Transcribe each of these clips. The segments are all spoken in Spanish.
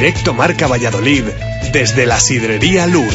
Directo Marca Valladolid desde la Sidrería Lur.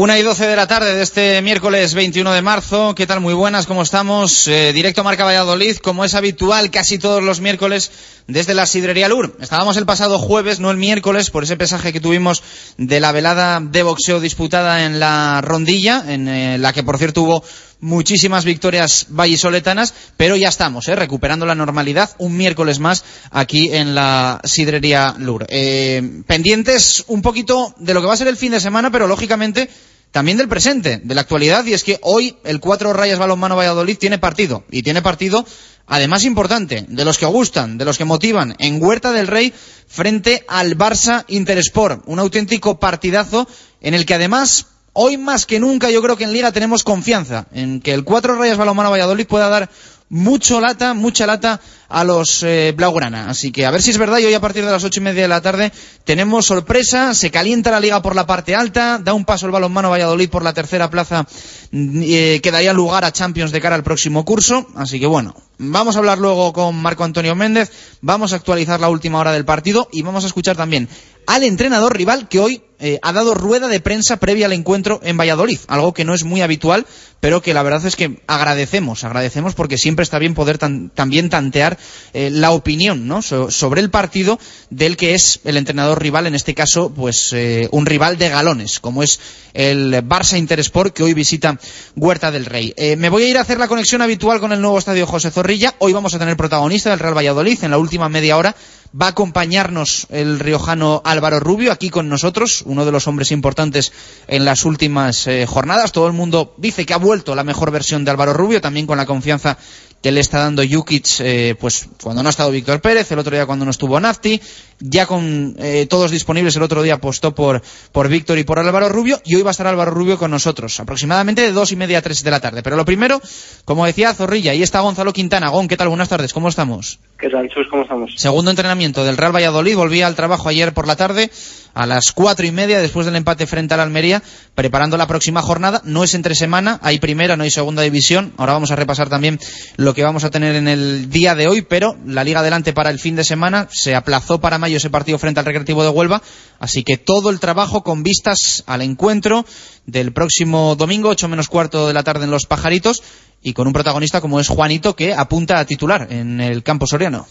Una y doce de la tarde de este miércoles 21 de marzo. ¿Qué tal? Muy buenas, ¿cómo estamos? Eh, directo Marca Valladolid, como es habitual casi todos los miércoles desde la Sidrería Lur. Estábamos el pasado jueves, no el miércoles, por ese pesaje que tuvimos de la velada de boxeo disputada en la rondilla, en eh, la que por cierto hubo muchísimas victorias vallisoletanas, pero ya estamos, ¿eh? recuperando la normalidad un miércoles más aquí en la Sidrería Lur. Eh, pendientes un poquito de lo que va a ser el fin de semana, pero lógicamente también del presente, de la actualidad, y es que hoy el Cuatro Rayas Balonmano Valladolid tiene partido, y tiene partido además importante, de los que gustan, de los que motivan, en Huerta del Rey frente al Barça Intersport, un auténtico partidazo en el que además hoy más que nunca yo creo que en Liga tenemos confianza en que el Cuatro Rayas Balonmano Valladolid pueda dar mucho lata, mucha lata a los eh, Blaugrana. Así que a ver si es verdad y hoy a partir de las ocho y media de la tarde tenemos sorpresa, se calienta la liga por la parte alta, da un paso el balonmano Valladolid por la tercera plaza eh, que daría lugar a Champions de cara al próximo curso. Así que bueno, vamos a hablar luego con Marco Antonio Méndez, vamos a actualizar la última hora del partido y vamos a escuchar también al entrenador rival que hoy eh, ha dado rueda de prensa previa al encuentro en Valladolid, algo que no es muy habitual, pero que la verdad es que agradecemos, agradecemos porque siempre está bien poder también tantear eh, la opinión ¿no? sobre el partido del que es el entrenador rival, en este caso, pues eh, un rival de galones, como es el Barça Interesport, que hoy visita Huerta del Rey. Me voy a ir a hacer la conexión habitual con el nuevo estadio José Zorrilla. Hoy vamos a tener protagonista del Real Valladolid en la última media hora va a acompañarnos el riojano Álvaro Rubio aquí con nosotros, uno de los hombres importantes en las últimas jornadas. Todo el mundo dice que ha vuelto la mejor versión de Álvaro Rubio, también con la confianza que le está dando Jukic, eh, pues cuando no ha estado Víctor Pérez, el otro día cuando no estuvo Nafti, ya con eh, todos disponibles el otro día apostó por, por Víctor y por Álvaro Rubio, y hoy va a estar Álvaro Rubio con nosotros, aproximadamente de dos y media a tres de la tarde. Pero lo primero, como decía Zorrilla, ahí está Gonzalo Quintana. Gon, ¿qué tal? Buenas tardes, ¿cómo estamos? ¿Qué tal, Chus? ¿Cómo estamos? Segundo entrenamiento del Real Valladolid, volvía al trabajo ayer por la tarde, a las cuatro y media, después del empate frente al Almería, preparando la próxima jornada. No es entre semana, hay primera, no hay segunda división. Ahora vamos a repasar también lo que vamos a tener en el día de hoy, pero la Liga adelante para el fin de semana se aplazó para mayo ese partido frente al Recreativo de Huelva, así que todo el trabajo con vistas al encuentro del próximo domingo, ocho menos cuarto de la tarde en Los Pajaritos, y con un protagonista como es Juanito, que apunta a titular en el campo soriano.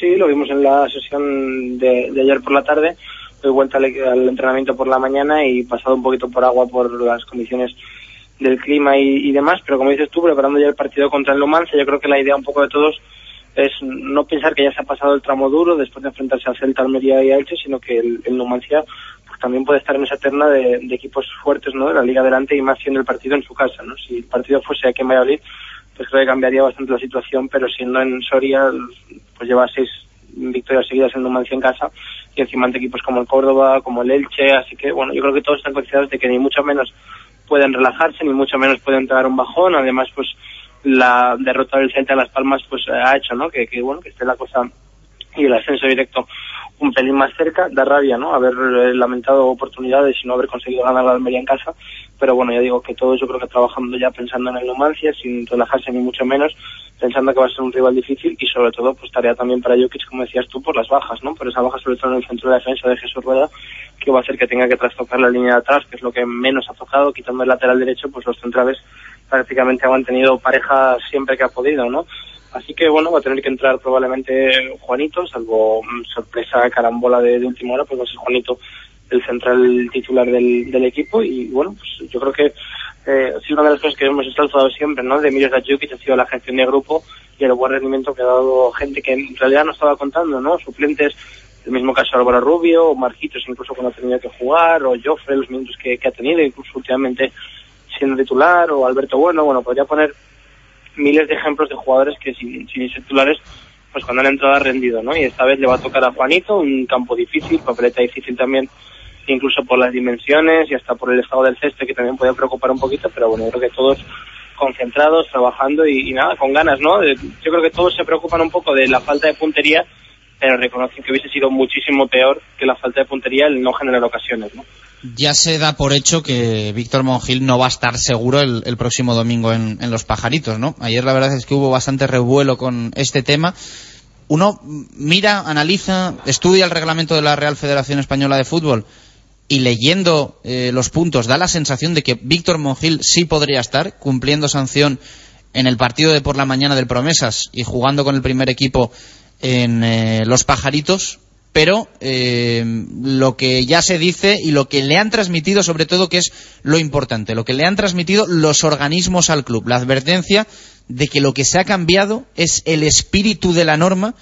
Sí, lo vimos en la sesión de, ayer por la tarde, doy vuelta al, al, entrenamiento por la mañana y pasado un poquito por agua por las condiciones del clima y, demás, pero como dices tú, preparando ya el partido contra el Numancia, yo creo que la idea un poco de todos es no pensar que ya se ha pasado el tramo duro después de enfrentarse a Celta, Almería y Elche, sino que el, Numancia pues, también puede estar en esa terna de, equipos fuertes ¿no? de la Liga adelante y más siendo el partido en su casa. ¿no? Si el partido fuese aquí en Valladolid, pues creo que cambiaría bastante la situación, pero siendo en Soria, pues lleva seis victorias seguidas en Numancia en casa y encima ante equipos como el Córdoba, como el Elche, así que bueno, yo creo que todos están concienciados de que ni mucho menos pueden relajarse, ni mucho menos pueden traer un bajón. Además, pues la derrota del Celta de Las Palmas pues ha hecho, ¿no? Que, que bueno, que esté la cosa y el ascenso directo un pelín más cerca, da rabia, ¿no? Haber eh, lamentado oportunidades y no haber conseguido ganar la Almería en casa, pero bueno, ya digo que todos yo creo que trabajando ya pensando en el Numancia, sin relajarse ni mucho menos, pensando que va a ser un rival difícil y sobre todo pues tarea también para Jokic, como decías tú, por las bajas, ¿no? Por esa baja sobre todo en el centro de defensa de Jesús Rueda, que va a hacer que tenga que trastocar la línea de atrás, que es lo que menos ha tocado, quitando el lateral derecho, pues los centrales prácticamente han mantenido pareja siempre que ha podido, ¿no? Así que bueno, va a tener que entrar probablemente Juanito, salvo mm, sorpresa carambola de, de última hora, pues va a ser Juanito el central titular del, del equipo y bueno, pues yo creo que eh, una de las cosas que hemos estado siempre, ¿no? De Emilio Zajukic ha sido la gestión de grupo y el buen rendimiento que ha dado gente que en realidad no estaba contando, ¿no? Suplentes, el mismo caso Álvaro Rubio, Marquitos incluso cuando ha tenido que jugar, o Joffre, los minutos que, que ha tenido, incluso últimamente siendo titular, o Alberto Bueno, bueno, podría poner miles de ejemplos de jugadores que sin, sin ser titulares, pues cuando han entrado ha rendido, ¿no? Y esta vez le va a tocar a Juanito, un campo difícil, papeleta difícil también incluso por las dimensiones y hasta por el estado del césped que también puede preocupar un poquito, pero bueno, yo creo que todos concentrados, trabajando y, nada, con ganas, ¿no? Yo creo que todos se preocupan un poco de la falta de puntería, pero reconocen que hubiese sido muchísimo peor que la falta de puntería el no generar ocasiones, ¿no? Ya se da por hecho que Víctor Mongil no va a estar seguro el, próximo domingo en, Los Pajaritos, ¿no? Ayer la verdad es que hubo bastante revuelo con este tema. Uno mira, analiza, estudia el reglamento de la Real Federación Española de Fútbol y leyendo eh, los puntos da la sensación de que Víctor Mongil sí podría estar cumpliendo sanción en el partido de por la mañana del Promesas y jugando con el primer equipo en eh, Los Pajaritos, pero eh, lo que ya se dice y lo que le han transmitido sobre todo que es lo importante, lo que le han transmitido los organismos al club, la advertencia de que lo que se ha cambiado es el espíritu de la norma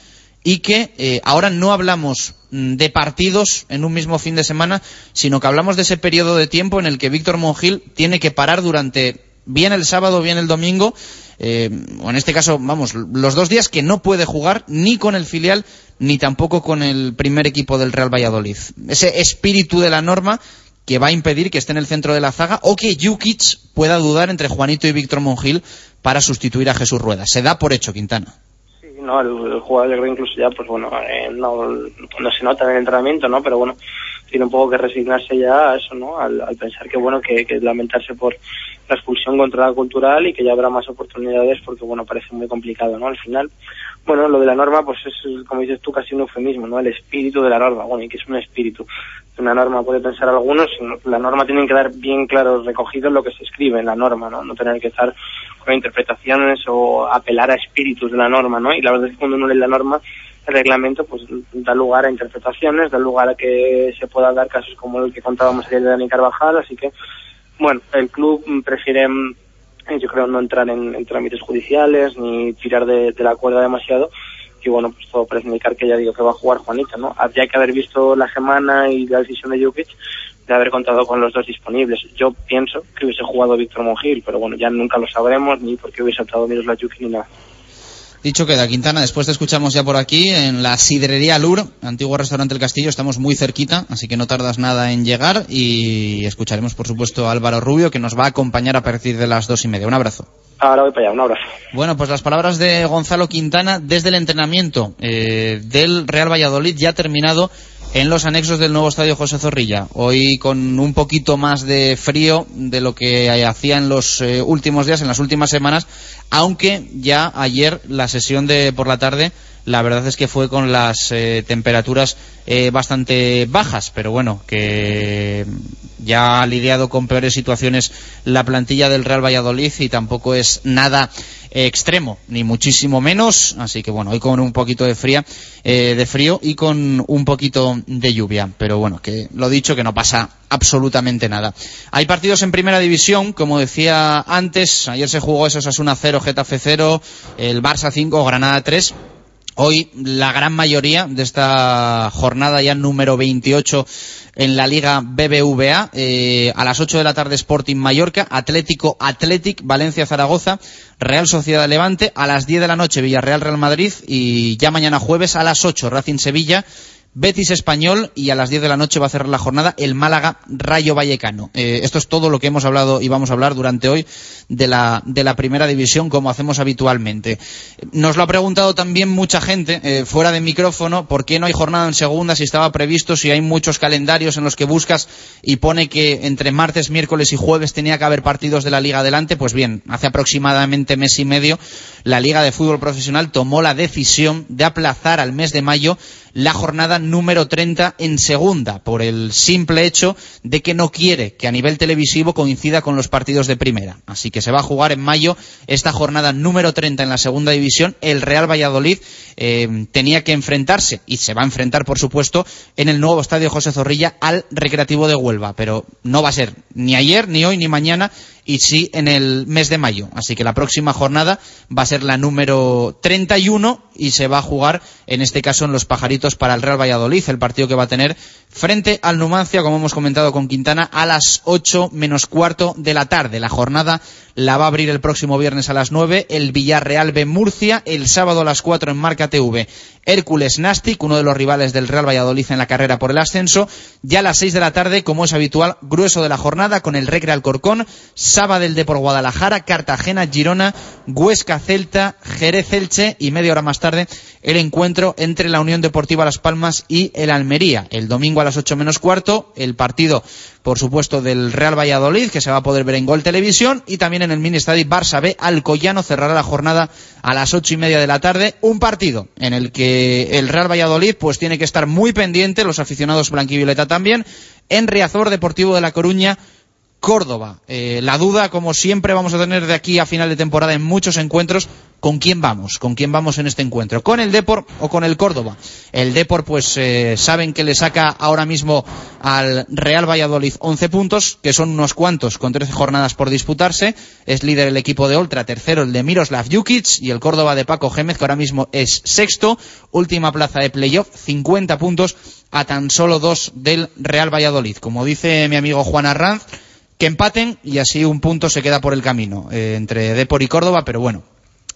y que eh, ahora no hablamos mm, de partidos en un mismo fin de semana, sino que hablamos de ese periodo de tiempo en el que Víctor Mongil tiene que parar durante bien el sábado, bien el domingo, eh, o en este caso, vamos, los dos días que no puede jugar ni con el filial ni tampoco con el primer equipo del Real Valladolid. Ese espíritu de la norma que va a impedir que esté en el centro de la zaga o que Jukic pueda dudar entre Juanito y Víctor Mongil para sustituir a Jesús Rueda. Se da por hecho, Quintana. No, el, jugador de incluso ya, pues bueno, eh, no, no, se nota en el entrenamiento, ¿no? Pero bueno, tiene un poco que resignarse ya a eso, ¿no? Al, pensar que, bueno, que, lamentarse por la expulsión contra la cultural y que ya habrá más oportunidades porque, bueno, parece muy complicado, ¿no? Al final, bueno, lo de la norma, pues es, como dices tú, casi un eufemismo, ¿no? El espíritu de la norma, bueno, y que es un espíritu. Una norma puede pensar algunos, la norma tiene que dar bien claro recogido lo que se escribe en la norma, ¿no? No tener que estar interpretaciones o apelar a espíritus de la norma, ¿no? Y la verdad es que cuando uno lee la norma, el reglamento pues da lugar a interpretaciones, da lugar a que se pueda dar casos como el que contábamos ayer de Dani Carvajal, así que, bueno, el club prefiere eh, yo creo no entrar en, trámites judiciales ni tirar de, la cuerda demasiado y bueno pues todo parece indicar que ya digo que va a jugar Juanita no habría que haber visto la semana y la decisión de Jukic de haber contado con los dos disponibles yo pienso que hubiese jugado Víctor Mongil pero bueno ya nunca lo sabremos ni porque hubiese optado la Jukic ni nada Dicho queda, Quintana, después te escuchamos ya por aquí en la Sidrería Lur, antiguo restaurante El Castillo, estamos muy cerquita, así que no tardas nada en llegar y escucharemos por supuesto a Álvaro Rubio que nos va a acompañar a partir de las dos y media. Un abrazo. Ahora voy para allá, un abrazo. Bueno, pues las palabras de Gonzalo Quintana desde el entrenamiento eh, del Real Valladolid ya terminado en los anexos del nuevo estadio José Zorrilla. Hoy con un poquito más de frío de lo que hacía en los eh, últimos días, en las últimas semanas, aunque ya ayer la sesión de por la tarde la verdad es que fue con las eh, temperaturas eh, bastante bajas, pero bueno, que ya ha lidiado con peores situaciones la plantilla del Real Valladolid y tampoco es nada extremo, ni muchísimo menos, así que bueno, hoy con un poquito de fría, eh, de frío y con un poquito de lluvia, pero bueno, que lo dicho, que no pasa absolutamente nada. Hay partidos en primera división, como decía antes, ayer se jugó esos Asuna 0, Getafe 0, el Barça 5, Granada 3, Hoy la gran mayoría de esta jornada ya número 28 en la Liga BBVA, eh, a las 8 de la tarde Sporting Mallorca, Atlético Athletic, Valencia Zaragoza, Real Sociedad Levante, a las 10 de la noche Villarreal Real Madrid y ya mañana jueves a las 8 Racing Sevilla Betis Español y a las 10 de la noche va a cerrar la jornada el Málaga Rayo Vallecano. Eh, esto es todo lo que hemos hablado y vamos a hablar durante hoy de la, de la primera división como hacemos habitualmente. Nos lo ha preguntado también mucha gente eh, fuera de micrófono por qué no hay jornada en segunda si estaba previsto, si hay muchos calendarios en los que buscas y pone que entre martes, miércoles y jueves tenía que haber partidos de la liga adelante. Pues bien, hace aproximadamente mes y medio la Liga de Fútbol Profesional tomó la decisión de aplazar al mes de mayo la jornada número 30 en segunda, por el simple hecho de que no quiere que a nivel televisivo coincida con los partidos de primera. Así que se va a jugar en mayo esta jornada número 30 en la segunda división. El Real Valladolid eh, tenía que enfrentarse, y se va a enfrentar, por supuesto, en el nuevo estadio José Zorrilla al Recreativo de Huelva. Pero no va a ser ni ayer, ni hoy, ni mañana y sí en el mes de mayo. Así que la próxima jornada va a ser la número 31 y se va a jugar, en este caso, en los pajaritos para el Real Valladolid, el partido que va a tener frente al Numancia, como hemos comentado con Quintana, a las 8 menos cuarto de la tarde. La jornada la va a abrir el próximo viernes a las 9 el Villarreal B Murcia, el sábado a las 4 en Marca TV Hércules Nastic, uno de los rivales del Real Valladolid en la carrera por el ascenso, ya a las 6 de la tarde, como es habitual, grueso de la jornada con el Recre Alcorcón, Sabadell de por Guadalajara, Cartagena, Girona, Huesca, Celta, Jerez, Elche y media hora más tarde el encuentro entre la Unión Deportiva Las Palmas y el Almería. El domingo a las 8 menos cuarto, el partido, por supuesto, del Real Valladolid, que se va a poder ver en Gol Televisión, y también en el Mini Estadio Barça B, Alcoyano cerrará la jornada a las ocho y media de la tarde. Un partido en el que el Real Valladolid pues tiene que estar muy pendiente, los aficionados blanquivioleta también, en Riazor Deportivo de La Coruña, Córdoba. Eh, la duda, como siempre, vamos a tener de aquí a final de temporada en muchos encuentros, ¿con quién vamos? ¿Con quién vamos en este encuentro? ¿Con el Depor o con el Córdoba? El Depor, pues eh, saben que le saca ahora mismo al Real Valladolid 11 puntos, que son unos cuantos, con 13 jornadas por disputarse. Es líder el equipo de Oltra, tercero el de Miroslav Jukic y el Córdoba de Paco Gémez, que ahora mismo es sexto. Última plaza de playoff, 50 puntos a tan solo dos del Real Valladolid. Como dice mi amigo Juan Arranz, que empaten y así un punto se queda por el camino eh, entre Depor y Córdoba, pero bueno,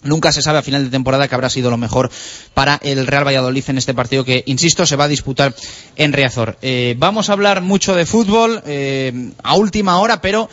Nunca se sabe a final de temporada que habrá sido lo mejor para el Real Valladolid en este partido que, insisto, se va a disputar en Riazor. Eh, vamos a hablar mucho de fútbol eh, a última hora, pero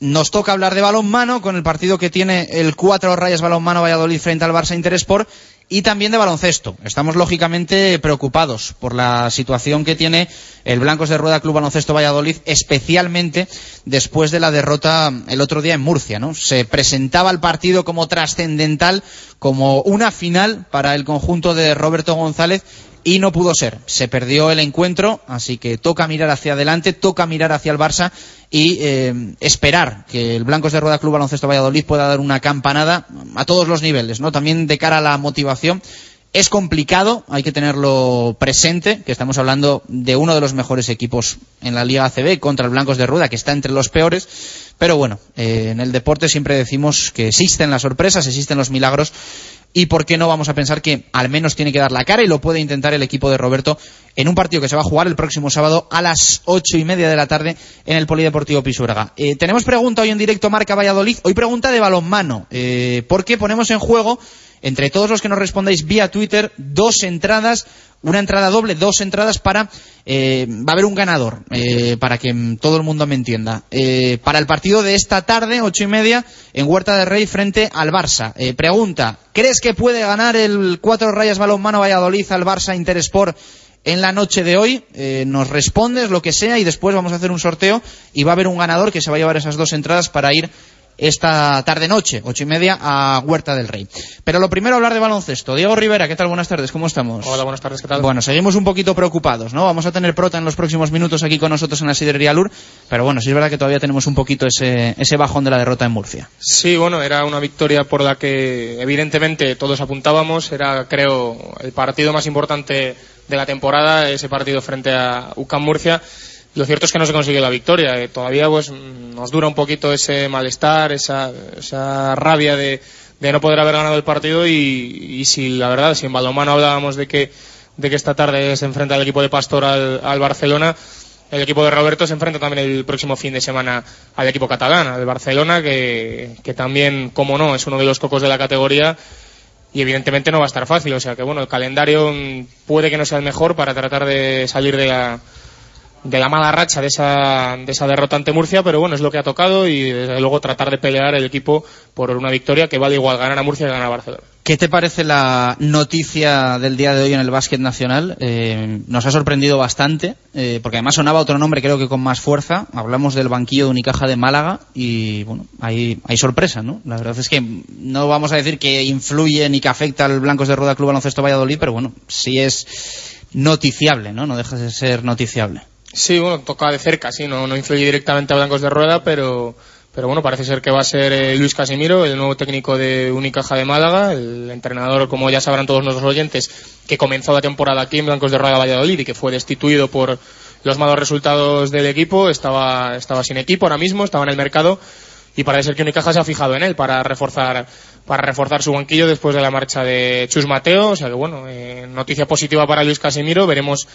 nos toca hablar de balonmano con el partido que tiene el cuatro rayas balonmano Valladolid frente al Barça Interesport y también de baloncesto. Estamos lógicamente preocupados por la situación que tiene el Blancos de Rueda Club Baloncesto Valladolid, especialmente después de la derrota el otro día en Murcia. ¿no? Se presentaba el partido como trascendental, como una final para el conjunto de Roberto González y no pudo ser. Se perdió el encuentro, así que toca mirar hacia adelante, toca mirar hacia el Barça y eh, esperar que el Blancos de Rueda Club Baloncesto Valladolid pueda dar una campanada a todos los niveles, ¿no? También de cara a la motivación. Es complicado, hay que tenerlo presente, que estamos hablando de uno de los mejores equipos en la Liga ACB contra el Blancos de Rueda, que está entre los peores, pero bueno, eh, en el deporte siempre decimos que existen las sorpresas, existen los milagros y por qué no vamos a pensar que al menos tiene que dar la cara y lo puede intentar el equipo de Roberto en un partido que se va a jugar el próximo sábado a las ocho y media de la tarde en el Polideportivo Pisuerga. Eh, tenemos pregunta hoy en directo Marca Valladolid, hoy pregunta de balonmano, eh, porque ponemos en juego entre todos los que nos respondáis vía Twitter dos entradas una entrada doble, dos entradas para... Eh, va a haber un ganador, eh, para que todo el mundo me entienda. Eh, para el partido de esta tarde, ocho y media, en Huerta de Rey frente al Barça. pregunta, ¿crees que puede ganar el cuatro rayas balonmano Valladolid al Barça Interesport en la noche de hoy? nos respondes lo que sea y después vamos a hacer un sorteo y va a haber un ganador que se va a llevar esas dos entradas para ir esta tarde-noche, ocho y media, a Huerta del Rey. Pero lo primero, hablar de baloncesto. Diego Rivera, ¿qué tal? Buenas tardes, ¿cómo estamos? Hola, buenas tardes, ¿qué tal? Bueno, seguimos un poquito preocupados, ¿no? Vamos a tener prota en los próximos minutos aquí con nosotros en la Sidería Lur, pero bueno, sí es verdad que todavía tenemos un poquito ese, ese bajón de la derrota en Murcia. Sí, bueno, era una victoria por la que evidentemente todos apuntábamos, era, creo, el partido más importante de la temporada, ese partido frente a UCAM Murcia lo cierto es que no se consigue la victoria. Eh, todavía pues nos dura un poquito ese malestar, esa, esa rabia de, de, no poder haber ganado el partido y, y, si la verdad, si en balonmano hablábamos de que, de que esta tarde se enfrenta el equipo de Pastor al, al, Barcelona, el equipo de Roberto se enfrenta también el próximo fin de semana al equipo catalán, al Barcelona, que, que también, como no, es uno de los cocos de la categoría y evidentemente no va a estar fácil. O sea que bueno, el calendario puede que no sea el mejor para tratar de salir de la de la mala racha de esa, de esa derrota ante Murcia, pero bueno, es lo que ha tocado y desde luego tratar de pelear el equipo por una victoria que vale igual ganar a Murcia que ganar a Barcelona. ¿Qué te parece la noticia del día de hoy en el básquet nacional? Eh, nos ha sorprendido bastante, eh, porque además sonaba otro nombre creo que con más fuerza. Hablamos del banquillo de Unicaja de Málaga y bueno, hay, hay sorpresa, ¿no? La verdad es que no vamos a decir que influye ni que afecta al Blancos de Rueda Club Baloncesto Valladolid, pero bueno, sí es noticiable, ¿no? No deja de ser noticiable. Sí, bueno, toca de cerca, sí, no, no influye directamente a Blancos de Rueda, pero, pero bueno, parece ser que va a ser eh, Luis Casimiro, el nuevo técnico de Unicaja de Málaga, el entrenador, como ya sabrán todos nuestros oyentes, que comenzó la temporada aquí en Blancos de Rueda Valladolid y que fue destituido por los malos resultados del equipo, estaba, estaba sin equipo ahora mismo, estaba en el mercado y parece ser que Unicaja se ha fijado en él para reforzar para reforzar su banquillo después de la marcha de Chus Mateo, o sea que bueno, eh, noticia positiva para Luis Casimiro, veremos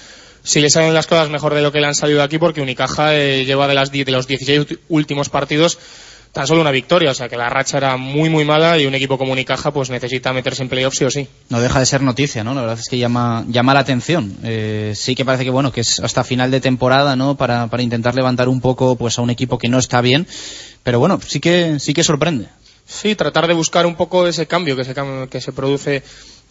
si le salen las cosas mejor de lo que le han salido aquí, porque Unicaja eh, lleva de, las, de los 16 últimos partidos tan solo una victoria, o sea que la racha era muy muy mala y un equipo como Unicaja pues necesita meterse en playoffs sí o sí. No deja de ser noticia, ¿no? La verdad es que llama, llama la atención. Eh, sí que parece que bueno, que es hasta final de temporada, ¿no? Para, para intentar levantar un poco pues a un equipo que no está bien, pero bueno, sí que, sí que sorprende. Sí, tratar de buscar un poco ese cambio que se, que se produce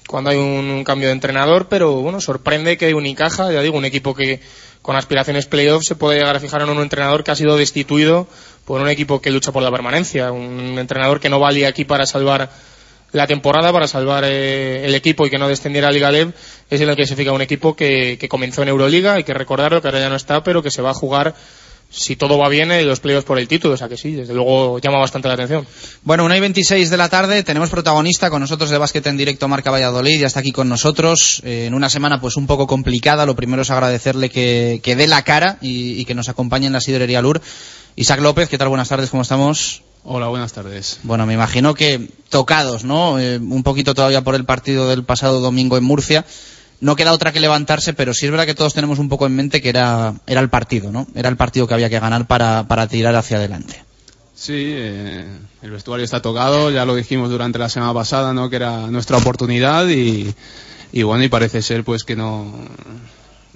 cuando hay un, cambio de entrenador, pero bueno, sorprende que Unicaja, ya digo, un equipo que con aspiraciones playoffs se puede llegar a fijar en un entrenador que ha sido destituido por un equipo que lucha por la permanencia, un entrenador que no valía aquí para salvar la temporada, para salvar eh, el equipo y que no descendiera a Liga Lev, es el que se fija un equipo que, que, comenzó en Euroliga, hay que recordarlo, que ahora ya no está, pero que se va a jugar si todo va bien, en los playoffs por el título, o sea que sí, desde luego llama bastante la atención. Bueno, una y 26 de la tarde, tenemos protagonista con nosotros de básquet en directo Marca Valladolid, ya está aquí con nosotros, eh, en una semana pues un poco complicada, lo primero es agradecerle que, que dé la cara y, y, que nos acompañe en la sidrería Lur. Isaac López, ¿qué tal? Buenas tardes, ¿cómo estamos? Hola, buenas tardes. Bueno, me imagino que tocados, ¿no? Eh, un poquito todavía por el partido del pasado domingo en Murcia no queda otra que levantarse, pero sí es verdad que todos tenemos un poco en mente que era, era el partido, ¿no? Era el partido que había que ganar para, para tirar hacia adelante. Sí, eh, el vestuario está tocado, ya lo dijimos durante la semana pasada, ¿no? Que era nuestra oportunidad y, y bueno, y parece ser pues que no,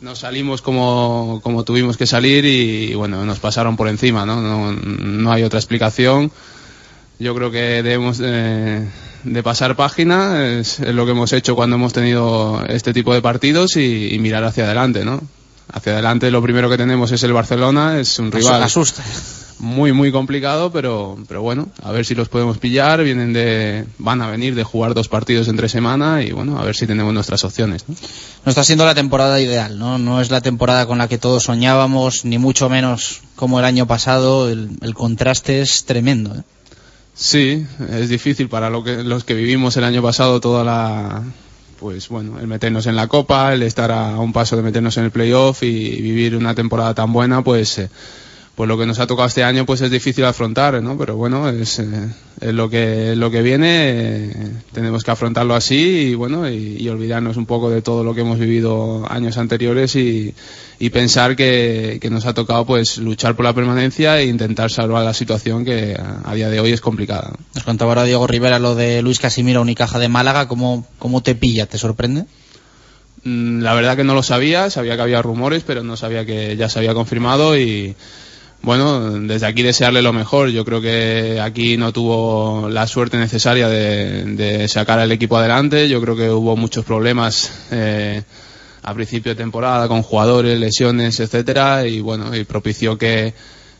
no salimos como, como tuvimos que salir y, y bueno, nos pasaron por encima, ¿no? No, no hay otra explicación. Yo creo que debemos eh, de pasar página, es, es, lo que hemos hecho cuando hemos tenido este tipo de partidos y, y, mirar hacia adelante, ¿no? Hacia adelante lo primero que tenemos es el Barcelona, es un rival asusta. muy muy complicado, pero pero bueno, a ver si los podemos pillar, vienen de van a venir de jugar dos partidos entre semana y bueno, a ver si tenemos nuestras opciones, ¿no? No está siendo la temporada ideal, ¿no? No es la temporada con la que todos soñábamos, ni mucho menos como el año pasado, el, el contraste es tremendo, ¿eh? Sí, es difícil para lo que, los que vivimos el año pasado toda la, pues bueno, el meternos en la copa, el estar a un paso de meternos en el playoff y vivir una temporada tan buena, pues, eh, pues lo que nos ha tocado este año pues es difícil afrontar, ¿no? Pero bueno, es, eh, es lo que lo que viene, eh, tenemos que afrontarlo así y bueno, y, y, olvidarnos un poco de todo lo que hemos vivido años anteriores y, y pensar que, que, nos ha tocado pues luchar por la permanencia e intentar salvar la situación que a, a día de hoy es complicada. Nos contaba ahora Diego Rivera lo de Luis Casimiro Unicaja de Málaga, ¿cómo, cómo te pilla? ¿Te sorprende? Mm, La verdad que no lo sabía, sabía que había rumores, pero no sabía que ya se había confirmado y bueno, desde aquí desearle lo mejor. Yo creo que aquí no tuvo la suerte necesaria de, de sacar al equipo adelante. Yo creo que hubo muchos problemas eh, a principio de temporada con jugadores, lesiones, etcétera, y bueno, y propició que,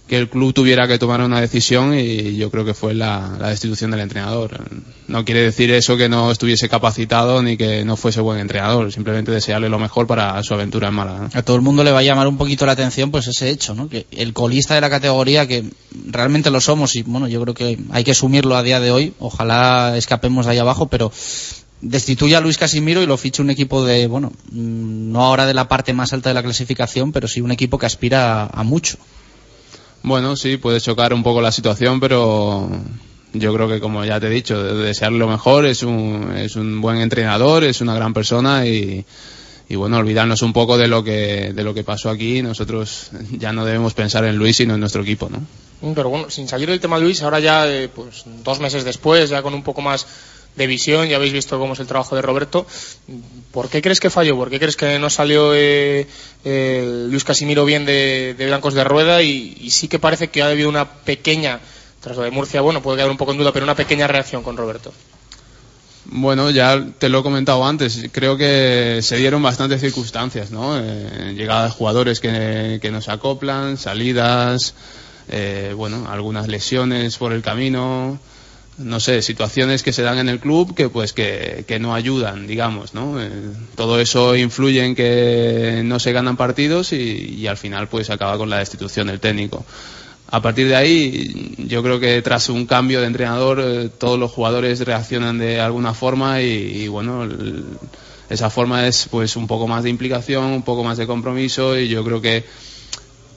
que el club tuviera que tomar una decisión y yo creo que fue la, destitución del entrenador. No quiere decir eso que no estuviese capacitado ni que no fuese buen entrenador, simplemente desearle lo mejor para su aventura en Málaga. A todo el mundo le va a llamar un poquito la atención pues ese hecho, ¿no? Que el colista de la categoría, que realmente lo somos y bueno, yo creo que hay que asumirlo a día de hoy, ojalá escapemos de ahí abajo, pero destituye a Luis Casimiro y lo ficha un equipo de, bueno, no ahora de la parte más alta de la clasificación, pero sí un equipo que aspira a mucho. Bueno, sí, puede chocar un poco la situación, pero yo creo que, como ya te he dicho, de desearle lo mejor, es un, es un buen entrenador, es una gran persona y, y bueno, olvidarnos un poco de lo que de lo que pasó aquí. Nosotros ya no debemos pensar en Luis, sino en nuestro equipo, ¿no? Pero bueno, sin salir del tema Luis, ahora ya, eh, pues dos meses después, ya con un poco más de visión, ya habéis visto cómo es el trabajo de Roberto. ¿Por qué crees que falló? ¿Por qué crees que no salió eh, eh, Luis Casimiro bien de, blancos de rueda? Y, y, sí que parece que ha habido una pequeña, tras lo de Murcia, bueno, puede quedar un poco en duda, pero una pequeña reacción con Roberto. Bueno, ya te lo he comentado antes. Creo que se dieron bastantes circunstancias, ¿no? Eh, llegada de jugadores que, que nos acoplan, salidas, eh, bueno, algunas lesiones por el camino no sé, situaciones que se dan en el club que pues que, que no ayudan, digamos, ¿no? Eh, todo eso influye en que no se ganan partidos y, al final pues acaba con la destitución del técnico. A partir de ahí, yo creo que tras un cambio de entrenador, eh, todos los jugadores reaccionan de alguna forma y, bueno, esa forma es pues un poco más de implicación, un poco más de compromiso y yo creo que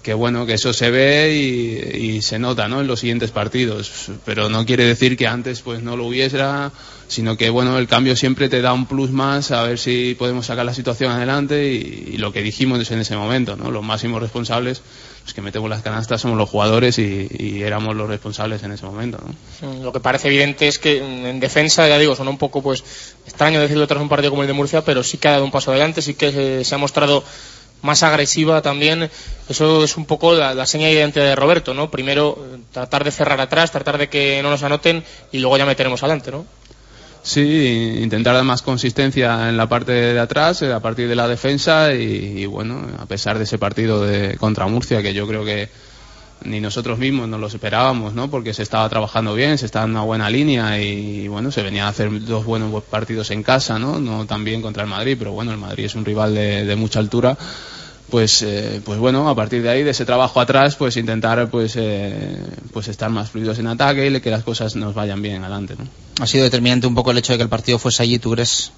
que bueno, que eso se ve y, se nota, ¿no? En los siguientes partidos, pero no quiere decir que antes pues no lo hubiera, sino que bueno, el cambio siempre te da un plus más a ver si podemos sacar la situación adelante y, lo que dijimos en ese momento, ¿no? Los máximos responsables pues que metemos las canastas somos los jugadores y, éramos los responsables en ese momento, ¿no? Lo que parece evidente es que en defensa, ya digo, son un poco pues extraño decirlo tras un partido como el de Murcia, pero sí que ha dado un paso adelante, sí que se ha mostrado más agresiva también. Eso es un poco la, seña de identidad de Roberto, ¿no? Primero tratar de cerrar atrás, tratar de que no nos anoten y luego ya meteremos adelante, ¿no? Sí, intentar dar más consistencia en la parte de atrás, a partir de la defensa y, bueno, a pesar de ese partido de, contra Murcia, que yo creo que ni nosotros mismos nos lo esperábamos, ¿no? Porque se estaba trabajando bien, se estaba en una buena línea y, bueno, se venía a hacer dos buenos partidos en casa, ¿no? No tan bien contra el Madrid, pero bueno, el Madrid es un rival de mucha altura pues eh, pues bueno a partir de ahí de ese trabajo atrás pues intentar pues eh, pues estar más fluidos en ataque y que las cosas nos vayan bien adelante ¿no? ha sido determinante un poco el hecho de que el partido fuese allí tú crees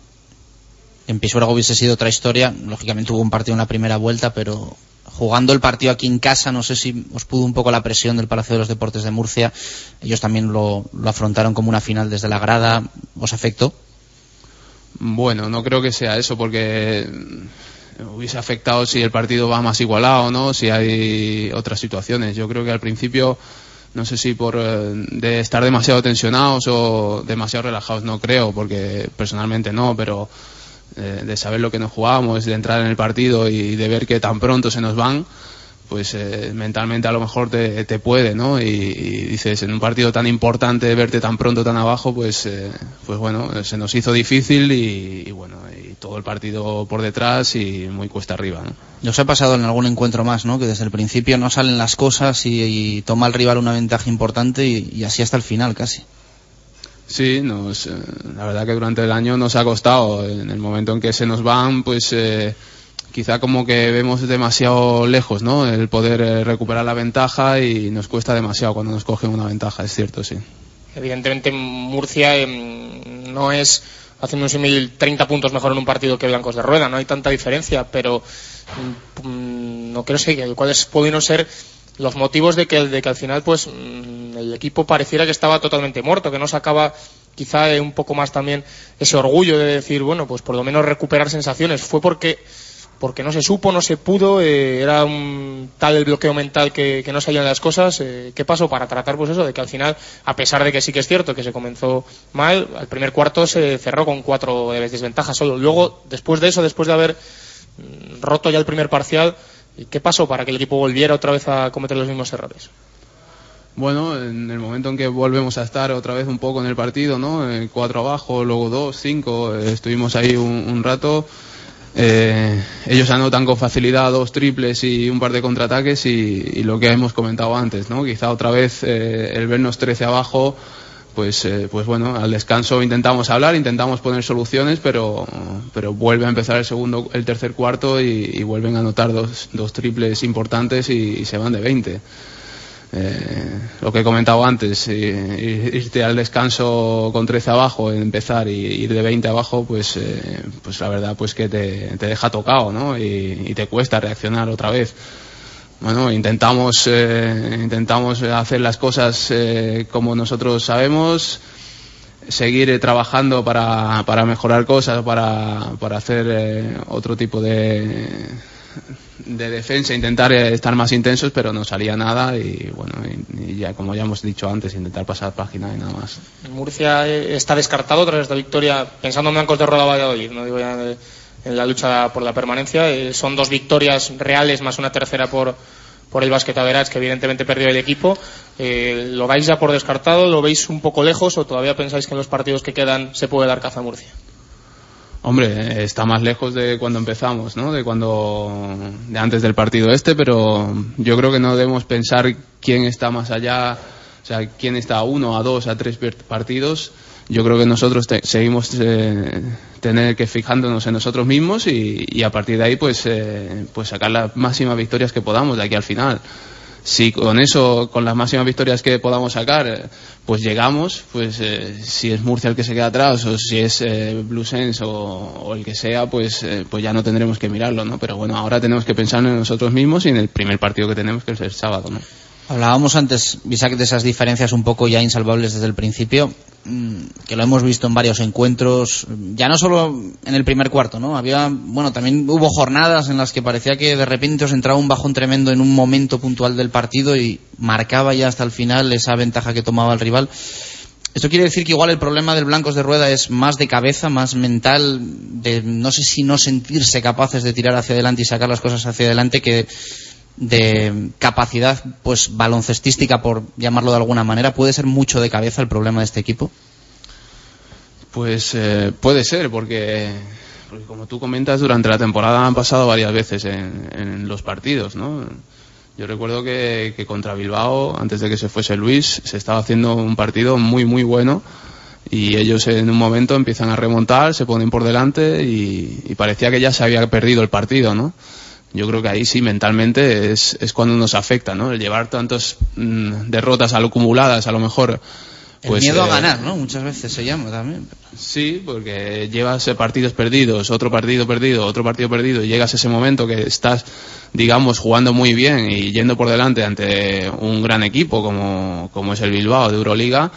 en Pisuerga hubiese sido otra historia lógicamente hubo un partido en la primera vuelta pero jugando el partido aquí en casa no sé si os pudo un poco la presión del Palacio de los Deportes de Murcia ellos también lo, lo afrontaron como una final desde la grada ¿os afectó? Bueno, no creo que sea eso porque hubiese afectado si el partido va más igualado no, si hay otras situaciones. Yo creo que al principio, no sé si por eh, de estar demasiado tensionados o demasiado relajados, no creo, porque personalmente no, pero eh, de saber lo que nos jugábamos, de entrar en el partido y de ver que tan pronto se nos van, pues eh, mentalmente a lo mejor te, te puede, ¿no? Y, dices, en un partido tan importante, verte tan pronto, tan abajo, pues, eh, pues bueno, se nos hizo difícil y, bueno, y todo el partido por detrás y muy cuesta arriba, ¿no? Os ha pasado en algún encuentro más, ¿no? Que desde el principio no salen las cosas y, toma el rival una ventaja importante y, así hasta el final casi. Sí, nos, eh, la verdad que durante el año nos ha costado. En el momento en que se nos van, pues quizá como que vemos demasiado lejos, ¿no? El poder eh, recuperar la ventaja y nos cuesta demasiado cuando nos cogen una ventaja, es cierto, sí. Evidentemente Murcia em, no es haciendo un símil 30 puntos mejor en un partido que Blancos de Rueda, no hay tanta diferencia, pero mm, no creo sé cuáles pudieron ser los motivos de que, que al final pues mm, el equipo pareciera que estaba totalmente muerto, que no sacaba quizá un poco más también ese orgullo de decir, bueno, pues por lo menos recuperar sensaciones. Fue porque porque no se supo, no se pudo, eh, era un tal el bloqueo mental que, no salían las cosas. Eh, ¿Qué pasó para tratar pues eso de que al final, a pesar de que sí que es cierto que se comenzó mal, al primer cuarto se cerró con cuatro de desventaja solo. Luego, después de eso, después de haber mm, roto ya el primer parcial, ¿qué pasó para que el equipo volviera otra vez a cometer los mismos errores? Bueno, en el momento en que volvemos a estar otra vez un poco en el partido, ¿no? Eh, cuatro abajo, luego dos, cinco, estuvimos ahí un rato. Eh, ellos anotan con facilidad dos triples y un par de contraataques y, lo que hemos comentado antes, ¿no? Quizá otra vez eh, el vernos 13 abajo, pues, eh, pues bueno, al descanso intentamos hablar, intentamos poner soluciones, pero, pero vuelve a empezar el segundo, el tercer cuarto y, vuelven a anotar dos, dos triples importantes y, se van de 20. Eh, lo que he comentado antes, irte al descanso con 13 abajo, empezar y ir de 20 abajo, pues, eh, pues la verdad pues que te, deja tocado, ¿no? Y, te cuesta reaccionar otra vez. Bueno, intentamos, eh, intentamos hacer las cosas como nosotros sabemos, seguir trabajando para, para mejorar cosas, para, para hacer otro tipo de de defensa, intentar eh, estar más intensos, pero no salía nada y bueno, y, ya como ya hemos dicho antes, intentar pasar página y nada más. Murcia eh, está descartado tras esta victoria, pensando en Blancos de Roda Valladolid, no digo ya en la lucha por la permanencia, eh, son dos victorias reales más una tercera por por el Basket Average, que evidentemente perdió el equipo. ¿Lo vais ya por descartado? ¿Lo veis un poco lejos o todavía pensáis que en los partidos que quedan se puede dar caza a Murcia? Hombre, está más lejos de cuando empezamos, ¿no? De cuando, de antes del partido este, pero yo creo que no debemos pensar quién está más allá, o sea, quién está a uno, a dos, a tres partidos. Yo creo que nosotros seguimos eh, tener que fijándonos en nosotros mismos y, a partir de ahí, pues, eh, pues sacar las máximas victorias que podamos de aquí al final. si con eso, con las máximas victorias que podamos sacar, eh, pues llegamos, pues eh, si es Murcia el que se queda atrás o si es eh, Blue Sense o, el que sea, pues, pues ya no tendremos que mirarlo, ¿no? Pero bueno, ahora tenemos que pensar en nosotros mismos y en el primer partido que tenemos, que es el sábado, ¿no? Hablábamos antes, Isaac, de esas diferencias un poco ya insalvables desde el principio, mm, que lo hemos visto en varios encuentros, ya no solo en el primer cuarto, ¿no? Había, bueno, también hubo jornadas en las que parecía que de repente os entraba un bajón tremendo en un momento puntual del partido y marcaba ya hasta el final esa ventaja que tomaba el rival. Esto quiere decir que igual el problema del Blancos de Rueda es más de cabeza, más mental, de no sé si no sentirse capaces de tirar hacia adelante y sacar las cosas hacia adelante, que de capacidad pues baloncestística por llamarlo de alguna manera puede ser mucho de cabeza el problema de este equipo pues eh, puede ser porque, como tú comentas durante la temporada han pasado varias veces en, los partidos no yo recuerdo que, contra Bilbao antes de que se fuese Luis se estaba haciendo un partido muy muy bueno y ellos en un momento empiezan a remontar se ponen por delante y, y parecía que ya se había perdido el partido no yo creo que ahí sí mentalmente es, es cuando nos afecta, ¿no? El llevar tantas mm, derrotas acumuladas, a lo mejor. Pues, el miedo a eh, ganar, ¿no? Muchas veces se llama también. Sí, porque llevas partidos perdidos, otro partido perdido, otro partido perdido, y llegas a ese momento que estás, digamos, jugando muy bien y yendo por delante ante un gran equipo como, como es el Bilbao de Euroliga.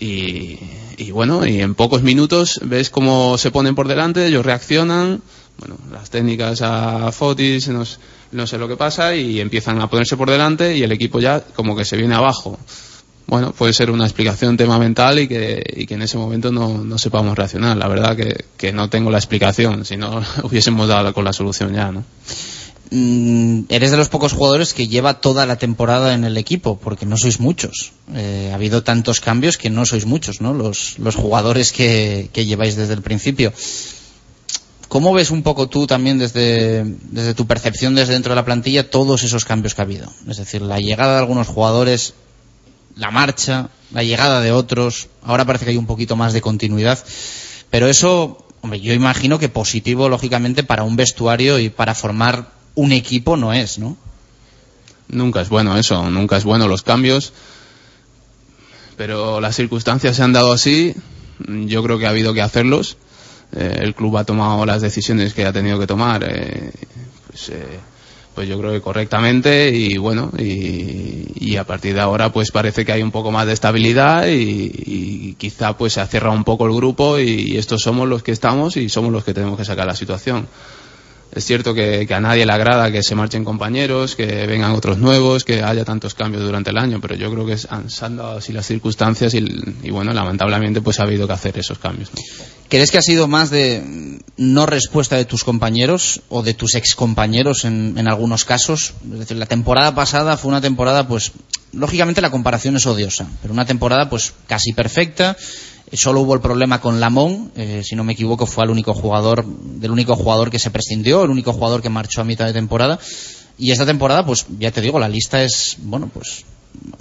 Y, y bueno, y en pocos minutos ves cómo se ponen por delante, ellos reaccionan bueno, las técnicas a Fotis, no, sé lo que pasa, y empiezan a ponerse por delante y el equipo ya como que se viene abajo. Bueno, puede ser una explicación tema mental y que, en ese momento no, no sepamos reaccionar. La verdad que, que, no tengo la explicación, si no hubiésemos dado con la solución ya, ¿no? Mm, eres de los pocos jugadores que lleva toda la temporada en el equipo, porque no sois muchos. Eh, ha habido tantos cambios que no sois muchos, ¿no? Los, los jugadores que, que lleváis desde el principio. ¿Cómo ves un poco tú también desde, desde tu percepción desde dentro de la plantilla todos esos cambios que ha habido? Es decir, la llegada de algunos jugadores, la marcha, la llegada de otros, ahora parece que hay un poquito más de continuidad, pero eso, hombre, yo imagino que positivo, lógicamente, para un vestuario y para formar un equipo no es, ¿no? Nunca es bueno eso, nunca es bueno los cambios, pero las circunstancias se han dado así, yo creo que ha habido que hacerlos eh, el club ha tomado las decisiones que ha tenido que tomar, eh, pues, eh, pues, yo creo que correctamente y bueno, y, a partir de ahora pues parece que hay un poco más de estabilidad y, quizá pues se ha cerrado un poco el grupo y estos somos los que estamos y somos los que tenemos que sacar la situación. Es cierto que, a nadie le agrada que se marchen compañeros, que vengan otros nuevos, que haya tantos cambios durante el año, pero yo creo que se han dado así las circunstancias y, bueno, lamentablemente pues ha habido que hacer esos cambios. ¿Crees que ha sido más de no respuesta de tus compañeros o de tus excompañeros en, en algunos casos? Es decir, la temporada pasada fue una temporada pues lógicamente la comparación es odiosa, pero una temporada pues casi perfecta Solo hubo el problema con Lamón, eh, si no me equivoco, fue el único jugador, del único jugador que se prescindió, el único jugador que marchó a mitad de temporada. Y esta temporada, pues ya te digo, la lista es, bueno, pues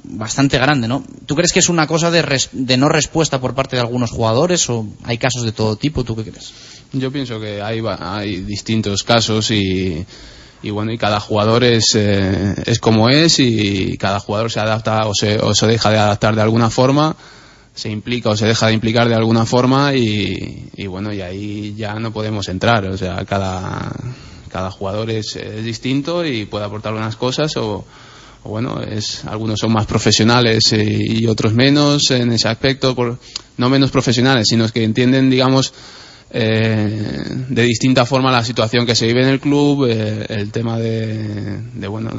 bastante grande, ¿no? ¿Tú crees que es una cosa de, de no respuesta por parte de algunos jugadores o hay casos de todo tipo? ¿Tú qué crees? Yo pienso que hay, hay distintos casos y, y bueno, y cada jugador es, eh, es como es y cada jugador se adapta o se, o se deja de adaptar de alguna forma se implica o se deja de implicar de alguna forma y, bueno, y ahí ya no podemos entrar. O sea, cada, cada jugador es, distinto y puede aportar unas cosas o, bueno, es, algunos son más profesionales y, y otros menos en ese aspecto, por, no menos profesionales, sino que entienden, digamos, eh, de distinta forma la situación que se vive en el club, eh, el tema de, bueno,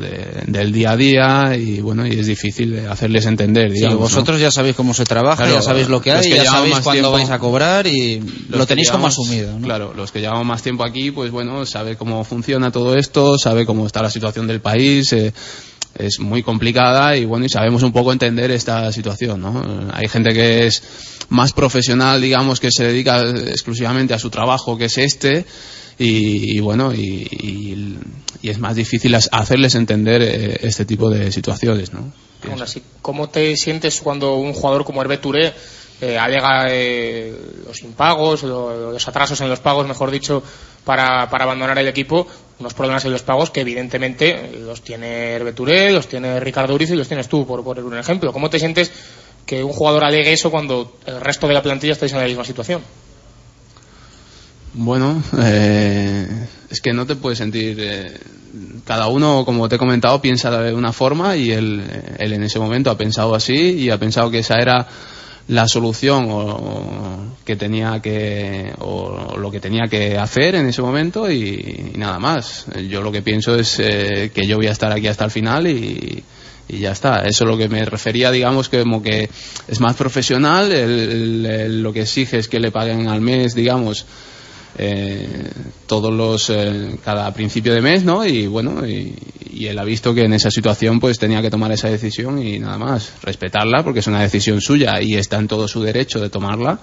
del día a día y bueno, y es difícil hacerles entender. Digamos, vosotros ya sabéis cómo se trabaja, ya sabéis lo que hay, ya sabéis cuándo vais a cobrar y lo tenéis como asumido. Claro, los que llevamos más tiempo aquí, pues bueno, sabe cómo funciona todo esto, sabe cómo está la situación del país. Eh, es muy complicada y bueno, y sabemos un poco entender esta situación, ¿no? Hay gente que es más profesional, digamos, que se dedica exclusivamente a su trabajo, que es este, y, bueno, y, es más difícil hacerles entender eh, este tipo de situaciones, ¿no? así, ¿cómo te sientes cuando un jugador como Hervé Touré eh, alega eh, los impagos, los atrasos en los pagos, mejor dicho, para, para abandonar el equipo, unos problemas en los pagos que evidentemente los tiene Herbeturé, los tiene Ricardo Uriz y los tienes tú, por poner un ejemplo. ¿Cómo te sientes que un jugador alegue eso cuando el resto de la plantilla estáis en la misma situación? Bueno, eh, es que no te puedes sentir. Eh, cada uno, como te he comentado, piensa de una forma y él, él en ese momento ha pensado así y ha pensado que esa era la solución o, que tenía que o lo que tenía que hacer en ese momento y, nada más. Yo lo que pienso es eh, que yo voy a estar aquí hasta el final y, y ya está. Eso es lo que me refería, digamos, que como que es más profesional, lo que exige es que le paguen al mes, digamos, eh, todos los eh, cada principio de mes no y bueno y, él ha visto que en esa situación pues tenía que tomar esa decisión y nada más respetarla porque es una decisión suya y está en todo su derecho de tomarla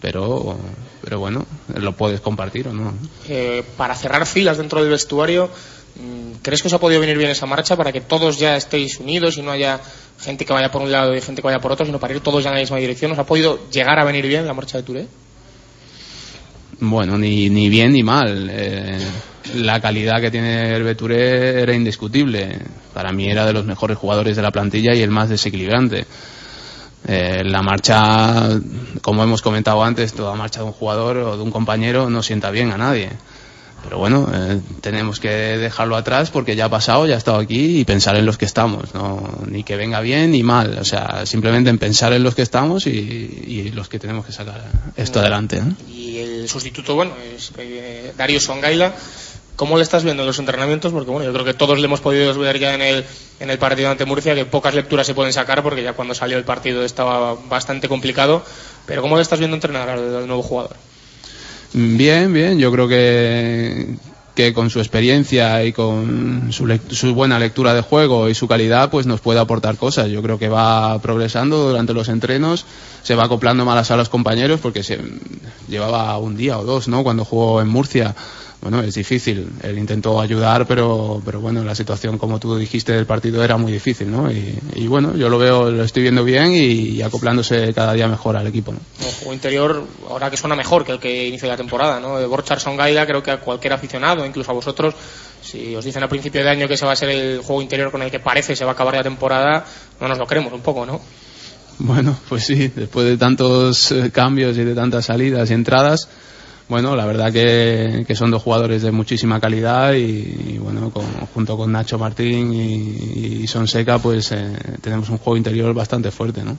pero pero bueno lo puedes compartir o no. Eh, para cerrar filas dentro del vestuario mm, ¿crees que os ha podido venir bien esa marcha para que todos ya estéis unidos y no haya gente que vaya por un lado y gente que vaya por otro sino para ir todos ya en la misma dirección ¿os ha podido llegar a venir bien la marcha de Touré? Bueno, ni, ni bien ni mal. Eh, la calidad que tiene el Beturé era indiscutible. Para mí era de los mejores jugadores de la plantilla y el más desequilibrante. Eh, la marcha, como hemos comentado antes, toda marcha de un jugador o de un compañero no sienta bien a nadie. Pero bueno, eh, tenemos que dejarlo atrás porque ya ha pasado, ya ha estado aquí y pensar en los que estamos, no, ni que venga bien ni mal, o sea, simplemente en pensar en los que estamos y, los que tenemos que sacar esto adelante. Y el sustituto, bueno, es eh, Dario Songaila. ¿Cómo le estás viendo en los entrenamientos? Porque bueno, yo creo que todos le hemos podido ver ya en el, en el partido ante Murcia que pocas lecturas se pueden sacar porque ya cuando salió el partido estaba bastante complicado. Pero ¿cómo le estás viendo entrenar al nuevo jugador? Bien, bien. Yo creo que, que con su experiencia y con su, buena lectura de juego y su calidad, pues nos puede aportar cosas. Yo creo que va progresando durante los entrenos, se va acoplando más a los compañeros porque se llevaba un día o dos, ¿no? Cuando jugó en Murcia bueno, es difícil. Él intentó ayudar, pero, pero bueno, la situación, como tú dijiste, del partido era muy difícil, ¿no? Y, bueno, yo lo veo, lo estoy viendo bien y, acoplándose cada día mejor al equipo, ¿no? El juego interior, ahora que suena mejor que el que inició la temporada, ¿no? De Borcharson Gaida, creo que a cualquier aficionado, incluso a vosotros, si os dicen a principio de año que ese va a ser el juego interior con el que parece se va a acabar la temporada, no nos lo creemos un poco, ¿no? Bueno, pues sí, después de tantos eh, cambios y de tantas salidas y entradas, bueno, la verdad que, son dos jugadores de muchísima calidad y, bueno, junto con Nacho Martín y, Sonseca, pues eh, tenemos un juego interior bastante fuerte, ¿no?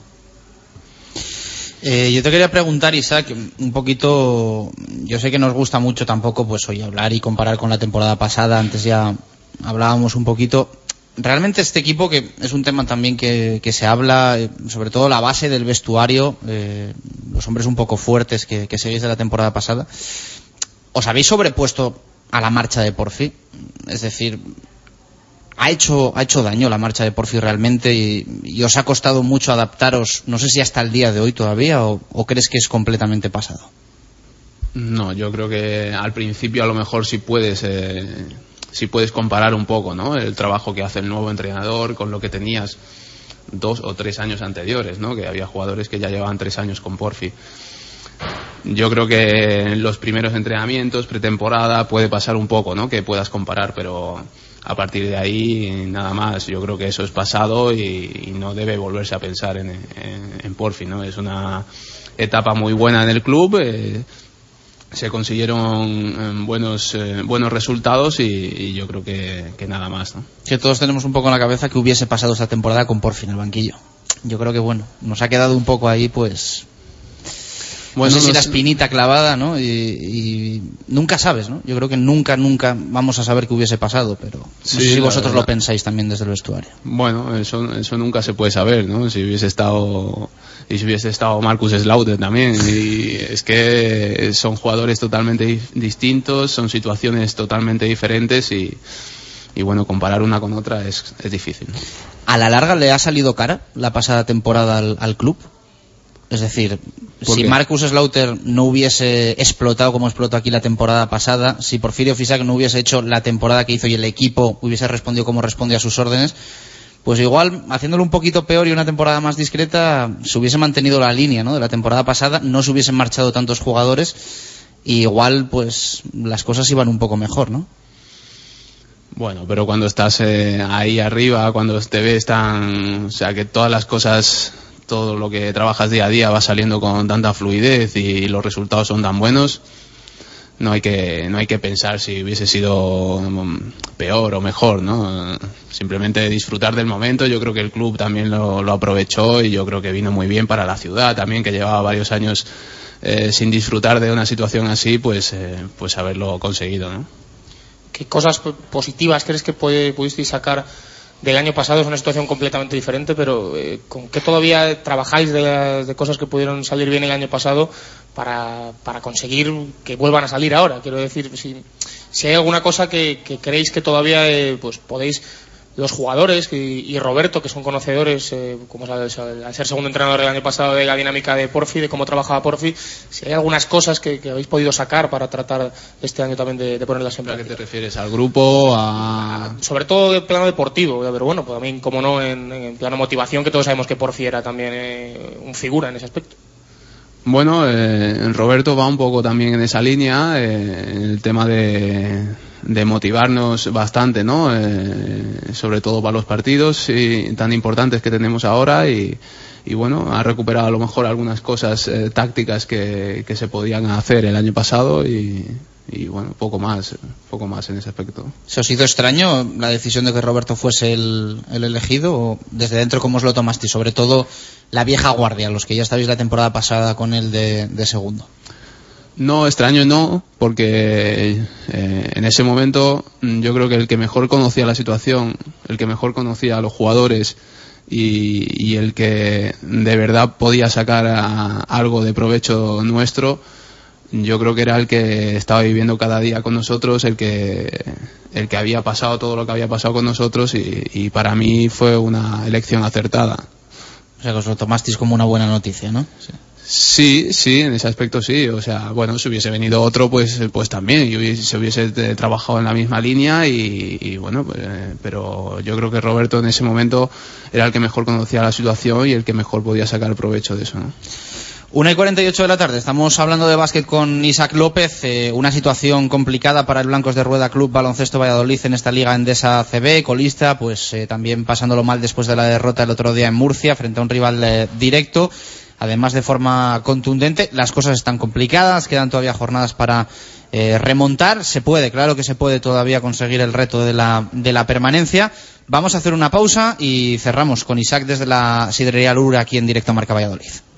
Eh, yo te quería preguntar, Isaac, un poquito, yo sé que nos gusta mucho tampoco, pues hoy hablar y comparar con la temporada pasada, antes ya hablábamos un poquito, realmente este equipo, que es un tema también que, se habla, eh, sobre todo la base del vestuario, eh, los hombres un poco fuertes que, seguís de la temporada pasada, ¿os habéis sobrepuesto a la marcha de Porfi? Es decir, ¿ha hecho, ha hecho daño la marcha de Porfi realmente y, os ha costado mucho adaptaros, no sé si hasta el día de hoy todavía, o, crees que es completamente pasado? No, yo creo que al principio a lo mejor sí puedes... Eh si puedes comparar un poco ¿no? el trabajo que hace el nuevo entrenador con lo que tenías dos o tres años anteriores, ¿no? que había jugadores que ya llevaban tres años con Porfi. Yo creo que en los primeros entrenamientos, pretemporada, puede pasar un poco, ¿no? Que puedas comparar, pero a partir de ahí nada más. Yo creo que eso es pasado y, no debe volverse a pensar en, en, Porfi, ¿no? Es una etapa muy buena en el club. Eh, se consiguieron em, buenos eh, buenos resultados y, yo creo que, nada más ¿no? que todos tenemos un poco en la cabeza que hubiese pasado esta temporada con Porfi en el banquillo yo creo que bueno nos ha quedado un poco ahí pues bueno, no sé si la espinita clavada, ¿no? Y, nunca sabes, ¿no? Yo creo que nunca, nunca vamos a saber qué hubiese pasado, pero no sé si vosotros lo pensáis también desde el vestuario. Bueno, eso, eso nunca se puede saber, ¿no? Si hubiese estado y si hubiese estado Marcus Slaughter también. Y es que son jugadores totalmente distintos, son situaciones totalmente diferentes y, y bueno, comparar una con otra es, es difícil. ¿A la larga le ha salido cara la pasada temporada al, club? Es decir, si Marcus Slaughter no hubiese explotado como explotó aquí la temporada pasada, si Porfirio Fisac no hubiese hecho la temporada que hizo y el equipo hubiese respondido como respondió a sus órdenes, pues igual haciéndolo un poquito peor y una temporada más discreta se hubiese mantenido la línea ¿no? de la temporada pasada, no se hubiesen marchado tantos jugadores y igual pues las cosas iban un poco mejor, ¿no? Bueno, pero cuando estás eh, ahí arriba, cuando te ves tan, o sea, que todas las cosas, todo lo que trabajas día a día va saliendo con tanta fluidez y los resultados son tan buenos, no hay que no hay que pensar si hubiese sido mm, peor o mejor, ¿no? Simplemente disfrutar del momento. Yo creo que el club también lo, lo aprovechó y yo creo que vino muy bien para la ciudad también, que llevaba varios años eh, sin disfrutar de una situación así, pues eh, pues haberlo conseguido, ¿no? ¿Qué cosas positivas crees que pudisteis sacar del año pasado? Es una situación completamente diferente, pero eh, ¿con qué todavía trabajáis de, cosas que pudieron salir bien el año pasado para, para conseguir que vuelvan a salir ahora? Quiero decir, si, si hay alguna cosa que, que creéis que todavía eh, pues podéis los jugadores y, y, Roberto, que son conocedores, eh, como al, al, ser segundo entrenador el año pasado de la dinámica de Porfi, de cómo trabajaba Porfi, si hay algunas cosas que, que habéis podido sacar para tratar este año también de, de ponerlas en práctica. ¿A qué te refieres? ¿Al grupo? A... Sobre todo en plano deportivo, pero bueno, pues también, como no, en, en plano motivación, que todos sabemos que Porfi era también eh, un figura en ese aspecto. Bueno, eh, Roberto va un poco también en esa línea, eh, en el tema de, de motivarnos bastante, ¿no? Eh, sobre todo para los partidos y, tan importantes que tenemos ahora y, y, bueno, ha recuperado a lo mejor algunas cosas eh, tácticas que, que, se podían hacer el año pasado y, y, bueno, poco más, poco más en ese aspecto. ¿Se os hizo extraño la decisión de que Roberto fuese el, el elegido o desde dentro cómo os lo tomaste? Sobre todo la vieja guardia, los que ya estabais la temporada pasada con él de, de segundo. No, extraño no, porque eh, en ese momento yo creo que el que mejor conocía la situación, el que mejor conocía a los jugadores y, el que de verdad podía sacar algo de provecho nuestro, yo creo que era el que estaba viviendo cada día con nosotros, el que, el que había pasado todo lo que había pasado con nosotros y, y para mí fue una elección acertada. O sea, que os lo tomasteis como una buena noticia, ¿no? Sí. Sí, sí, en ese aspecto sí. O sea, bueno, si hubiese venido otro, pues, pues también. Y hubiese, se hubiese trabajado en la misma línea y, bueno, pues, eh, pero yo creo que Roberto en ese momento era el que mejor conocía la situación y el que mejor podía sacar provecho de eso, ¿no? Una y 48 de la tarde, estamos hablando de básquet con Isaac López, eh, una situación complicada para el Blancos de Rueda Club Baloncesto Valladolid en esta liga Endesa CB, colista, pues eh, también pasándolo mal después de la derrota el otro día en Murcia frente a un rival eh, directo además de forma contundente. Las cosas están complicadas, quedan todavía jornadas para eh, remontar. Se puede, claro que se puede todavía conseguir el reto de la, de la permanencia. Vamos a hacer una pausa y cerramos con Isaac desde la Sidrería Lura aquí en directo a Marca Valladolid.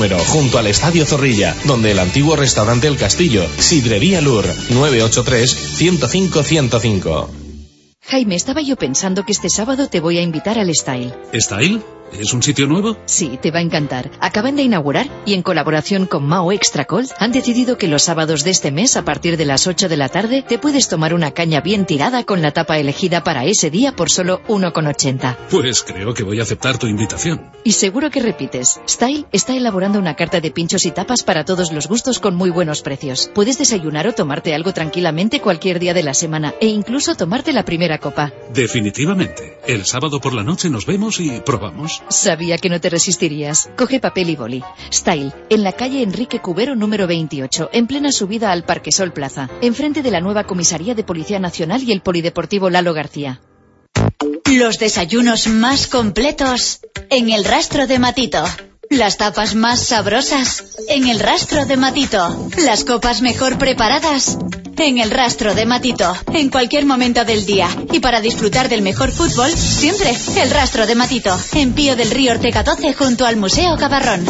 número, junto al Estadio Zorrilla, donde el antiguo restaurante El Castillo, Sidrería Lur, 983-105-105. Jaime, estaba yo pensando que este sábado te voy a invitar al Style. ¿Style? ¿Es un sitio nuevo? Sí, te va a encantar. Acaban de inaugurar y en colaboración con Mao Extra Cold han decidido que los sábados de este mes a partir de las 8 de la tarde te puedes tomar una caña bien tirada con la tapa elegida para ese día por solo 1,80. Pues creo que voy a aceptar tu invitación. Y seguro que repites. Style está elaborando una carta de pinchos y tapas para todos los gustos con muy buenos precios. Puedes desayunar o tomarte algo tranquilamente cualquier día de la semana e incluso tomarte la primera copa. Definitivamente. El sábado por la noche nos vemos y probamos. Sabía que no te resistirías. Coge papel y boli. Style, en la calle Enrique Cubero número 28, en plena subida al Parque Sol Plaza, enfrente de la nueva comisaría de Policía Nacional y el Polideportivo Lalo García. Los desayunos más completos en el rastro de Matito. Las tapas más sabrosas en el rastro de Matito. Las copas mejor preparadas en el rastro de Matito. En cualquier momento del día. Y para disfrutar del mejor fútbol, siempre el rastro de Matito. En Pío del Río Ortega 12 junto al Museo Cabarrón.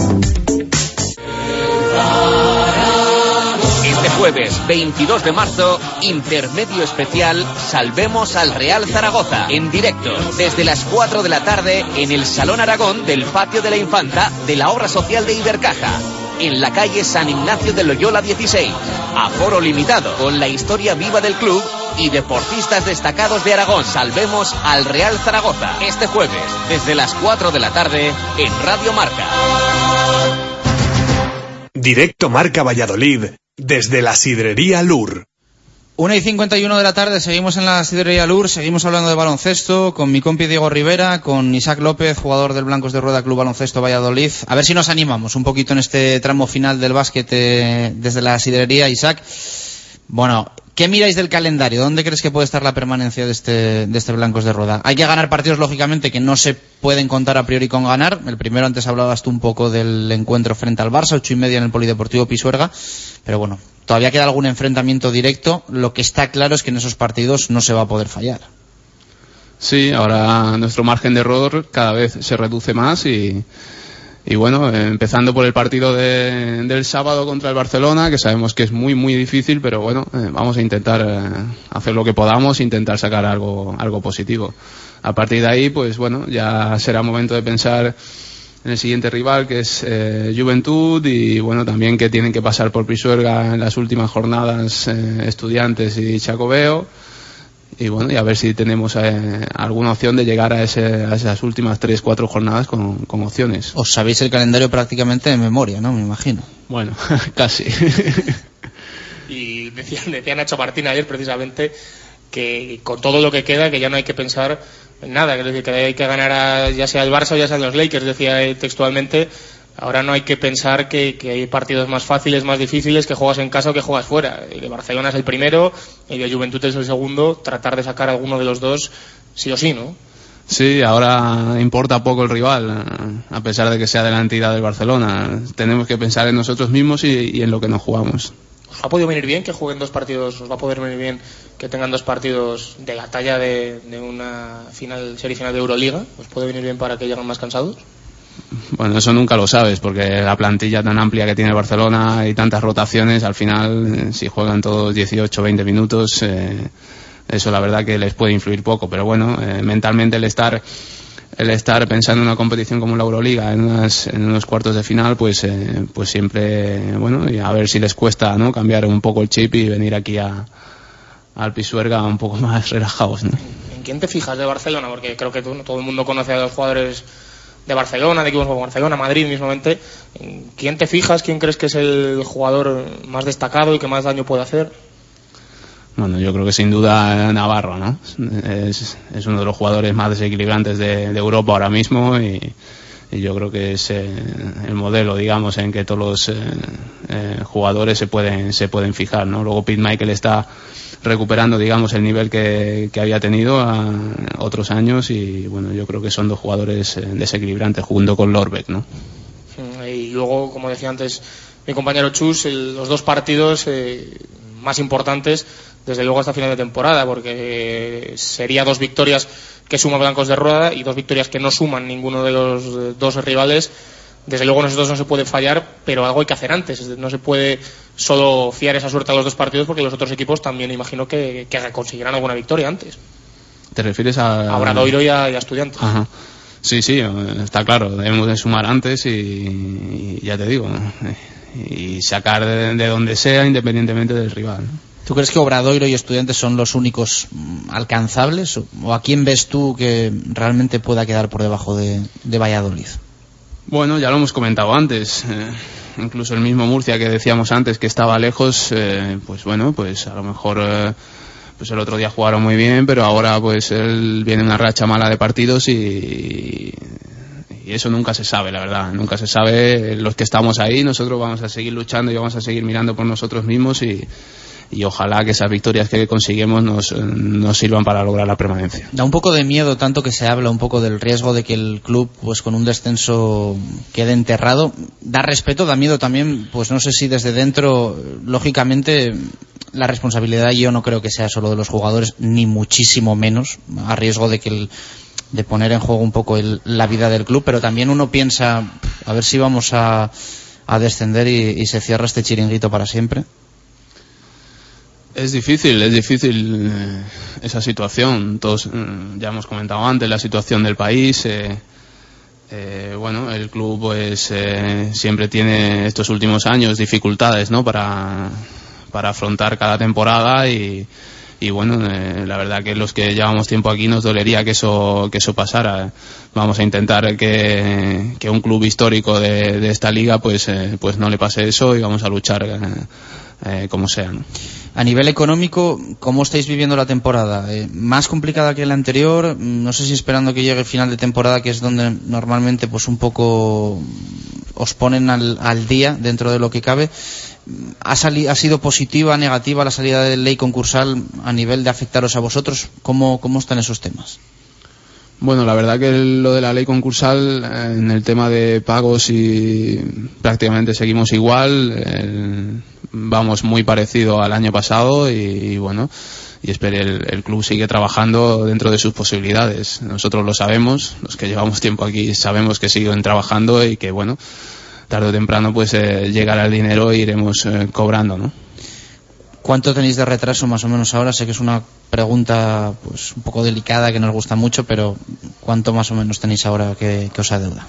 Este jueves 22 de marzo, intermedio especial Salvemos al Real Zaragoza en directo desde las 4 de la tarde en el Salón Aragón del Patio de la Infanta de la Obra Social de Ibercaja en la calle San Ignacio de Loyola 16. Aforo limitado con la historia viva del club y deportistas destacados de Aragón. Salvemos al Real Zaragoza este jueves desde las 4 de la tarde en Radio Marca. Directo Marca Valladolid desde la sidrería Lur. 1 y 51 de la tarde, seguimos en la sidrería Lur, seguimos hablando de baloncesto con mi compi Diego Rivera, con Isaac López, jugador del Blancos de Rueda Club Baloncesto Valladolid. A ver si nos animamos un poquito en este tramo final del básquet eh, desde la sidrería, Isaac. Bueno, ¿qué miráis del calendario? ¿Dónde crees que puede estar la permanencia de este, de este Blancos de Rueda? Hay que ganar partidos, lógicamente, que no se pueden contar a priori con ganar. El primero, antes hablabas tú un poco del encuentro frente al Barça, ocho y media en el Polideportivo Pisuerga. Pero bueno, todavía queda algún enfrentamiento directo. Lo que está claro es que en esos partidos no se va a poder fallar. Sí, ahora nuestro margen de error cada vez se reduce más y, y bueno, empezando por el partido de- del sábado contra el Barcelona, que sabemos que es muy, muy difícil, pero bueno, eh, vamos a intentar eh, hacer lo que podamos, intentar sacar algo, algo positivo. A partir de ahí, pues bueno, ya será momento de pensar en el siguiente rival, que es eh, Juventud, y bueno, también que tienen que pasar por Pisuerga en las últimas jornadas eh, Estudiantes y Chacobeo y bueno, y a ver si tenemos eh, alguna opción de llegar a, ese- a esas últimas tres, cuatro jornadas con, con opciones. Os sabéis el calendario prácticamente de memoria, ¿no? Me imagino. Bueno, casi. Y decían, decía Nacho Martín ayer precisamente que con todo lo que queda, que ya no hay que pensar en nada, que hay que ganar a- ya sea el Barça o ya sean los Lakers, decía textualmente. Ahora no hay que pensar que, que hay partidos más fáciles, más difíciles, que juegas en casa o que juegas fuera. El de Barcelona es el primero, el de Juventud es el segundo. Tratar de sacar alguno de los dos, sí o sí, ¿no? Sí, ahora importa poco el rival, a pesar de que sea de la entidad del Barcelona. Tenemos que pensar en nosotros mismos y, y en lo que nos jugamos. ¿Os ha podido venir bien que jueguen dos partidos? ¿Os va a poder venir bien que tengan dos partidos de la talla de, de una final, serie final de Euroliga? ¿Os puede venir bien para que lleguen más cansados? Bueno, eso nunca lo sabes, porque la plantilla tan amplia que tiene el Barcelona y tantas rotaciones, al final, eh, si juegan todos 18 20 minutos, eh, eso la verdad que les puede influir poco. Pero bueno, eh, mentalmente el estar el estar pensando en una competición como la Euroliga, en, unas- en unos cuartos de final, pues eh, pues siempre, bueno, y a ver si les cuesta no cambiar un poco el chip y venir aquí a, al Pisuerga un poco más relajados. ¿no? ¿En quién te fijas de Barcelona? Porque creo que todo el mundo conoce a los jugadores de Barcelona, de equipos como Barcelona, Madrid mismamente. ¿En quién te fijas? ¿Quién crees que es el jugador más destacado y que más daño puede hacer? Bueno, yo creo que sin duda Navarro, ¿no? Es, es uno de los jugadores más desequilibrantes de, Europa ahora mismo y, y yo creo que es eh, el modelo, digamos, en que todos los eh, eh, jugadores se pueden se pueden fijar, ¿no? Luego Pete Michael está recuperando, digamos, el nivel que, que había tenido a otros años y bueno, yo creo que son dos jugadores eh, desequilibrantes junto con Lorbeck, ¿no? Y luego, como decía antes mi compañero Chus, el- los dos partidos eh, más importantes, desde luego hasta final de temporada, porque eh, sería dos victorias que suman Blancos de Rueda y dos victorias que no suman ninguno de los eh, dos rivales. Desde luego nosotros no se puede fallar, pero algo hay que hacer antes. No se puede solo fiar esa suerte a los dos partidos porque los otros equipos también imagino que, que conseguirán alguna victoria antes. ¿Te refieres a...? A Obradoiro y a, y a Estudiantes. Ajá. Sí, sí, está claro, debemos de sumar antes y, y ya te digo, y sacar de, de donde sea independientemente del rival. ¿no? ¿Tú crees que Obradoiro y Estudiantes son los únicos alcanzables? ¿O- ¿O a quién ves tú que realmente pueda quedar por debajo de, de Valladolid? Bueno, ya lo hemos comentado antes, eh, incluso el mismo Murcia que decíamos antes que estaba lejos, eh, pues bueno, pues a lo mejor eh, pues el otro día jugaron muy bien, pero ahora pues él viene una racha mala de partidos y, y eso nunca se sabe, la verdad, nunca se sabe. Los que estamos ahí, nosotros vamos a seguir luchando y vamos a seguir mirando por nosotros mismos y, y ojalá que esas victorias que conseguimos nos, nos sirvan para lograr la permanencia. Da un poco de miedo tanto que se habla un poco del riesgo de que el club pues con un descenso quede enterrado. Da respeto, da miedo también, pues no sé si desde dentro, lógicamente la responsabilidad yo no creo que sea solo de los jugadores, ni muchísimo menos, a riesgo de que el, de poner en juego un poco el, la vida del club, pero también uno piensa a ver si vamos a, a descender y, y se cierra este chiringuito para siempre. Es difícil, es difícil eh, esa situación. Todos mm, ya hemos comentado antes la situación del país. Eh, eh, bueno, el club pues eh, siempre tiene estos últimos años dificultades, ¿no? Para, para afrontar cada temporada y, y bueno, eh, la verdad que los que llevamos tiempo aquí nos dolería que eso que eso pasara. Vamos a intentar que, que un club histórico de, de esta liga pues eh, pues no le pase eso y vamos a luchar eh, como sea. ¿no? A nivel económico, ¿cómo estáis viviendo la temporada? Eh, ¿Más complicada que la anterior? Mm, No sé si esperando que llegue el final de temporada, que es donde normalmente pues un poco os ponen al, al día dentro de lo que cabe. ¿Ha, sali- ¿Ha sido positiva, negativa la salida de ley concursal a nivel de afectaros a vosotros? ¿Cómo, cómo están esos temas? Bueno, la verdad que lo de la ley concursal eh, en el tema de pagos y prácticamente seguimos igual, vamos muy parecido al año pasado y, bueno, y espere el, el club sigue trabajando dentro de sus posibilidades. Nosotros lo sabemos, los que llevamos tiempo aquí sabemos que siguen trabajando y que bueno, tarde o temprano pues eh, llegará el dinero e iremos eh, cobrando, ¿no? ¿Cuánto tenéis de retraso más o menos ahora? Sé que es una pregunta pues un poco delicada que nos gusta mucho, pero ¿cuánto más o menos tenéis ahora que, que os adeuda?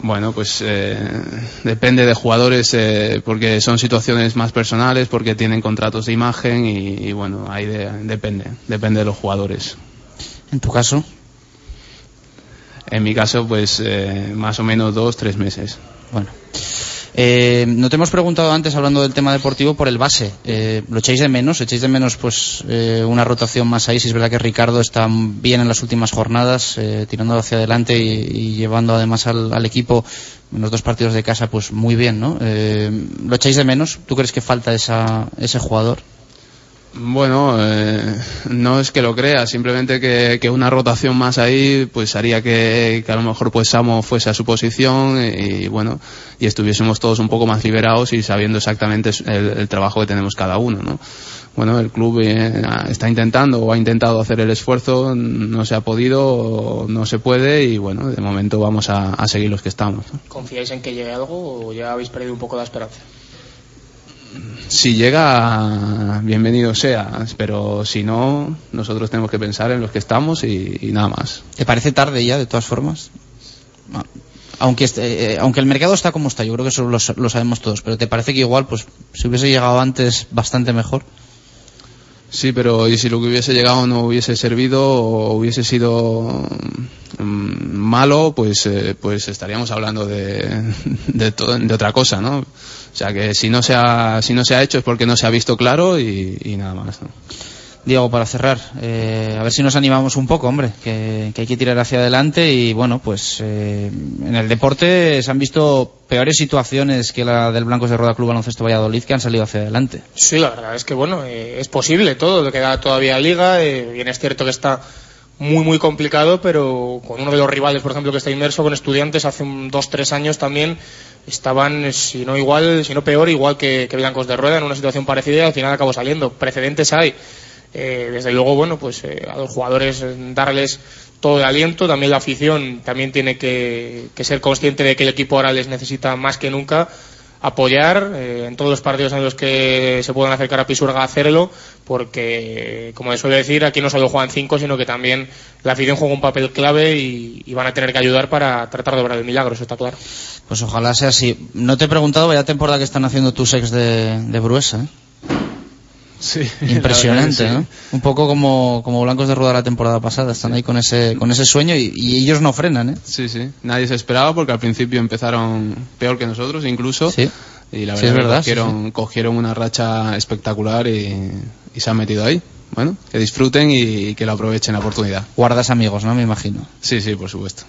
Bueno, pues eh, depende de jugadores eh, porque son situaciones más personales, porque tienen contratos de imagen y, y bueno, ahí de- depende, depende de los jugadores. ¿En tu caso? En mi caso, pues eh, más o menos dos, tres meses. Bueno. Eh, no te hemos preguntado antes, hablando del tema deportivo, por el base. Eh, ¿Lo echáis de menos? ¿Echáis de menos pues eh, una rotación más ahí? Si es verdad que Ricardo está bien en las últimas jornadas, eh, tirando hacia adelante y, llevando además al, equipo en los dos partidos de casa pues muy bien, ¿no? ¿Lo echáis de menos? ¿Tú crees que falta esa, ese jugador? Bueno, eh, no es que lo crea, simplemente que, una rotación más ahí pues haría que, a lo mejor pues Samo fuese a su posición y, bueno, y estuviésemos todos un poco más liberados y sabiendo exactamente el, trabajo que tenemos cada uno, ¿no? Bueno, el club eh, está intentando o ha intentado hacer el esfuerzo, no se ha podido, no se puede y bueno, de momento vamos a, a seguir los que estamos. ¿Confiáis en que llegue algo o ya habéis perdido un poco la esperanza? Si llega, bienvenido sea, pero si no, nosotros tenemos que pensar en los que estamos y, y nada más. ¿Te parece tarde ya, de todas formas? No. Aunque, este, eh, aunque el mercado está como está, yo creo que eso lo, lo sabemos todos, pero ¿te parece que igual, pues, si hubiese llegado antes, bastante mejor? Sí, pero y si lo que hubiese llegado no hubiese servido o hubiese sido mm, malo, pues eh, pues estaríamos hablando de, de otra cosa, ¿no? O sea que si no se ha, si no se ha hecho es porque no se ha visto claro y, y nada más. ¿no? Diego, para cerrar, eh, a ver si nos animamos un poco, hombre, que, que hay que tirar hacia adelante y bueno, pues eh, en el deporte se han visto peores situaciones que la del Blancos de Roda Club Baloncesto Valladolid que han salido hacia adelante. Sí, la verdad es que bueno, eh, es posible todo, queda todavía liga, eh, bien es cierto que está muy muy complicado, pero con uno de los rivales, por ejemplo, que está inmerso con estudiantes hace un, dos, tres años también estaban, si no igual, si no peor, igual que, que Blancos de Rueda en una situación parecida y al final acabó saliendo. Precedentes hay. Eh, desde luego, bueno, pues eh, a los jugadores eh, darles todo el aliento, también la afición también tiene que, que ser consciente de que el equipo ahora les necesita más que nunca apoyar eh, en todos los partidos en los que se puedan acercar a Pisurga hacerlo, porque, como suele decir, aquí no solo juegan cinco, sino que también la afición juega un papel clave y, y van a tener que ayudar para tratar de obrar el milagro, eso está claro. Pues ojalá sea así. No te he preguntado, vaya temporada que están haciendo tus ex de, de Bruesa, ¿eh? Sí, Impresionante, ¿no? Un poco como, como Blancos de Rueda la temporada pasada, están ahí con ese, con ese sueño y, y ellos no frenan, ¿eh? Sí, sí. Nadie se esperaba porque al principio empezaron peor que nosotros, incluso. Sí. Y la verdad, es que verdad, cogieron, cogieron una racha espectacular y, y se han metido ahí. Bueno, que disfruten y, que lo aprovechen la oportunidad. Guardas amigos, ¿no? Me imagino. Sí, sí, por supuesto.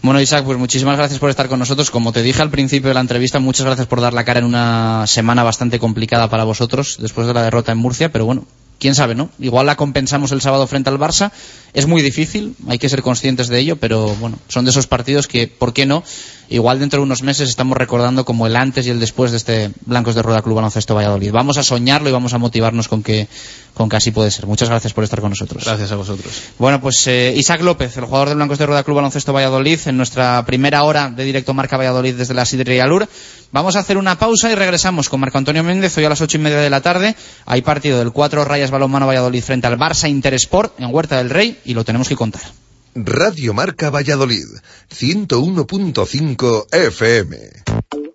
Bueno, Isaac, pues muchísimas gracias por estar con nosotros. Como te dije al principio de la entrevista, muchas gracias por dar la cara en una semana bastante complicada para vosotros después de la derrota en Murcia, pero bueno, quién sabe, ¿no? Igual la compensamos el sábado frente al Barça. Es muy difícil, hay que ser conscientes de ello, pero bueno, son de esos partidos que, ¿por qué no? Igual dentro de unos meses estamos recordando como el antes y el después de este Blancos de Rueda Club Baloncesto Valladolid. Vamos a soñarlo y vamos a motivarnos con que, con que así puede ser. Muchas gracias por estar con nosotros. Gracias a vosotros. Bueno, pues eh, Isaac López, el jugador del Blancos de Rueda Club Baloncesto Valladolid, en nuestra primera hora de directo Marca Valladolid desde la Sidrería Lur. Vamos a hacer una pausa y regresamos con Marco Antonio Méndez hoy a las ocho y media de la tarde. Hay partido del 4 Rayas Balonmano Valladolid frente al Barça Interesport en Huerta del Rey y lo tenemos que contar. Radio Marca Valladolid, 101.5 FM.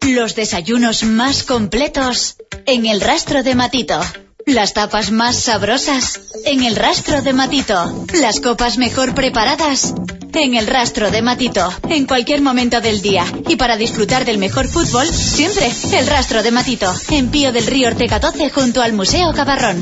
Los desayunos más completos en el rastro de Matito. Las tapas más sabrosas en el rastro de Matito. Las copas mejor preparadas en el rastro de Matito. En cualquier momento del día. Y para disfrutar del mejor fútbol, siempre el rastro de Matito. En Pío del Río Ortega 12 junto al Museo Cabarrón.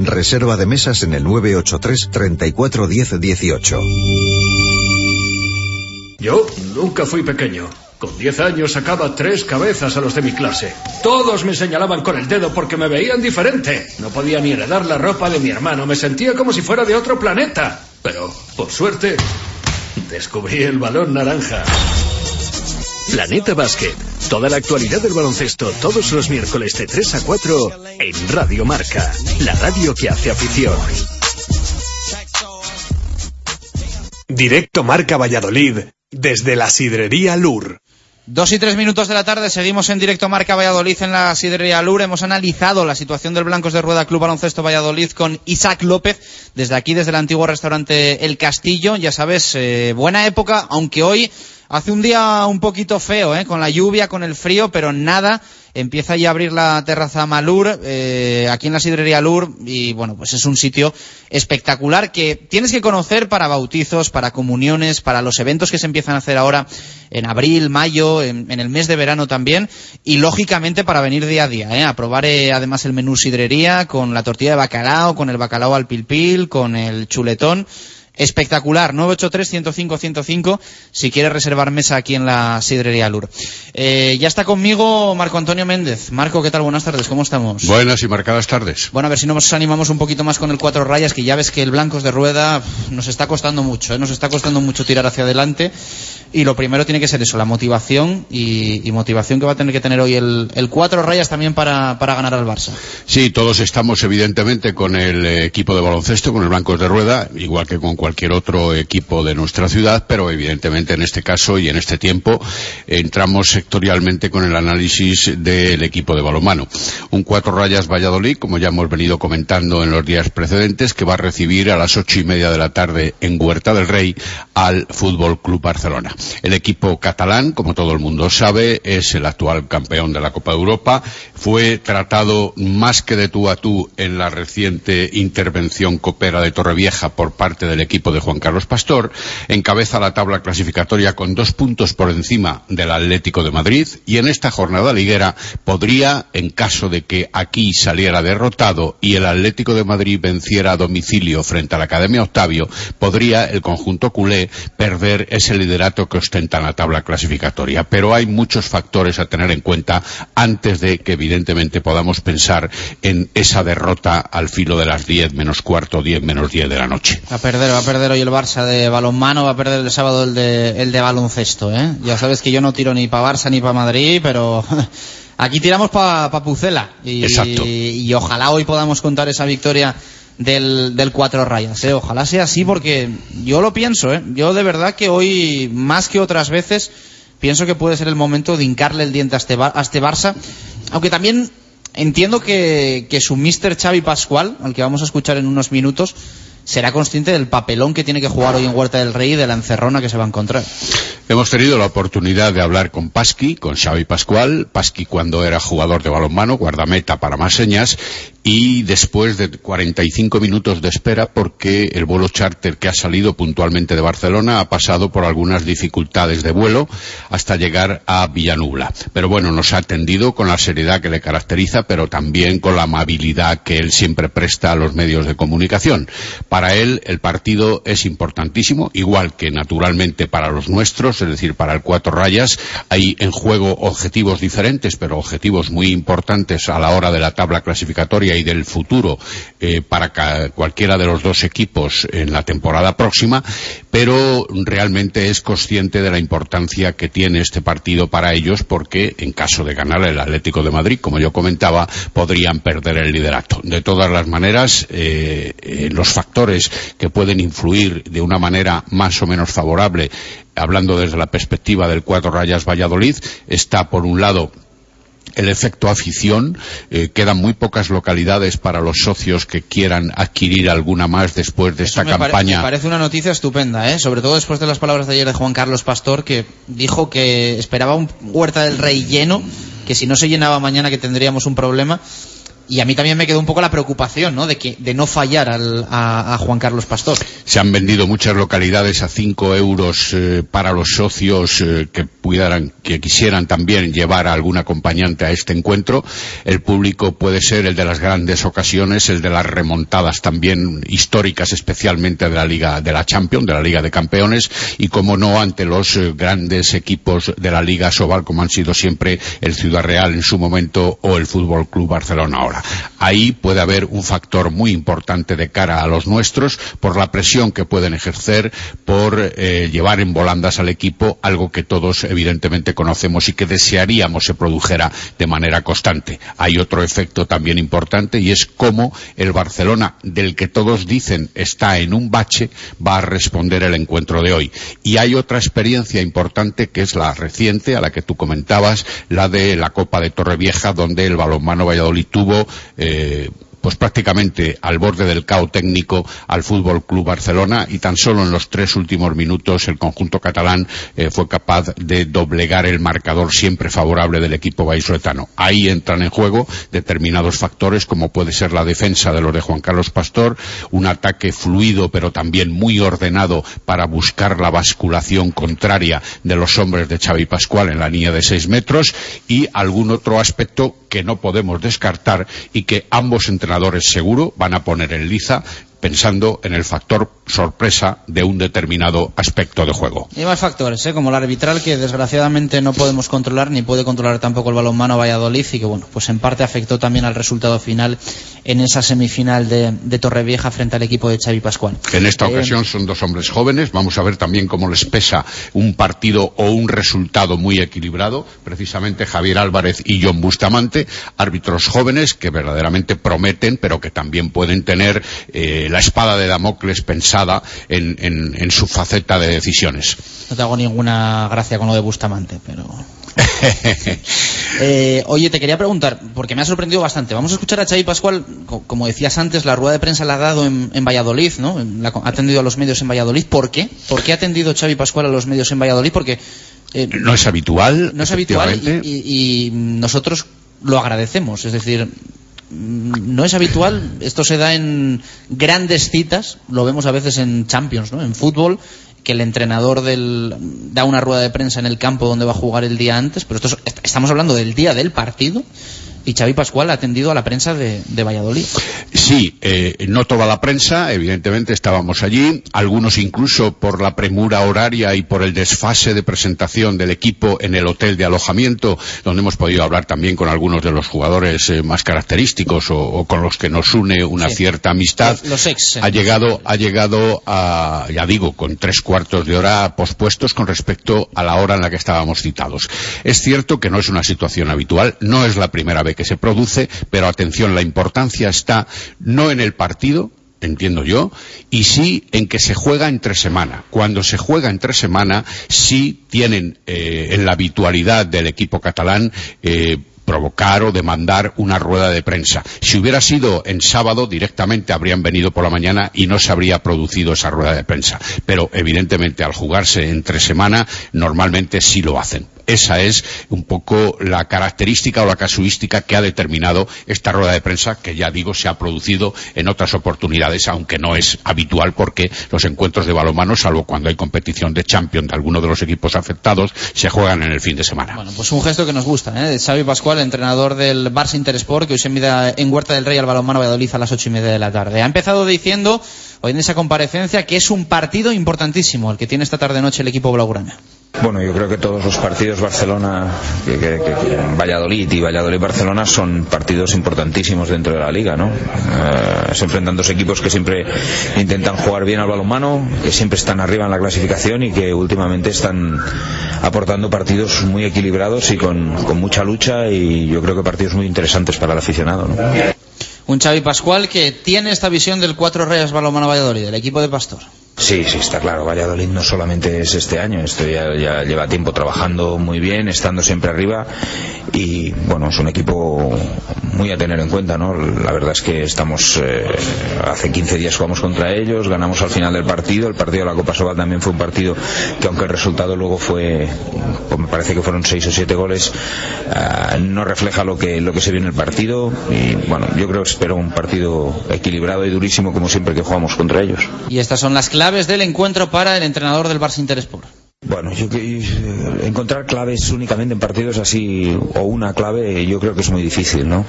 Reserva de mesas en el 983 34 10 18. Yo nunca fui pequeño. Con 10 años sacaba tres cabezas a los de mi clase. Todos me señalaban con el dedo porque me veían diferente. No podía ni heredar la ropa de mi hermano. Me sentía como si fuera de otro planeta. Pero, por suerte, descubrí el balón naranja. Planeta Basket. Toda la actualidad del baloncesto todos los miércoles de 3 a 4 en Radio Marca. La radio que hace afición. Directo Marca Valladolid, desde la Sidrería Lur. Dos y tres minutos de la tarde, seguimos en directo Marca Valladolid en la Sidrería Lur. Hemos analizado la situación del Blancos de Rueda Club Baloncesto Valladolid con Isaac López, desde aquí, desde el antiguo restaurante El Castillo. Ya sabes, eh, buena época, aunque hoy hace un día un poquito feo, ¿eh? con la lluvia, con el frío, pero nada. Empieza ya a abrir la terraza Malur, eh, aquí en la Sidrería Lur, y bueno, pues es un sitio espectacular que tienes que conocer para bautizos, para comuniones, para los eventos que se empiezan a hacer ahora en abril, mayo, en, el mes de verano también, y lógicamente para venir día a día, ¿eh? a probar eh, además el menú sidrería con la tortilla de bacalao, con el bacalao al pilpil, con el chuletón. Espectacular, 983-105-105 si quieres reservar mesa aquí en la Sidrería Lur. Eh, ya está conmigo Marco Antonio Méndez. Marco, ¿qué tal? Buenas tardes, ¿cómo estamos? Buenas y marcadas tardes. Bueno, a ver si nos animamos un poquito más con el cuatro rayas, que ya ves que el blancos de rueda nos está costando mucho, ¿eh? nos está costando mucho tirar hacia adelante. Y lo primero tiene que ser eso, la motivación y, y motivación que va a tener que tener hoy el, el cuatro rayas también para, para ganar al Barça. Sí, todos estamos evidentemente con el equipo de baloncesto, con el Blancos de Rueda, igual que con cualquier otro equipo de nuestra ciudad, pero evidentemente en este caso y en este tiempo entramos sectorialmente con el análisis del equipo de balonmano. Un cuatro rayas Valladolid, como ya hemos venido comentando en los días precedentes, que va a recibir a las ocho y media de la tarde en Huerta del Rey al Fútbol Club Barcelona. El equipo catalán, como todo el mundo sabe, es el actual campeón de la Copa de Europa. Fue tratado más que de tú a tú en la reciente intervención copera de Torrevieja por parte del equipo de Juan Carlos Pastor. Encabeza la tabla clasificatoria con dos puntos por encima del Atlético de Madrid y en esta jornada liguera podría, en caso de que aquí saliera derrotado y el Atlético de Madrid venciera a domicilio frente a la Academia Octavio, podría el conjunto culé perder ese liderato que ostenta en la tabla clasificatoria. Pero hay muchos factores a tener en cuenta antes de que evidentemente podamos pensar en esa derrota al filo de las 10 menos cuarto, 10 menos 10 de la noche. Hoy el Barça de balonmano, va a perder el sábado el de, el de baloncesto, ¿eh? Ya sabes que yo no tiro ni para Barça ni para Madrid, pero aquí tiramos para pa Pucela. Y, Exacto. y ojalá hoy podamos contar esa victoria del, del cuatro rayas, ¿eh? Ojalá sea así porque yo lo pienso, ¿eh? Yo de verdad que hoy, más que otras veces, pienso que puede ser el momento de hincarle el diente a este, Bar- a este Barça, aunque también entiendo que, que su mister Xavi Pascual, al que vamos a escuchar en unos minutos, será consciente del papelón que tiene que jugar hoy en Huerta del Rey y de la encerrona que se va a encontrar. Hemos tenido la oportunidad de hablar con Pasqui, con Xavi Pascual, Pasqui cuando era jugador de balonmano, guardameta para más señas, y después de 45 minutos de espera porque el vuelo charter que ha salido puntualmente de Barcelona ha pasado por algunas dificultades de vuelo hasta llegar a Villanubla. Pero bueno, nos ha atendido con la seriedad que le caracteriza, pero también con la amabilidad que él siempre presta a los medios de comunicación. Para él el partido es importantísimo, igual que naturalmente para los nuestros, es decir, para el cuatro rayas, hay en juego objetivos diferentes, pero objetivos muy importantes a la hora de la tabla clasificatoria y del futuro eh, para cualquiera de los dos equipos en la temporada próxima, pero realmente es consciente de la importancia que tiene este partido para ellos porque en caso de ganar el Atlético de Madrid, como yo comentaba, podrían perder el liderato. De todas las maneras, eh, eh, los factores que pueden influir de una manera más o menos favorable, hablando desde la perspectiva del Cuatro Rayas Valladolid, está por un lado el efecto afición. eh, quedan muy pocas localidades para los socios que quieran adquirir alguna más después de esta Me pare- campaña. me parece una noticia estupenda, ¿eh? sobre todo después de las palabras de ayer de Juan Carlos Pastor, que dijo que esperaba un Huerta del Rey lleno, que si no se llenaba mañana que tendríamos un problema. Y a mí también me quedó un poco la preocupación, ¿no? De no fallar al- a, a Juan Carlos Pastor. Se han vendido muchas localidades a 5 euros eh, para los socios eh, que pudieran, que quisieran también llevar a algún acompañante a este encuentro. El público puede ser el de las grandes ocasiones, el de las remontadas también históricas, especialmente de la Liga de la Champions, de la Liga de Campeones, y como no ante los eh, grandes equipos de la Liga Sobal, como han sido siempre el Ciudad Real en su momento o el Fútbol Club Barcelona ahora. Ahí puede haber un factor muy importante de cara a los nuestros por la presión que pueden ejercer por eh, llevar en volandas al equipo algo que todos evidentemente conocemos y que desearíamos se produjera de manera constante. Hay otro efecto también importante y es cómo el Barcelona, del que todos dicen está en un bache, va a responder el encuentro de hoy. Y hay otra experiencia importante que es la reciente, a la que tú comentabas, la de la Copa de Torrevieja, donde el balonmano Valladolid tuvo eh, pues prácticamente al borde del caos técnico al Fútbol Club Barcelona y tan solo en los tres últimos minutos el conjunto catalán eh, fue capaz de doblegar el marcador siempre favorable del equipo vallisoletano. Ahí entran en juego determinados factores como puede ser la defensa de los de Juan Carlos Pastor, un ataque fluido pero también muy ordenado para buscar la basculación contraria de los hombres de Xavi Pascual en la línea de seis metros y algún otro aspecto que no podemos descartar y que ambos entrenadores seguro van a poner en liza pensando en el factor sorpresa de un determinado aspecto de juego. Y más factores, ¿eh? como el arbitral, que desgraciadamente no podemos controlar, ni puede controlar tampoco el balonmano Valladolid, y que bueno, pues en parte afectó también al resultado final en esa semifinal de, de Torrevieja frente al equipo de Xavi Pascual. En esta Eh, ocasión son dos hombres jóvenes. Vamos a ver también cómo les pesa un partido o un resultado muy equilibrado. Precisamente Javier Álvarez y John Bustamante, árbitros jóvenes que verdaderamente prometen, pero que también pueden tener eh, la espada de Damocles pensada en, en- en su faceta de decisiones. No te hago ninguna gracia con lo de Bustamante, pero... Eh, oye, te quería preguntar, porque me ha sorprendido bastante. Vamos a escuchar a Xavi Pascual, co- como decías antes, la rueda de prensa la ha dado en, en Valladolid, ¿no? La- ha atendido a los medios en Valladolid. ¿Por qué? ¿Por qué ha atendido Xavi Pascual a los medios en Valladolid? Porque eh, No es habitual. no es habitual y, y- y nosotros lo agradecemos. Es decir, no es habitual, esto se da en grandes citas, lo vemos a veces en Champions, ¿no? en fútbol, que el entrenador del, da una rueda de prensa en el campo donde va a jugar el día antes, pero estamos hablando del día del partido. Y Xavi Pascual ha atendido a la prensa de, de Valladolid. Sí, eh, no toda la prensa, evidentemente estábamos allí, algunos incluso por la premura horaria y por el desfase de presentación del equipo en el hotel de alojamiento, donde hemos podido hablar también con algunos de los jugadores eh, más característicos o, o, con los que nos une una Sí. cierta amistad. Los ex. ha llegado, ha llegado a, ya digo, con tres cuartos de hora pospuestos con respecto a la hora en la que estábamos citados. Es cierto que no es una situación habitual, no es la primera vez que se produce, pero atención, la importancia está no en el partido, entiendo yo, y sí en que se juega entre semana. Cuando se juega entre semana, sí tienen eh, en la habitualidad del equipo catalán eh, provocar o demandar una rueda de prensa. Si hubiera sido en sábado, directamente habrían venido por la mañana y no se habría producido esa rueda de prensa. Pero evidentemente al jugarse entre semana, normalmente sí lo hacen. Esa es un poco la característica o la casuística que ha determinado esta rueda de prensa que ya digo se ha producido en otras oportunidades, aunque no es habitual porque los encuentros de balonmano, salvo cuando hay competición de Champions de alguno de los equipos afectados, se juegan en el fin de semana. Bueno, pues un gesto que nos gusta, ¿eh? Xavi Pascual, entrenador del Barça Intersport, que hoy se mide en Huerta del Rey al balonmano Valladolid a las ocho y media de la tarde. Ha empezado diciendo, hoy en esa comparecencia, que es un partido importantísimo el que tiene esta tarde-noche el equipo blaugrana. Bueno, yo creo que todos los partidos Barcelona, que, Valladolid y Valladolid-Barcelona son partidos importantísimos dentro de la liga, ¿no? Eh, es enfrentan dos equipos que siempre intentan jugar bien al balonmano, que siempre están arriba en la clasificación y que últimamente están aportando partidos muy equilibrados y con, mucha lucha y yo creo que partidos muy interesantes para el aficionado. Un Xavi Pascual que tiene esta visión del cuatro rayas balonmano Valladolid, del equipo de Pastor. Sí, sí, está claro. Valladolid no solamente es este año, esto ya, ya lleva tiempo trabajando muy bien, estando siempre arriba y bueno, es un equipo muy a tener en cuenta, ¿no? La verdad es que estamos, eh, hace 15 días jugamos contra ellos, ganamos al final del partido, el partido de la Copa Sobal también fue un partido que aunque el resultado luego fue, pues me parece que fueron 6 o 7 goles, ah, no refleja lo que, lo que se vio en el partido y bueno, yo creo que espero un partido equilibrado y durísimo como siempre que jugamos contra ellos. Y estas son las claves del encuentro para el entrenador del Barça Intersport. Bueno, yo que- encontrar claves únicamente en partidos así o una clave yo creo que es muy difícil, ¿no?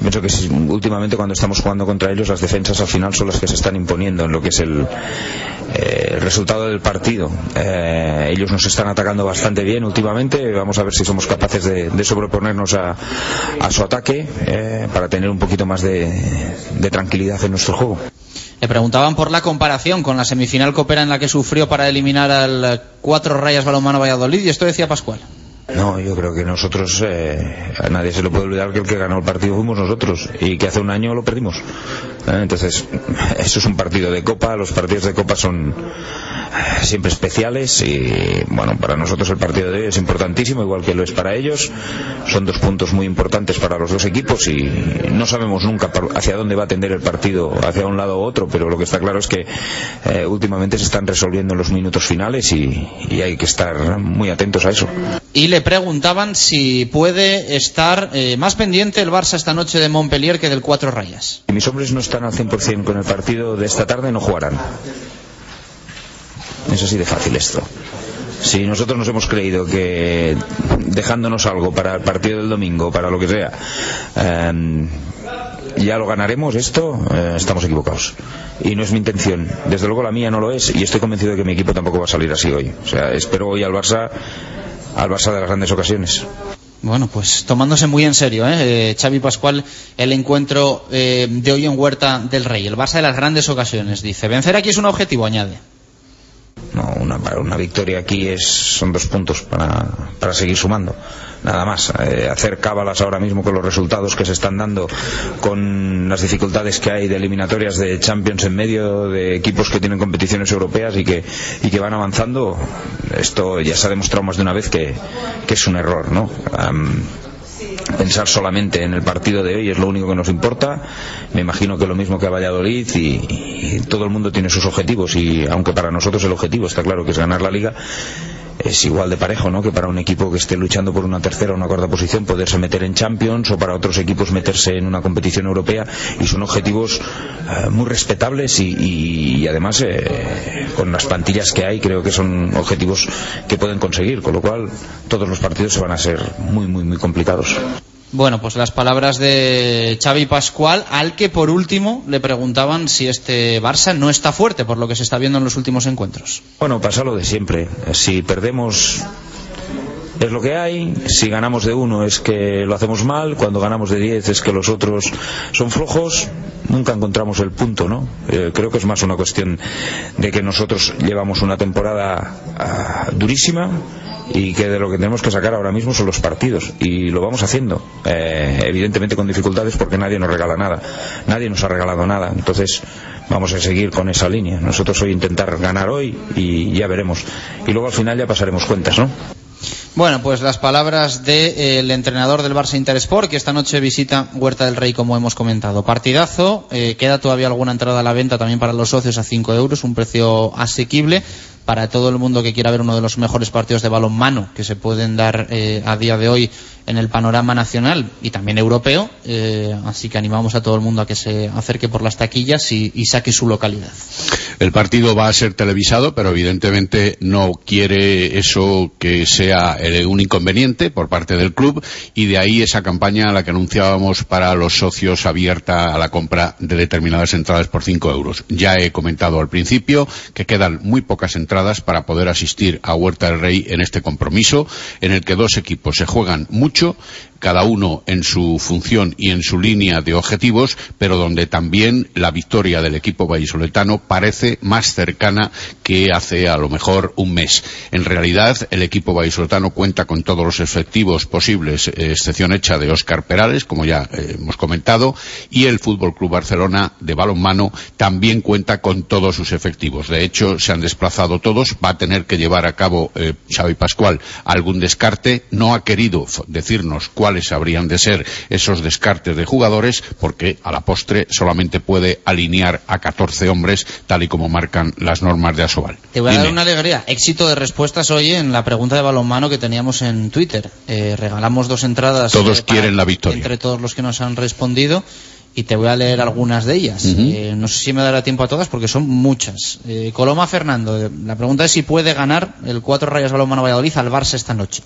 Pienso que últimamente cuando estamos jugando contra ellos las defensas al final son las que se están imponiendo en lo que es el, eh, resultado del partido. Eh, ellos nos están atacando bastante bien últimamente, vamos a ver si somos capaces de, sobreponernos a, a su ataque eh, para tener un poquito más de tranquilidad en nuestro juego. Le preguntaban por la comparación con la semifinal copera en la que sufrió para eliminar al eh, cuatro rayas balonmano Valladolid y esto decía Pascual. No, yo creo que nosotros, eh, a nadie se le puede olvidar que el que ganó el partido fuimos nosotros y que hace un año lo perdimos. Eh, Entonces, eso es un partido de copa, los partidos de copa son siempre especiales y, bueno, para nosotros el partido de hoy es importantísimo, igual que lo es para ellos. Son dos puntos muy importantes para los dos equipos y no sabemos nunca hacia dónde va a tender el partido, hacia un lado u otro, pero lo que está claro es que eh, últimamente se están resolviendo en los minutos finales y- y hay que estar muy atentos a eso. Y le preguntaban si puede estar eh, más pendiente el Barça esta noche de Montpellier que del cuatro rayas. Mis hombres no están al 100% con el partido de esta tarde, no jugarán. Es así de fácil esto. Si nosotros nos hemos creído que dejándonos algo para el partido del domingo, para lo que sea, em, ya lo ganaremos esto, eh, estamos equivocados. Y no es mi intención. Desde luego la mía no lo es y estoy convencido de que mi equipo tampoco va a salir así hoy. O sea, espero hoy al Barça, al Barça de las grandes ocasiones. Bueno, pues tomándose muy en serio, ¿eh? Eh, Xavi Pascual, el encuentro eh, de hoy en Huerta del Rey, el Barça de las grandes ocasiones, dice. Vencer aquí es un objetivo, añade. No, una, una victoria aquí es, son dos puntos para, para seguir sumando. Nada más. Eh, hacer cábalas ahora mismo con los resultados que se están dando, con las dificultades que hay de eliminatorias de Champions en medio, de equipos que tienen competiciones europeas y que, y que van avanzando. Esto ya se ha demostrado más de una vez que, que es un error, ¿no? Pensar solamente en el partido de hoy es lo único que nos importa. Me imagino que lo mismo que a Valladolid y, y todo el mundo tiene sus objetivos y aunque para nosotros el objetivo está claro que es ganar la liga, es igual de parejo, ¿no? Que para un equipo que esté luchando por una tercera o una cuarta posición poderse meter en Champions o para otros equipos meterse en una competición europea y son objetivos eh, muy respetables y, y- además eh, con las plantillas que hay creo que son objetivos que pueden conseguir, con lo cual todos los partidos se van a ser muy muy muy complicados. Bueno, pues las palabras de Xavi Pascual, al que por último le preguntaban si este Barça no está fuerte por lo que se está viendo en los últimos encuentros. Bueno, pasa lo de siempre. Si perdemos es lo que hay. Si ganamos de uno es que lo hacemos mal. Cuando ganamos de diez es que los otros son flojos. Nunca encontramos el punto, ¿no? Eh, creo que es más una cuestión de que nosotros llevamos una temporada ah, durísima y que de lo que tenemos que sacar ahora mismo son los partidos y lo vamos haciendo eh, evidentemente con dificultades porque nadie nos regala nada nadie nos ha regalado nada entonces vamos a seguir con esa línea nosotros hoy intentar ganar hoy y ya veremos y luego al final ya pasaremos cuentas ¿no? Bueno, pues las palabras del entrenador del Barça Intersport, que esta noche visita Huerta del Rey, como hemos comentado. Partidazo, eh, queda todavía alguna entrada a la venta también para los socios a 5 euros, un precio asequible para todo el mundo que quiera ver uno de los mejores partidos de balonmano que se pueden dar eh, a día de hoy en el panorama nacional y también europeo. Eh, así que animamos a todo el mundo a que se acerque por las taquillas y, saque su localidad. El partido va a ser televisado, pero evidentemente no quiere eso que sea un inconveniente por parte del club y de ahí esa campaña a la que anunciábamos para los socios abierta a la compra de determinadas entradas por 5 euros. Ya he comentado al principio que quedan muy pocas entradas para poder asistir a Huerta del Rey en este compromiso, en el que dos equipos se juegan mucho cada uno en su función y en su línea de objetivos, pero donde también la victoria del equipo vallisoletano parece más cercana que hace a lo mejor un mes. En realidad, el equipo vallisoletano cuenta con todos los efectivos posibles, excepción hecha de Óscar Perales, como ya eh, hemos comentado, y el Fútbol Club Barcelona de balonmano también cuenta con todos sus efectivos. De hecho, se han desplazado todos, va a tener que llevar a cabo eh, Xavi Pascual algún descarte, no ha querido decirnos cuál cuáles habrían de ser esos descartes de jugadores, porque a la postre solamente puede alinear a 14 hombres, tal y como marcan las normas de Asobal. Te voy a dar una alegría. Éxito de respuestas hoy en la pregunta de balonmano que teníamos en Twitter. Eh, regalamos dos entradas. Todos eh, quieren la victoria. Entre todos los que nos han respondido y te voy a leer algunas de ellas. eh, no sé si me dará tiempo a todas porque son muchas. Eh, Coloma Fernando, eh, la pregunta es si puede ganar el cuatro rayas balonmano Valladolid al Barça esta noche.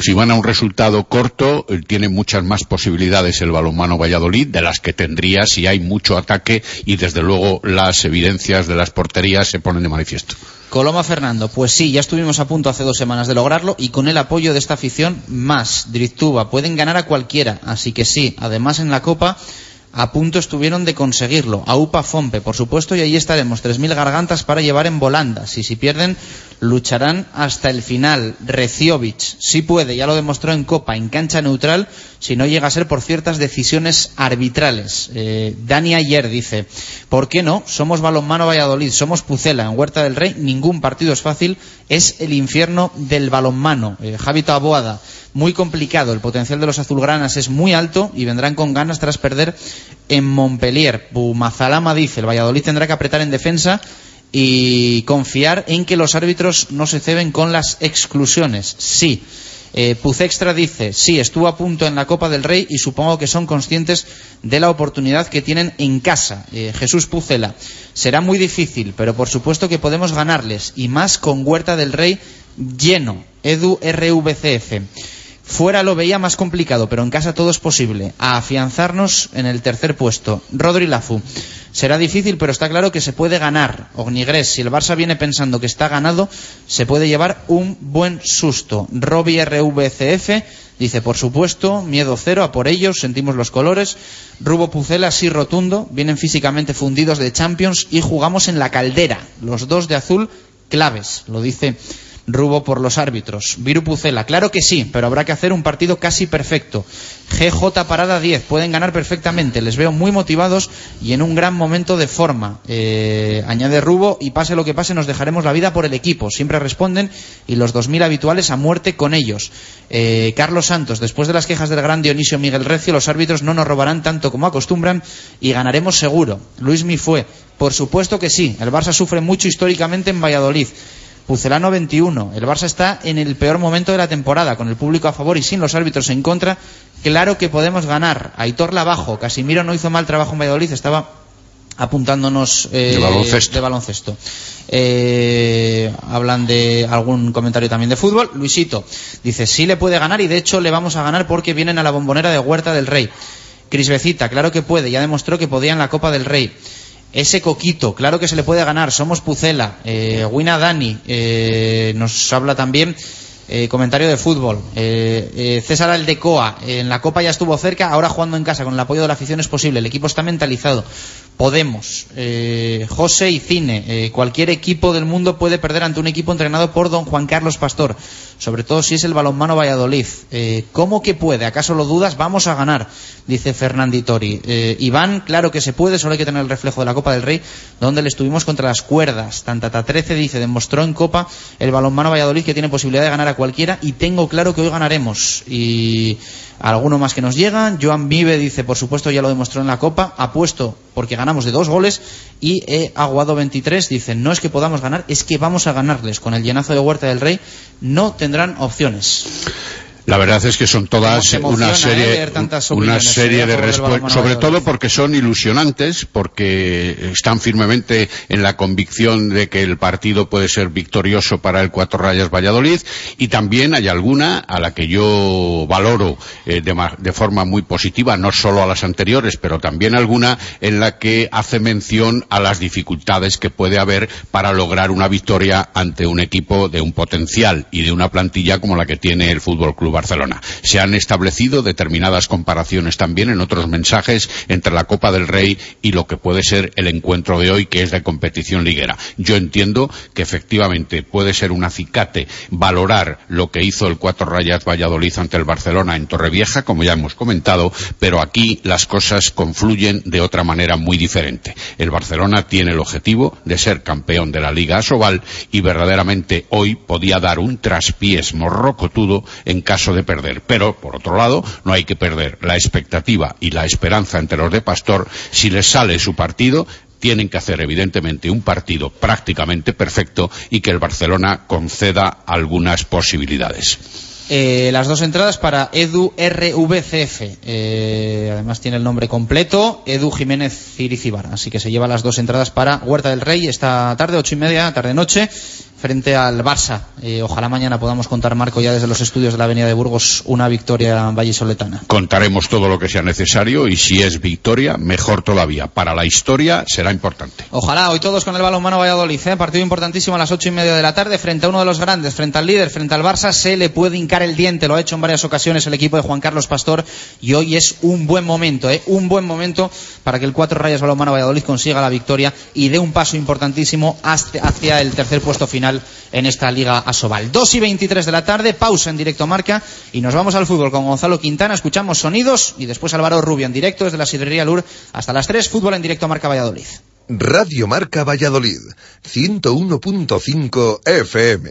Si van a un resultado corto, tiene muchas más posibilidades el balonmano Valladolid de las que tendría si hay mucho ataque y desde luego las evidencias de las porterías se ponen de manifiesto. Coloma Fernando, pues sí, ya estuvimos a punto hace dos semanas de lograrlo y con el apoyo de esta afición más. Directuba, pueden ganar a cualquiera, así que sí, además en la Copa a punto estuvieron de conseguirlo. A UPA Fompe, por supuesto, y ahí estaremos. 3.000 gargantas para llevar en volandas. Y si pierden, lucharán hasta el final. Reciovic, sí puede, ya lo demostró en Copa, en cancha neutral, si no llega a ser por ciertas decisiones arbitrales. Eh, Dani ayer dice, ¿por qué no? Somos balonmano Valladolid, somos Pucela, en Huerta del Rey, ningún partido es fácil, es el infierno del balonmano. Eh, Javito Aboada, muy complicado. El potencial de los azulgranas es muy alto y vendrán con ganas tras perder en Montpellier. Bumazalama dice, el Valladolid tendrá que apretar en defensa y confiar en que los árbitros no se ceben con las exclusiones. Sí. Eh, Puzextra dice, sí, estuvo a punto en la Copa del Rey y supongo que son conscientes de la oportunidad que tienen en casa. Eh, Jesús Pucela, será muy difícil, pero por supuesto que podemos ganarles y más con Huerta del Rey lleno. Edu RVCF. Fuera lo veía más complicado, pero en casa todo es posible. A afianzarnos en el tercer puesto. Rodri Lafu. Será difícil, pero está claro que se puede ganar. Ognigres, si el Barça viene pensando que está ganado, se puede llevar un buen susto. Robbie RVCF dice, por supuesto, miedo cero, a por ellos, sentimos los colores. Rubo Pucela, sí rotundo, vienen físicamente fundidos de Champions y jugamos en la caldera. Los dos de azul, claves, lo dice Rubo por los árbitros. Viru Pucela, claro que sí, pero habrá que hacer un partido casi perfecto. GJ Parada 10, pueden ganar perfectamente, les veo muy motivados y en un gran momento de forma. Eh, añade Rubo, y pase lo que pase, nos dejaremos la vida por el equipo. Siempre responden y los 2.000 habituales a muerte con ellos. Eh, Carlos Santos, después de las quejas del gran Dionisio Miguel Recio, los árbitros no nos robarán tanto como acostumbran y ganaremos seguro. Luis Mifue, por supuesto que sí, el Barça sufre mucho históricamente en Valladolid. Pucelano 21. El Barça está en el peor momento de la temporada, con el público a favor y sin los árbitros en contra. Claro que podemos ganar. Aitor Labajo. Casimiro no hizo mal trabajo en Valladolid, estaba apuntándonos eh, De baloncesto. de baloncesto. Eh, hablan de algún comentario también de fútbol. Luisito dice, sí le puede ganar y de hecho le vamos a ganar porque vienen a la bombonera de Huerta del Rey. Cris Becita, claro que puede, ya demostró que podía en la Copa del Rey. Ese Coquito, claro que se le puede ganar, somos Pucela. Eh, Wina Dani eh, nos habla también eh, comentario de fútbol. Eh, eh, César Aldecoa, en la Copa ya estuvo cerca, ahora jugando en casa con el apoyo de la afición es posible. El equipo está mentalizado. Podemos. Eh, José y Cine. eh, cualquier equipo del mundo puede perder ante un equipo entrenado por don Juan Carlos Pastor. Sobre todo si es el balonmano Valladolid. Eh, ¿Cómo que puede? ¿Acaso lo dudas? Vamos a ganar, dice Fernandi Tori. Iván, claro que se puede, solo hay que tener el reflejo de la Copa del Rey, donde le estuvimos contra las cuerdas. Tantata 13 dice, demostró en Copa el balonmano Valladolid que tiene posibilidad de ganar a cualquiera y tengo claro que hoy ganaremos. Y alguno más que nos llega. Joan Vive dice, por supuesto, ya lo demostró en la Copa. Apuesto porque ganamos de dos goles. Y E Aguado 23 dice, no es que podamos ganar, es que vamos a ganarles. Con el llenazo de Huerta del Rey no tendrán opciones. La verdad es que son todas una eh, serie, tantas una serie eh, de respuestas, sobre todo porque son ilusionantes, porque están firmemente en la convicción de que el partido puede ser victorioso para el Cuatro Rayas Valladolid y también hay alguna a la que yo valoro eh, de, de forma muy positiva, no solo a las anteriores, pero también alguna en la que hace mención a las dificultades que puede haber para lograr una victoria ante un equipo de un potencial y de una plantilla como la que tiene el Fútbol Club Barcelona. Se han establecido determinadas comparaciones también en otros mensajes entre la Copa del Rey y lo que puede ser el encuentro de hoy, que es de competición liguera. Yo entiendo que efectivamente puede ser un acicate valorar lo que hizo el Cuatro Rayas Valladolid ante el Barcelona en Torrevieja, como ya hemos comentado, pero aquí las cosas confluyen de otra manera muy diferente. El Barcelona tiene el objetivo de ser campeón de la Liga Asobal y verdaderamente hoy podía dar un traspiés morrocotudo en caso de perder. Pero, por otro lado, no hay que perder la expectativa y la esperanza entre los de Pastor. Si les sale su partido, tienen que hacer evidentemente un partido prácticamente perfecto y que el Barcelona conceda algunas posibilidades. Eh, las dos entradas para Edu RVCF. Eh, además tiene el nombre completo, Edu Jiménez Ciricibar. Así que se lleva las dos entradas para Huerta del Rey esta tarde, ocho y media, tarde-noche, frente al Barça. Eh, ojalá mañana podamos contar, Marco, ya desde los estudios de la Avenida de Burgos, una victoria vallisoletana. Contaremos todo lo que sea necesario y si es victoria, mejor todavía. Para la historia será importante. Ojalá, hoy todos con el balonmano Valladolid, ¿eh? partido importantísimo a las ocho y media de la tarde, frente a uno de los grandes, frente al líder, frente al Barça, se le puede hincar el diente, lo ha hecho en varias ocasiones el equipo de Juan Carlos Pastor, y hoy es un buen momento, ¿eh? un buen momento para que el Cuatro Rayas Balonmano Valladolid consiga la victoria y dé un paso importantísimo hacia hacia el tercer puesto final en esta Liga Asobal. 2 y 23 de la tarde, pausa en directo marca, y nos vamos al fútbol con Gonzalo Quintana, escuchamos sonidos, y después Álvaro Rubio en directo desde la Sidrería Lur hasta las 3, fútbol en directo marca Valladolid. Radio Marca Valladolid, 101.5 FM.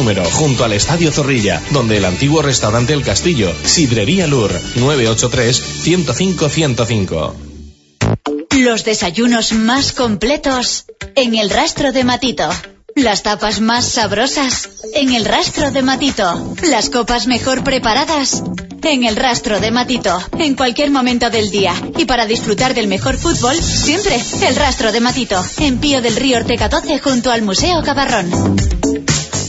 número, junto al Estadio Zorrilla, donde el antiguo restaurante El Castillo. Sidrería Lur, 983-105-105. Los desayunos más completos en el rastro de Matito. Las tapas más sabrosas en el rastro de Matito. Las copas mejor preparadas en el rastro de Matito. En cualquier momento del día. Y para disfrutar del mejor fútbol, siempre el rastro de Matito. En Pío del Río Ortega 12 junto al Museo Cabarrón.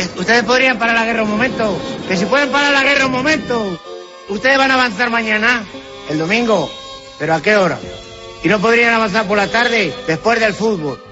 Eh, Ustedes podrían parar la guerra un momento. Que si pueden parar la guerra un momento. Ustedes van a avanzar mañana, el domingo. ¿Pero a qué hora? ¿Y no podrían avanzar por la tarde, después del fútbol?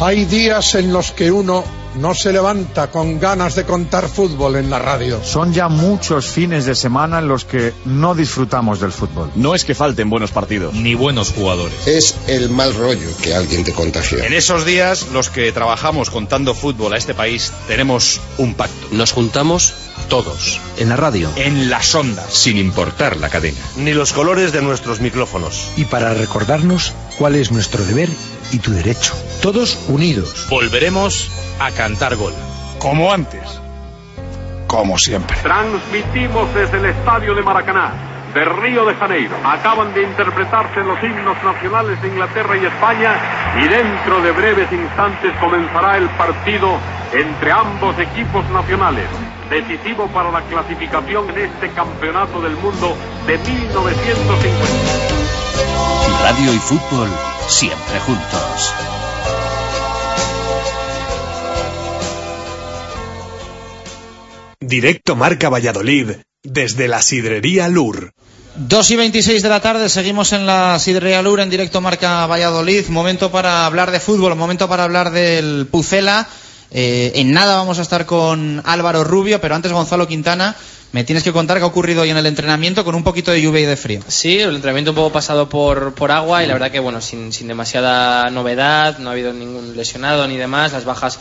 Hay días en los que uno no se levanta con ganas de contar fútbol en la radio. Son ya muchos fines de semana en los que no disfrutamos del fútbol. No es que falten buenos partidos. Ni buenos jugadores. Es el mal rollo que alguien te contagia. En esos días, los que trabajamos contando fútbol a este país, tenemos un pacto. Nos juntamos todos. En la radio. En las ondas. Sin importar la cadena. Ni los colores de nuestros micrófonos. Y para recordarnos cuál es nuestro deber y tu derecho. Todos unidos. Volveremos a cantar gol. Como antes. Como siempre. Transmitimos desde el estadio de Maracaná, de Río de Janeiro. Acaban de interpretarse los himnos nacionales de Inglaterra y España y dentro de breves instantes comenzará el partido entre ambos equipos nacionales. Decisivo para la clasificación en este campeonato del mundo de 1950. Radio y fútbol siempre juntos. Directo Marca Valladolid, desde la Sidrería Lur. 2 y 26 de la tarde, seguimos en la Sidrería Lur en directo Marca Valladolid. Momento para hablar de fútbol, momento para hablar del Pucela. Eh, en nada vamos a estar con Álvaro Rubio, pero antes Gonzalo Quintana. Me tienes que contar qué ha ocurrido hoy en el entrenamiento con un poquito de lluvia y de frío. Sí, el entrenamiento un poco pasado por, por agua y la verdad que bueno, sin, sin demasiada novedad, no ha habido ningún lesionado ni demás, las bajas,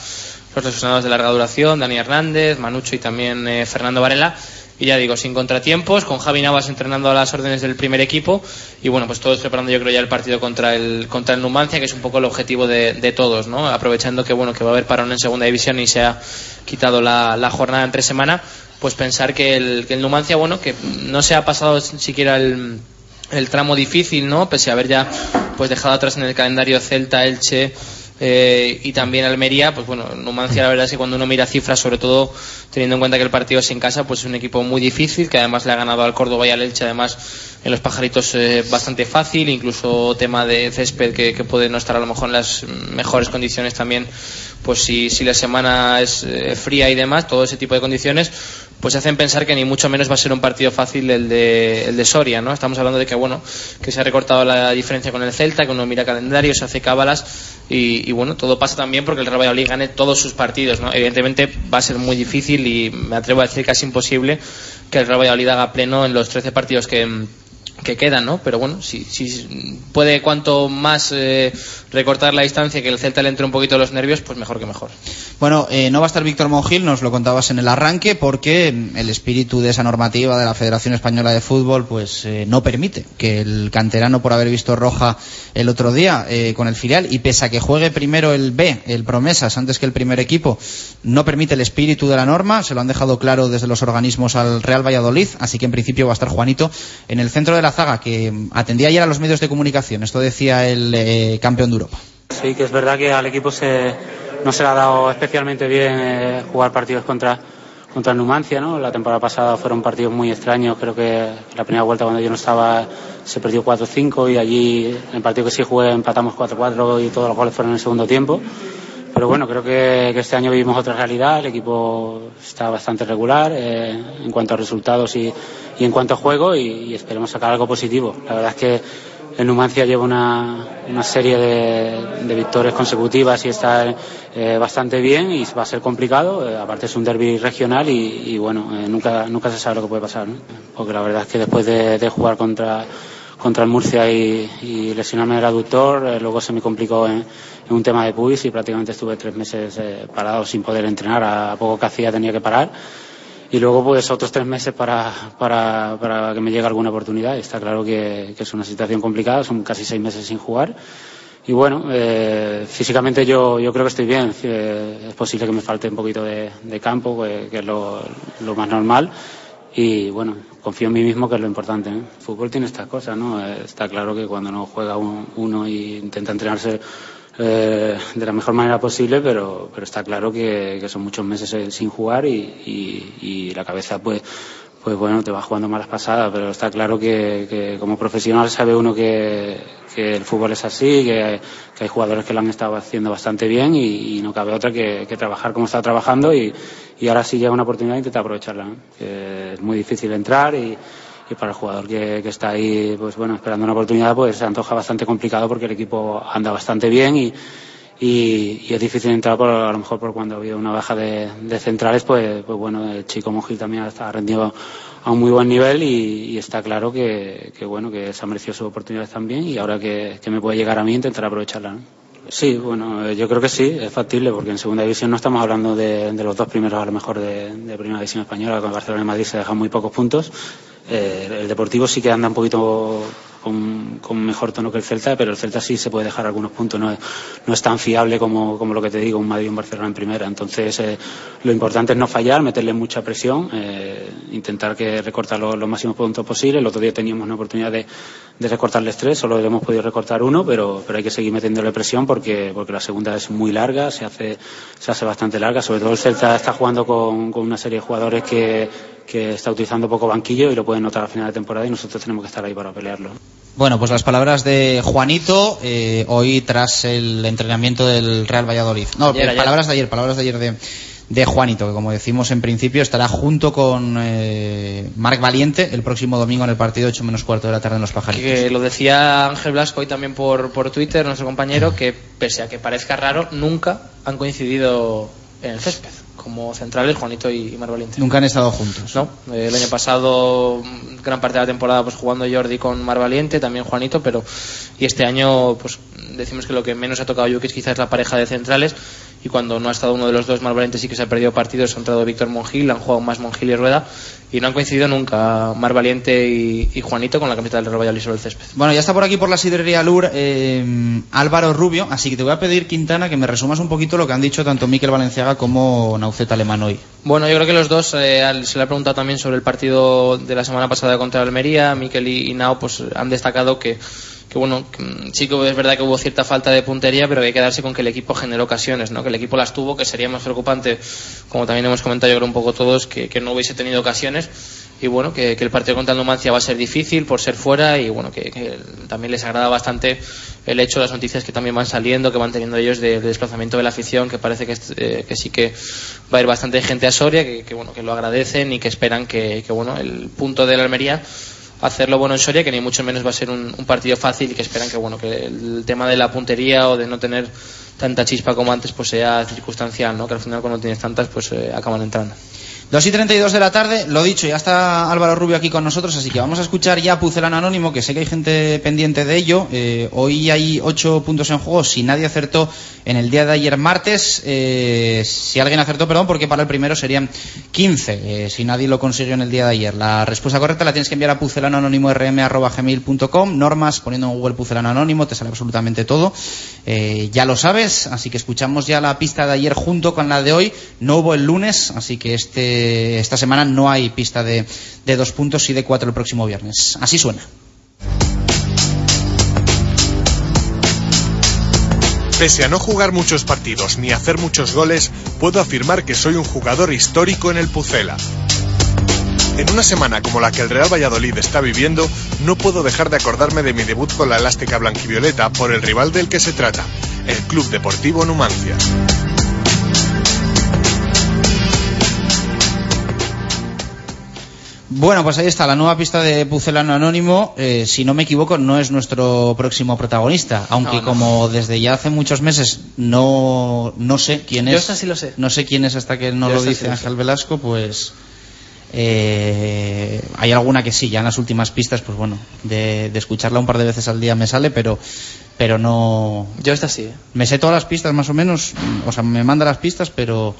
los lesionados de larga duración, Dani Hernández, Manucho y también eh, Fernando Varela. Y ya digo, sin contratiempos, con Javi Navas entrenando a las órdenes del primer equipo y bueno, pues todos preparando yo creo ya el partido contra el, contra el Numancia, que es un poco el objetivo de, de todos, ¿no? Aprovechando que bueno, que va a haber parón en segunda división y se ha quitado la, la jornada entre semana, pues pensar que el, que el Numancia, bueno, que no se ha pasado siquiera el, el tramo difícil, ¿no? Pese a haber ya pues dejado atrás en el calendario Celta, Elche, eh, y también Almería, pues bueno, Numancia la verdad es que cuando uno mira cifras, sobre todo teniendo en cuenta que el partido es en casa, pues es un equipo muy difícil, que además le ha ganado al Córdoba y al Elche, además en los pajaritos eh, bastante fácil, incluso tema de césped que, puede no estar a lo mejor en las mejores condiciones también, pues si, si la semana es eh, fría y demás, todo ese tipo de condiciones, pues hacen pensar que ni mucho menos va a ser un partido fácil el de, el de Soria, ¿no? Estamos hablando de que, bueno, que se ha recortado la diferencia con el Celta, que uno mira calendario, se hace cábalas y, y, bueno, todo pasa también porque el Real Valladolid gane todos sus partidos, ¿no? Evidentemente va a ser muy difícil y me atrevo a decir casi imposible que el Real Valladolid haga pleno en los 13 partidos que que quedan, ¿no? Pero bueno, si, si puede cuanto más eh, recortar la distancia que el Celta le entre un poquito los nervios, pues mejor que mejor. Bueno, eh, no va a estar Víctor Mongil, nos lo contabas en el arranque, porque el espíritu de esa normativa de la Federación Española de Fútbol, pues eh, no permite que el canterano, por haber visto roja el otro día eh, con el filial, y pese a que juegue primero el B, el Promesas, antes que el primer equipo, no permite el espíritu de la norma, se lo han dejado claro desde los organismos al Real Valladolid, así que en principio va a estar Juanito en el centro de la que atendía ayer a los medios de comunicación. Esto decía el eh, campeón de Europa. Sí, que es verdad que al equipo se, no se le ha dado especialmente bien eh, jugar partidos contra, contra Numancia. ¿no? La temporada pasada fueron partidos muy extraños. Creo que la primera vuelta cuando yo no estaba se perdió 4-5 y allí en el partido que sí jugué empatamos 4-4 y todos los goles fueron en el segundo tiempo. Pero bueno, creo que, este año vivimos otra realidad. El equipo está bastante regular eh, en cuanto a resultados y, y en cuanto a juego y, y, esperemos sacar algo positivo. La verdad es que el Numancia lleva una, serie de, de, victorias consecutivas y está eh, bastante bien y va a ser complicado. Eh, aparte es un derby regional y, y bueno, eh, nunca, nunca se sabe lo que puede pasar. ¿no? Porque la verdad es que después de, de jugar contra contra el Murcia y, y lesionarme el aductor, eh, luego se me complicó en, en, un tema de puis y prácticamente estuve tres meses eh, parado sin poder entrenar, a poco que hacía tenía que parar y luego pues otros tres meses para, para, para que me llegue alguna oportunidad. Está claro que, que, es una situación complicada, son casi seis meses sin jugar. Y bueno, eh, físicamente yo, yo creo que estoy bien. Eh, es posible que me falte un poquito de, de campo, que, que es lo, lo, más normal. Y bueno, confío en mí mismo, que es lo importante. ¿eh? Fútbol tiene estas cosas, ¿no? Eh, está claro que cuando no juega uno, uno y intenta entrenarse eh, de la mejor manera posible, pero, pero está claro que, son muchos meses sin jugar y, la cabeza pues pues bueno, te va jugando malas pasadas, pero está claro que como profesional sabe uno que, que, el fútbol es así, que, hay jugadores que lo han estado haciendo bastante bien y, no cabe otra que, trabajar como está trabajando y, ahora sí llega una oportunidad intenta aprovecharla. ¿no? es muy difícil entrar y, para el jugador que, está ahí, pues bueno, esperando una oportunidad, pues se antoja bastante complicado porque el equipo anda bastante bien y, es difícil entrar por, a lo mejor por cuando ha habido una baja de, de centrales, pues, pues bueno, el chico Monjil también ha rendido a un muy buen nivel y, y está claro que, que, bueno, que se ha merecido sus oportunidades también y ahora que, me puede llegar a mí intentar aprovecharla. Sí, bueno, eh, yo creo que sí, es factible, porque en segunda división no estamos hablando de, de los dos primeros a lo mejor de, de primera división española, con Barcelona y Madrid se dejan muy pocos puntos. Eh, el Deportivo sí que anda un poquito con, mejor tono que el Celta, pero el Celta sí se puede dejar algunos puntos, no es, no es tan fiable como, como, lo que te digo, un Madrid y un Barcelona en primera. Entonces, eh, lo importante es no fallar, meterle mucha presión, eh, intentar que recortar los, los máximos puntos posibles. El otro día teníamos una oportunidad de, de recortarles tres, solo hemos podido recortar uno, pero, pero hay que seguir metiéndole presión porque, porque la segunda es muy larga, se hace, se hace bastante larga. Sobre todo el Celta está jugando con, con una serie de jugadores que, que está utilizando poco banquillo y lo pueden notar a final de temporada y nosotros tenemos que estar ahí para pelearlo. Bueno, pues las palabras de Juanito eh, hoy tras el entrenamiento del Real Valladolid. No, ayer, ayer. palabras de ayer, palabras de ayer de, de Juanito, que como decimos en principio estará junto con eh, Marc Valiente el próximo domingo en el partido 8 menos cuarto de la tarde en Los Pajaritos. Que lo decía Ángel Blasco hoy también por, por Twitter, nuestro compañero, que pese a que parezca raro, nunca han coincidido en el césped como centrales Juanito y, Mar Valiente. Nunca han estado juntos. No, el año pasado gran parte de la temporada pues jugando Jordi con Mar Valiente, también Juanito, pero y este año pues decimos que lo que menos ha tocado quizás es la pareja de centrales y cuando no ha estado uno de los dos Mar Valiente sí que se ha perdido partidos, ha entrado Víctor Mongil, han jugado más Mongil y Rueda y no han coincidido nunca Mar Valiente y, y Juanito con la camiseta del Real Valladolid sobre el césped. Bueno, ya está por aquí por la sidrería Lur eh, Álvaro Rubio, así que te voy a pedir Quintana que me resumas un poquito lo que han dicho tanto Miquel Valenciaga como Nauceta Alemán hoy. Bueno, yo creo que los dos eh, se le ha preguntado también sobre el partido de la semana pasada contra Almería. Miquel y, y Nao pues han destacado que que bueno, sí que es verdad que hubo cierta falta de puntería, pero hay que darse con que el equipo generó ocasiones, ¿no? Que el equipo las tuvo, que sería más preocupante, como también hemos comentado yo creo un poco todos, que, no hubiese tenido ocasiones y bueno, que, el partido contra el Numancia va a ser difícil por ser fuera y bueno, que, que, también les agrada bastante el hecho, las noticias que también van saliendo, que van teniendo ellos de, de desplazamiento de la afición, que parece que, eh, que sí que va a ir bastante gente a Soria, que, bueno, que lo agradecen y que esperan que, que bueno, el punto de la Almería hacerlo bueno en Soria, que ni mucho menos va a ser un, partido fácil y que esperan que bueno que el tema de la puntería o de no tener tanta chispa como antes pues sea circunstancial, ¿no? Que al final cuando tienes tantas pues eh, acaban entrando. 2 y 32 de la tarde, lo dicho, ya está Álvaro Rubio aquí con nosotros, así que vamos a escuchar ya Pucelano Anónimo, que sé que hay gente pendiente de ello. Eh, hoy hay 8 puntos en juego, si nadie acertó en el día de ayer martes, eh, si alguien acertó, perdón, porque para el primero serían 15, eh, si nadie lo consiguió en el día de ayer. La respuesta correcta la tienes que enviar a pucelanoanónimo.rm.gmail.com, normas, poniendo en Google Pucelano Anónimo, te sale absolutamente todo. Eh, ya lo sabes, así que escuchamos ya la pista de ayer junto con la de hoy. No hubo el lunes, así que este esta semana no hay pista de, de dos puntos y de cuatro el próximo viernes. Así suena. Pese a no jugar muchos partidos ni hacer muchos goles, puedo afirmar que soy un jugador histórico en el Pucela. En una semana como la que el Real Valladolid está viviendo, no puedo dejar de acordarme de mi debut con la elástica blanquivioleta por el rival del que se trata, el Club Deportivo Numancia. Bueno, pues ahí está la nueva pista de Pucelano Anónimo. Eh, si no me equivoco, no es nuestro próximo protagonista. Aunque, no, no. como desde ya hace muchos meses no, no sé quién es. Yo sí lo sé. No sé quién es hasta que no Yo lo dice sí Ángel Velasco, pues. Eh, hay alguna que sí, ya en las últimas pistas, pues bueno, de, de, escucharla un par de veces al día me sale, pero, pero no. Yo esta sí. ¿eh? Me sé todas las pistas más o menos, o sea, me manda las pistas, pero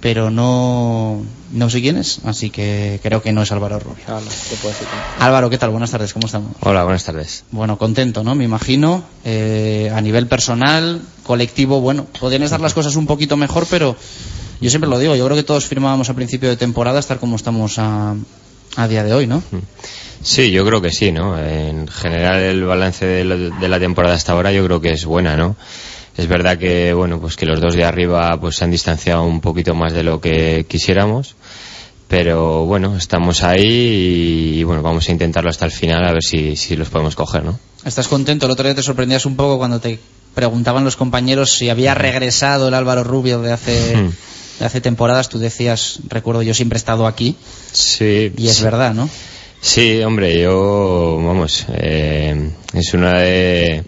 pero no, no sé quién es, así que creo que no es Álvaro Rubio. Ah, no, te puedo decir Álvaro, ¿qué tal? Buenas tardes, ¿cómo estamos? Hola, buenas tardes. Bueno, contento, ¿no? Me imagino. Eh, a nivel personal, colectivo, bueno, podrían estar las cosas un poquito mejor, pero yo siempre lo digo, yo creo que todos firmábamos a principio de temporada estar como estamos a, a día de hoy, ¿no? Sí, yo creo que sí, ¿no? En general el balance de, lo, de la temporada hasta ahora yo creo que es buena, ¿no? Es verdad que, bueno, pues que los dos de arriba pues se han distanciado un poquito más de lo que quisiéramos, pero bueno, estamos ahí y, bueno, vamos a intentarlo hasta el final a ver si, si los podemos coger, ¿no? ¿Estás contento? El otro día te sorprendías un poco cuando te preguntaban los compañeros si había regresado el Álvaro Rubio de hace... De hace temporadas tú decías, recuerdo, yo siempre he estado aquí. Sí. Y es sí. verdad, ¿no? Sí, hombre, yo, vamos, eh, es una de,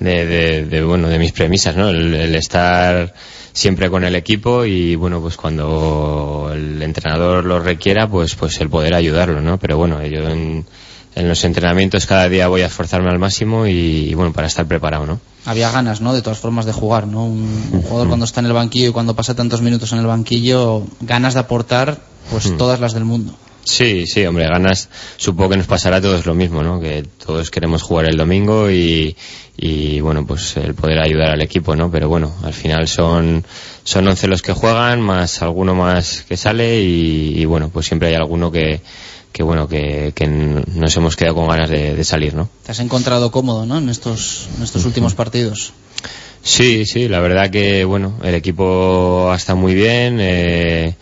de, de- de, bueno, de mis premisas, ¿no? El, el estar siempre con el equipo y bueno, pues cuando el entrenador lo requiera, pues, pues el poder ayudarlo, ¿no? Pero bueno, yo en, en los entrenamientos cada día voy a esforzarme al máximo y, y, bueno, para estar preparado, ¿no? Había ganas, ¿no? De todas formas de jugar, ¿no? Un, un jugador cuando está en el banquillo y cuando pasa tantos minutos en el banquillo, ganas de aportar, pues Mm. todas las del mundo. Sí, sí, hombre, ganas, supongo que nos pasará a todos lo mismo, ¿no? Que todos queremos jugar el domingo y, y bueno, pues el poder ayudar al equipo, ¿no? Pero bueno, al final son, son 11 los que juegan, más alguno más que sale y, y bueno, pues siempre hay alguno que, que bueno, que, que nos hemos quedado con ganas de, de salir, ¿no? Te has encontrado cómodo, ¿no? En estos, en estos últimos partidos. Sí, sí, la verdad que bueno, el equipo está muy bien. Eh,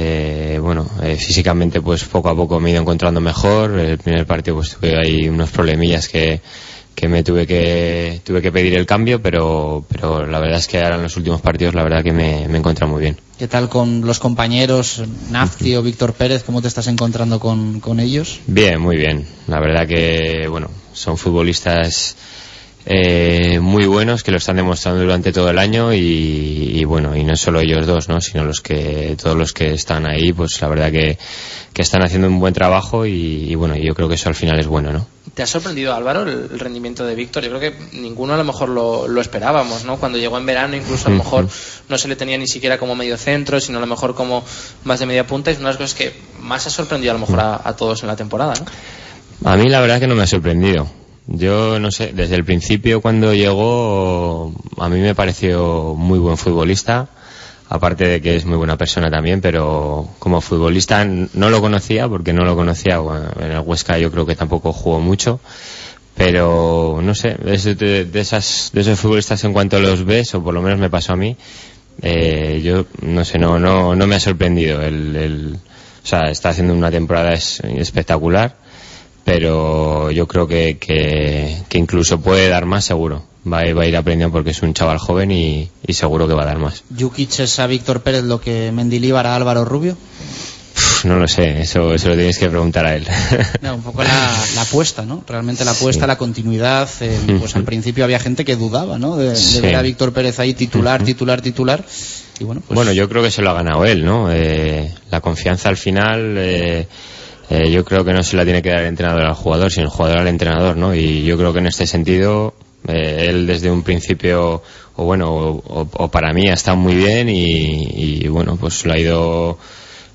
eh, bueno, eh, físicamente pues poco a poco me he ido encontrando mejor. El primer partido pues tuve ahí unos problemillas que, que me tuve que tuve que pedir el cambio, pero pero la verdad es que ahora en los últimos partidos la verdad que me, me he encontrado muy bien. ¿Qué tal con los compañeros, Nafti o Víctor Pérez? ¿Cómo te estás encontrando con, con ellos? Bien, muy bien. La verdad que, bueno, son futbolistas eh, muy buenos que lo están demostrando durante todo el año y, y, bueno, y no solo ellos dos, ¿no? Sino los que, todos los que están ahí, pues la verdad que, que están haciendo un buen trabajo y, y bueno, yo creo que eso al final es bueno, ¿no? ¿Te ha sorprendido, Álvaro, el, rendimiento de Víctor? Yo creo que ninguno a lo mejor lo, lo esperábamos, ¿no? Cuando llegó en verano, incluso a lo mejor no se le tenía ni siquiera como medio centro, sino a lo mejor como más de media punta. Es una de las cosas que más ha sorprendido a lo mejor a, a todos en la temporada, ¿no? A mí la verdad que no me ha sorprendido. Yo no sé, desde el principio cuando llegó a mí me pareció muy buen futbolista, aparte de que es muy buena persona también, pero como futbolista no lo conocía porque no lo conocía, en el Huesca yo creo que tampoco jugó mucho, pero no sé, de, de esas, de esos futbolistas en cuanto los ves, o por lo menos me pasó a mí, eh, yo no sé, no, no, no me ha sorprendido el, el, o sea, está haciendo una temporada es- espectacular pero yo creo que, que, que incluso puede dar más seguro. Va, a- va a ir aprendiendo porque es un chaval joven y, y seguro que va a dar más. ¿Jukic es a Víctor Pérez lo que Mendilíbar a Álvaro Rubio? Uf, no lo sé, eso, eso lo tienes que preguntar a él. No, un poco la, la apuesta, ¿no? Realmente la apuesta, la continuidad. eh, pues al principio había gente que dudaba, ¿no? De, de Sí. ver a Víctor Pérez ahí titular, titular, titular. Y bueno, pues Bueno, yo creo que se lo ha ganado él, ¿no? Eh, la confianza al final, eh, eh, yo creo que no se la tiene que dar el entrenador al jugador, sino el jugador al entrenador, ¿no? Y yo creo que en este sentido, eh, él desde un principio, o bueno, o, para mí ha estado muy bien y, y, bueno, pues lo ha ido,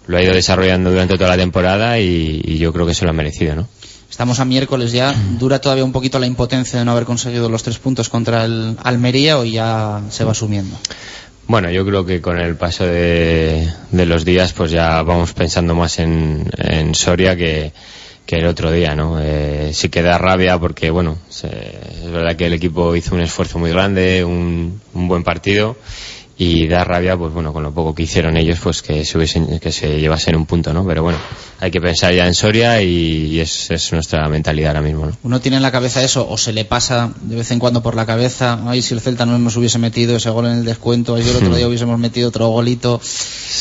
lo ha ido desarrollando durante toda la temporada y, y yo creo que se lo ha merecido, ¿no? estamos a miércoles ya. ¿Dura todavía un poquito la impotencia de no haber conseguido los tres puntos contra el Almería o ya se va sumiendo? Bueno, yo creo que con el paso de, los días, pues ya vamos pensando más en, Soria que, el otro día, ¿no? Eh, sí que da rabia porque, bueno, se- es verdad que el equipo hizo un esfuerzo muy grande, un buen partido y da rabia, pues bueno, con lo poco que hicieron ellos, pues que se, hubiesen- que se llevasen un punto, ¿no? Pero bueno, hay que pensar ya en Soria y, y es, es nuestra mentalidad ahora mismo, ¿no? Uno tiene en la cabeza eso, o se le pasa de vez en cuando por la cabeza, ay, si el Celta no nos hubiese metido ese gol en el descuento, ay, si el otro día hubiésemos metido otro golito,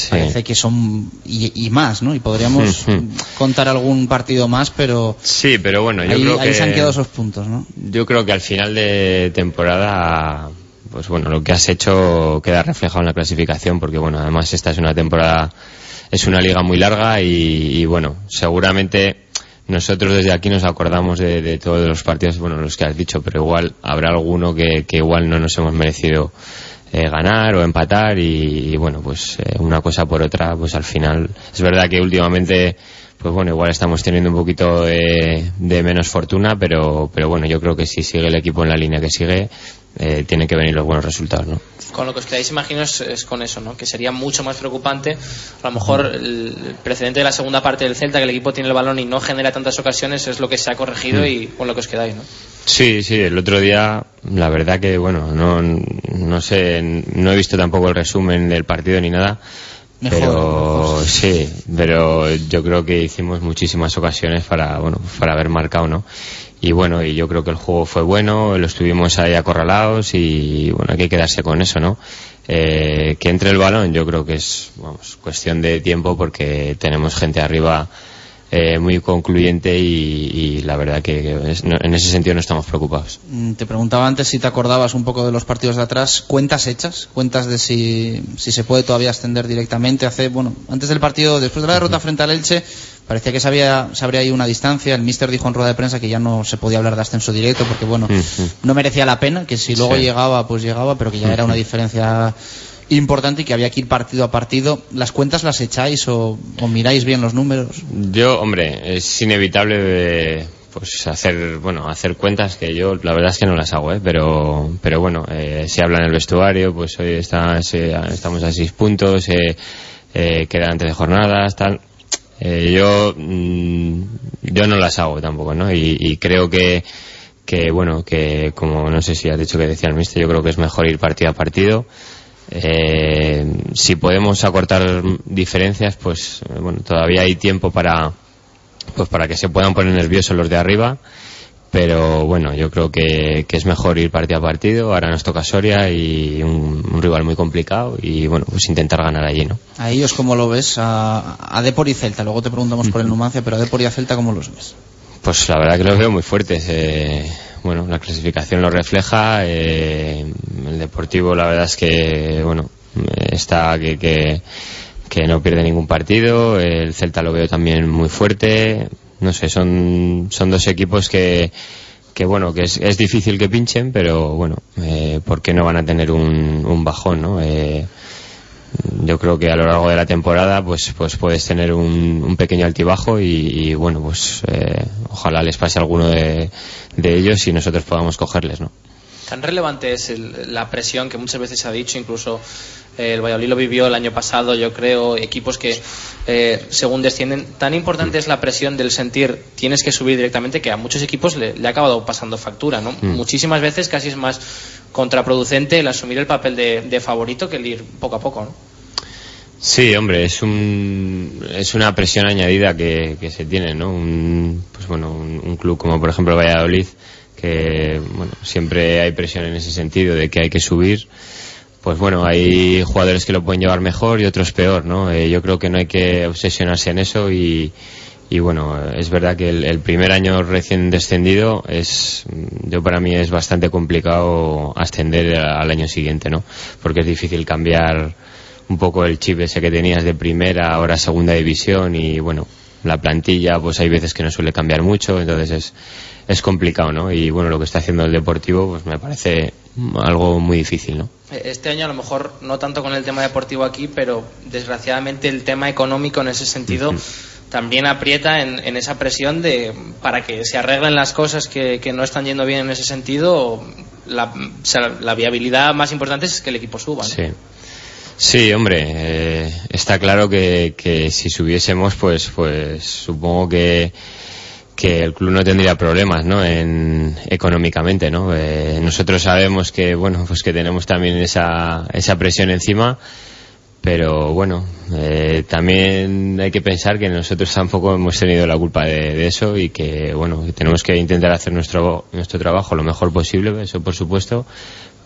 parece que son, y, y más, ¿no? Y podríamos contar algún partido más, pero Sí, pero bueno, yo ahí, creo ahí que... se han quedado esos puntos, ¿no? Yo creo que al final de temporada, pues bueno, lo que has hecho queda reflejado en la clasificación, porque bueno, además esta es una temporada, es una liga muy larga y, bueno, seguramente nosotros desde aquí nos acordamos de, de todos los partidos, bueno, los que has dicho, pero igual habrá alguno que, igual no nos hemos merecido eh, ganar o empatar y, y, bueno, pues eh, una cosa por otra, pues al final es verdad que últimamente pues bueno, igual estamos teniendo un poquito de, de menos fortuna, pero, pero bueno, yo creo que si sigue el equipo en la línea que sigue, eh, tienen que venir los buenos resultados, ¿no? Con lo que os quedáis, imagino, es, es con eso, ¿no? Que sería mucho más preocupante, a lo mejor el precedente de la segunda parte del Celta, que el equipo tiene el balón y no genera tantas ocasiones, es lo que se ha corregido Mm. y con lo que os quedáis, ¿no? Sí, sí, el otro día, la verdad que, bueno, no, no sé, no he visto tampoco el resumen del partido ni nada, Pero sí, pero yo creo que hicimos muchísimas ocasiones para, bueno, para haber marcado, ¿no? Y bueno, y yo creo que el juego fue bueno, lo estuvimos ahí acorralados y bueno, hay que quedarse con eso, ¿no? Eh, que entre el balón, yo creo que es, vamos, cuestión de tiempo porque tenemos gente arriba eh, muy concluyente y, y la verdad que que es- no- en ese sentido no estamos preocupados. Mm, Te preguntaba antes si te acordabas un poco de los partidos de atrás. ¿Cuentas hechas? ¿Cuentas de si, si se puede todavía ascender directamente? Hace, bueno, antes del partido, después de la derrota frente al Elche, parecía que se, había, se abría ahí una distancia. El míster dijo en rueda de prensa que ya no se podía hablar de ascenso directo porque, bueno, no merecía la pena, que si luego Sí. llegaba, pues llegaba, pero que ya era una diferencia importante y que había que ir partido a partido. ¿Las cuentas las echáis o, miráis bien los números? Yo, hombre, es inevitable pues hacer, bueno, hacer cuentas que yo la verdad es que no las hago, ¿eh? pero, pero bueno, eh, se habla en el vestuario, pues hoy está, estamos a seis puntos, eh, eh, quedan de jornadas, tal. Eh, yo, mm, yo no las hago tampoco, ¿no? Y, y creo que, que, bueno, que como no sé si has dicho que decía el mister, yo creo que es mejor ir partido a partido. Eh, si podemos acortar diferencias, pues eh, bueno, todavía hay tiempo para, pues para que se puedan poner nerviosos los de arriba. Pero bueno, yo creo que, que es mejor ir partido a partido. Ahora nos toca Soria y un, un rival muy complicado y bueno, pues intentar ganar allí, ¿no? A ellos, ¿cómo lo ves? A, a Depor y Celta. Luego te preguntamos por el Numancia, pero a Depor y a Celta, ¿cómo los ves? Pues la verdad que los veo muy fuertes. eh, bueno, la clasificación lo refleja. eh, el Deportivo, la verdad es que, bueno, está que, que, que no pierde ningún partido. El Celta lo veo también muy fuerte. No sé, son, son dos equipos que, que bueno, que es, es difícil que pinchen, pero bueno, eh, ¿por qué no van a tener un, un bajón, no? Eh, yo creo que a lo largo de la temporada pues pues puedes tener un, pequeño altibajo y, bueno pues eh, ojalá les pase alguno de, ellos y nosotros podamos cogerles no Tan relevante es el- la presión que muchas veces se ha dicho, incluso el Valladolid lo vivió el año pasado, yo creo, equipos que eh, según descienden. Tan importante es la presión del sentir tienes que subir directamente que a muchos equipos le, le ha acabado pasando factura, ¿no? Mm. Muchísimas veces casi es más contraproducente el asumir el papel de, de favorito que el ir poco a poco, ¿no? Sí, hombre, es un es una presión añadida que, que se tiene, ¿no? Un, pues bueno, un, un club como por ejemplo Valladolid, que bueno, siempre hay presión en ese sentido de que hay que subir. Pues bueno, hay jugadores que lo pueden llevar mejor y otros peor, ¿no? Eh, yo creo que no hay que obsesionarse en eso y, y bueno, es verdad que el, el primer año recién descendido es, yo para mí es bastante complicado ascender al año siguiente, ¿no? Porque es difícil cambiar un poco el chip ese que tenías de primera, ahora segunda división y bueno, la plantilla pues hay veces que no suele cambiar mucho, entonces es, es complicado, ¿no? Y bueno, lo que está haciendo el Deportivo pues me parece algo muy difícil, ¿no? Este año a lo mejor no tanto con el tema deportivo aquí, pero desgraciadamente el tema económico en ese sentido también aprieta en, en esa presión de para que se arreglen las cosas que, que no están yendo bien en ese sentido. La, la viabilidad más importante es que el equipo suba. ¿no? Sí. Sí, hombre, eh, está claro que, que si subiésemos, pues, pues supongo que, que el club no tendría problemas, ¿no? En, económicamente, ¿no? Eh, nosotros sabemos que, bueno, pues que tenemos también esa, esa presión encima, pero bueno, eh, también hay que pensar que nosotros tampoco hemos tenido la culpa de, de eso y que, bueno, tenemos que intentar hacer nuestro, nuestro trabajo lo mejor posible, eso por supuesto,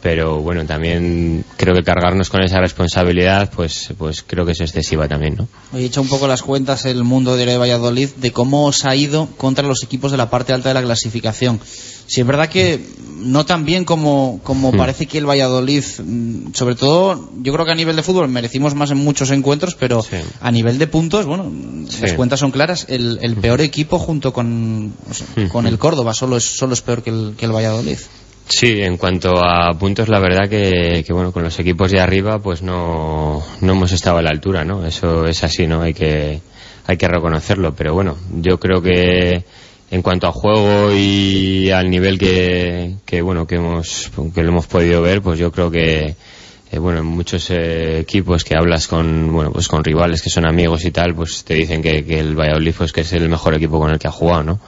pero bueno, también creo que cargarnos con esa responsabilidad, pues, pues creo que es excesiva también, ¿no? Hoy he hecho un poco las cuentas el mundo de Valladolid de cómo os ha ido contra los equipos de la parte alta de la clasificación. Si es verdad que no tan bien como, como Hmm. parece que el Valladolid, mm, sobre todo, yo creo que a nivel de fútbol merecimos más en muchos encuentros, pero a nivel de puntos, bueno, las cuentas son claras. El, el peor equipo junto con, o sea, Hmm. con el Córdoba solo es, solo es peor que el, que el Valladolid. Sí, en cuanto a puntos, la verdad que, que, bueno, con los equipos de arriba, pues no, no hemos estado a la altura, ¿no? Eso es así, ¿no? Hay que, hay que reconocerlo, pero bueno, yo creo que en cuanto a juego y al nivel que, bueno, que hemos, que lo hemos podido ver, pues yo creo que, eh, bueno, en muchos eh, equipos que hablas con, bueno, pues con rivales que son amigos y tal, pues te dicen que, que el Valladolid, pues que es el mejor equipo con el que ha jugado, ¿no?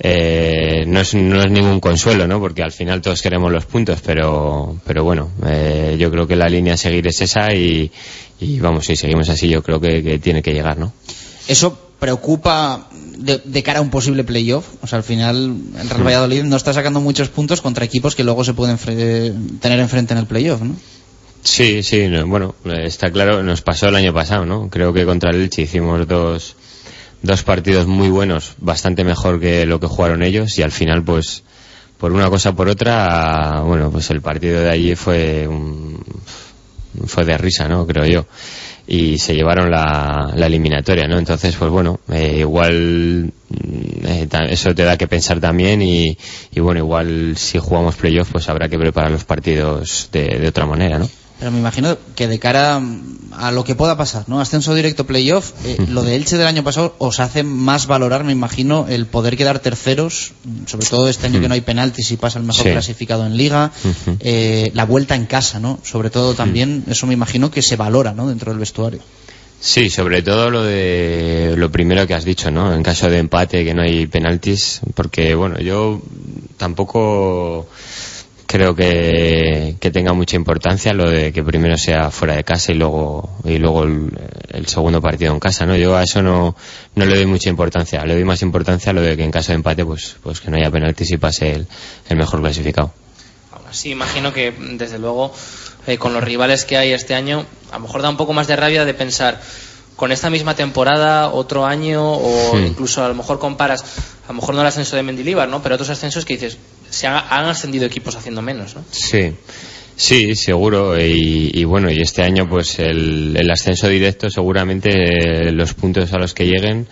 Eh, no, es, no es ningún consuelo, ¿no? Porque al final todos queremos los puntos, pero, pero bueno, eh, yo creo que la línea a seguir es esa y, y vamos, si seguimos así, yo creo que, que tiene que llegar, ¿no? ¿Eso preocupa de, de cara a un posible playoff? O sea, al final el Real Hmm. Valladolid no está sacando muchos puntos contra equipos que luego se pueden tener enfrente en el playoff, ¿no? Sí, sí, no, bueno, eh, está claro, nos pasó el año pasado, ¿no? Creo que contra el Elche hicimos dos, dos partidos muy buenos, bastante mejor que lo que jugaron ellos y al final pues por una cosa por otra, bueno, pues el partido de allí fue un, fue de risa, ¿no? Creo yo. Y se llevaron la, eliminatoria, ¿no? Entonces, pues bueno, eh, igual mm, eh, eso te da que pensar también y, y bueno, igual si jugamos playoff, pues habrá que preparar los partidos de, de otra manera, ¿no? Pero me imagino que de cara a lo que pueda pasar, ¿no? Ascenso directo playoff, eh, lo de Elche del año pasado os hace más valorar, me imagino, el poder quedar terceros, sobre todo este año que no hay penaltis y pasa el mejor Sí. clasificado en liga, eh, la vuelta en casa, ¿no? Sobre todo también, eso me imagino que se valora, ¿no? Dentro del vestuario. Sí, sobre todo lo de lo primero que has dicho, ¿no? En caso de empate, que no hay penaltis, porque bueno, yo tampoco creo que, que tenga mucha importancia lo de que primero sea fuera de casa y luego y luego el, el segundo partido en casa, ¿no? Yo a eso no, no le doy mucha importancia, le doy más importancia a lo de que en caso de empate, pues pues que no haya penaltis y pase el, el mejor clasificado. Sí, imagino que desde luego eh, con los rivales que hay este año, a lo mejor da un poco más de rabia de pensar con esta misma temporada, otro año, o incluso a lo mejor comparas, a lo mejor no el ascenso de Mendilibar, ¿no? Pero otros ascensos que dices, se han, han ascendido equipos haciendo menos, ¿no? Sí, sí, seguro. Y, y bueno, y este año, pues el, el ascenso directo, seguramente eh, los puntos a los que lleguen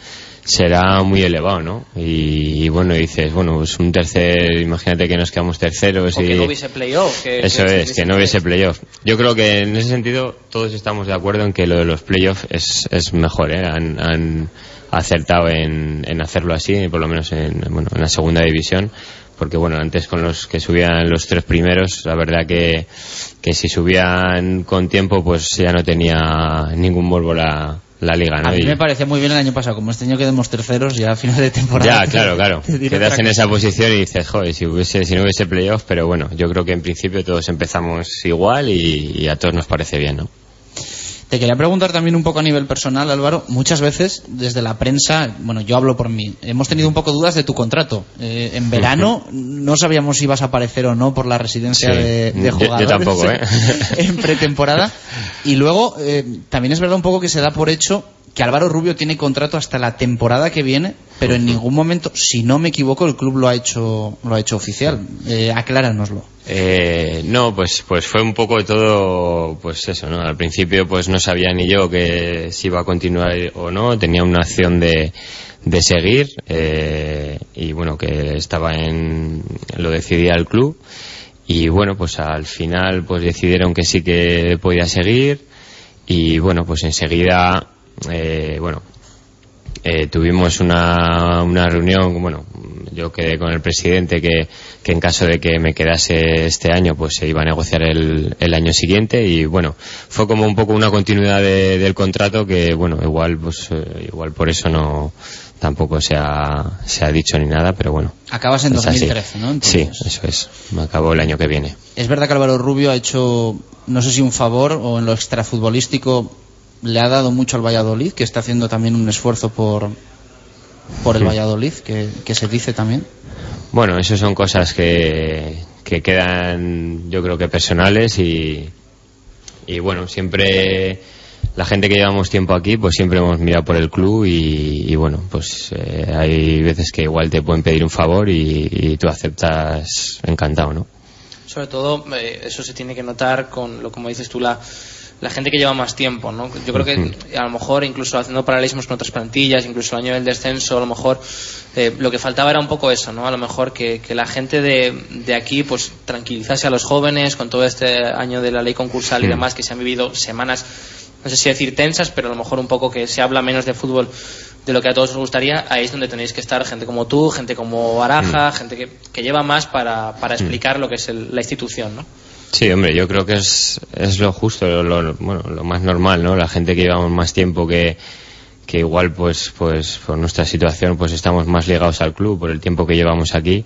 será muy elevado, ¿no? Y, y bueno, dices, bueno, pues un tercer, imagínate que nos quedamos terceros O y. que no hubiese playoff. Que, Eso que es, que no hubiese playoff. Yo creo que en ese sentido todos estamos de acuerdo en que lo de los playoffs es, es mejor, ¿eh? Han, han acertado en, en hacerlo así, por lo menos en, bueno, en la segunda división, porque bueno, antes con los que subían los tres primeros, la verdad que, que si subían con tiempo, pues ya no tenía ningún morbo la, la liga, ¿no? A mí me parecía muy bien el año pasado, como este año quedemos terceros, ya a final de temporada. ya, claro, claro. te Quedas en esa posición y dices, joder, si, hubiese, si no hubiese playoff, pero bueno, yo creo que en principio todos empezamos igual y, y a todos nos parece bien, ¿no? Te quería preguntar también un poco a nivel personal, Álvaro. Muchas veces, desde la prensa, bueno, yo hablo por mí, hemos tenido un poco dudas de tu contrato. Eh, en verano no sabíamos si ibas a aparecer o no por la residencia Sí. de, de Yo- yo jugadores tampoco, ¿eh? en pretemporada. Y luego, eh, también es verdad un poco que se da por hecho que Álvaro Rubio tiene contrato hasta la temporada que viene, pero en ningún momento, si no me equivoco, el club lo ha hecho, lo ha hecho oficial. Eh, acláranoslo. Eh, no, pues, pues fue un poco de todo, pues eso, ¿no? Al principio, pues no sabía ni yo que si iba a continuar o no. Tenía una opción de, de seguir, eh, y bueno, que estaba en, lo decidía el club. Y bueno, pues al final, pues decidieron que sí que podía seguir. Y bueno, pues enseguida, eh, bueno, eh, tuvimos una, una reunión, bueno, yo quedé con el presidente que, que en caso de que me quedase este año, pues se iba a negociar el, el año siguiente y bueno, fue como un poco una continuidad de- del contrato que bueno, igual pues eh, igual por eso no tampoco se ha, se ha dicho ni nada, pero bueno. Acabas en es así. 2013, ¿no? Sí, eso es. Me acabó el año que viene. Es verdad que Álvaro Rubio ha hecho, no sé si un favor o en lo extrafutbolístico le ha dado mucho al Valladolid, que está haciendo también un esfuerzo por, por el. Valladolid, que, que se dice también. Bueno, eso son cosas que, que quedan, yo creo que personales y, y bueno, siempre la gente que llevamos tiempo aquí, pues siempre hemos mirado por el club y, y bueno, pues eh, hay veces que igual te pueden pedir un favor y, y tú aceptas encantado, ¿no? Sobre todo, eh, eso se tiene que notar con, lo como dices tú, la, la gente que lleva más tiempo, ¿no? Yo creo que a lo mejor, incluso haciendo paralelismos con otras plantillas, incluso a nivel de descenso, a lo mejor eh, lo que faltaba era un poco eso, ¿no? A lo mejor que, que la gente de, de aquí, pues, tranquilizase a los jóvenes con todo este año de la ley concursal y demás, que se han vivido semanas, no sé si decir tensas, pero a lo mejor un poco que se habla menos de fútbol de lo que a todos os gustaría, ahí es donde tenéis que estar gente como tú, gente como Baraja, gente que, que lleva más para, para explicar lo que es el- la institución, ¿no? Sí, hombre, yo creo que es, es lo justo, lo, lo- bueno, lo más normal, ¿no? La gente que llevamos más tiempo que, que igual, pues, pues, por nuestra situación, pues estamos más ligados al club por el tiempo que llevamos aquí.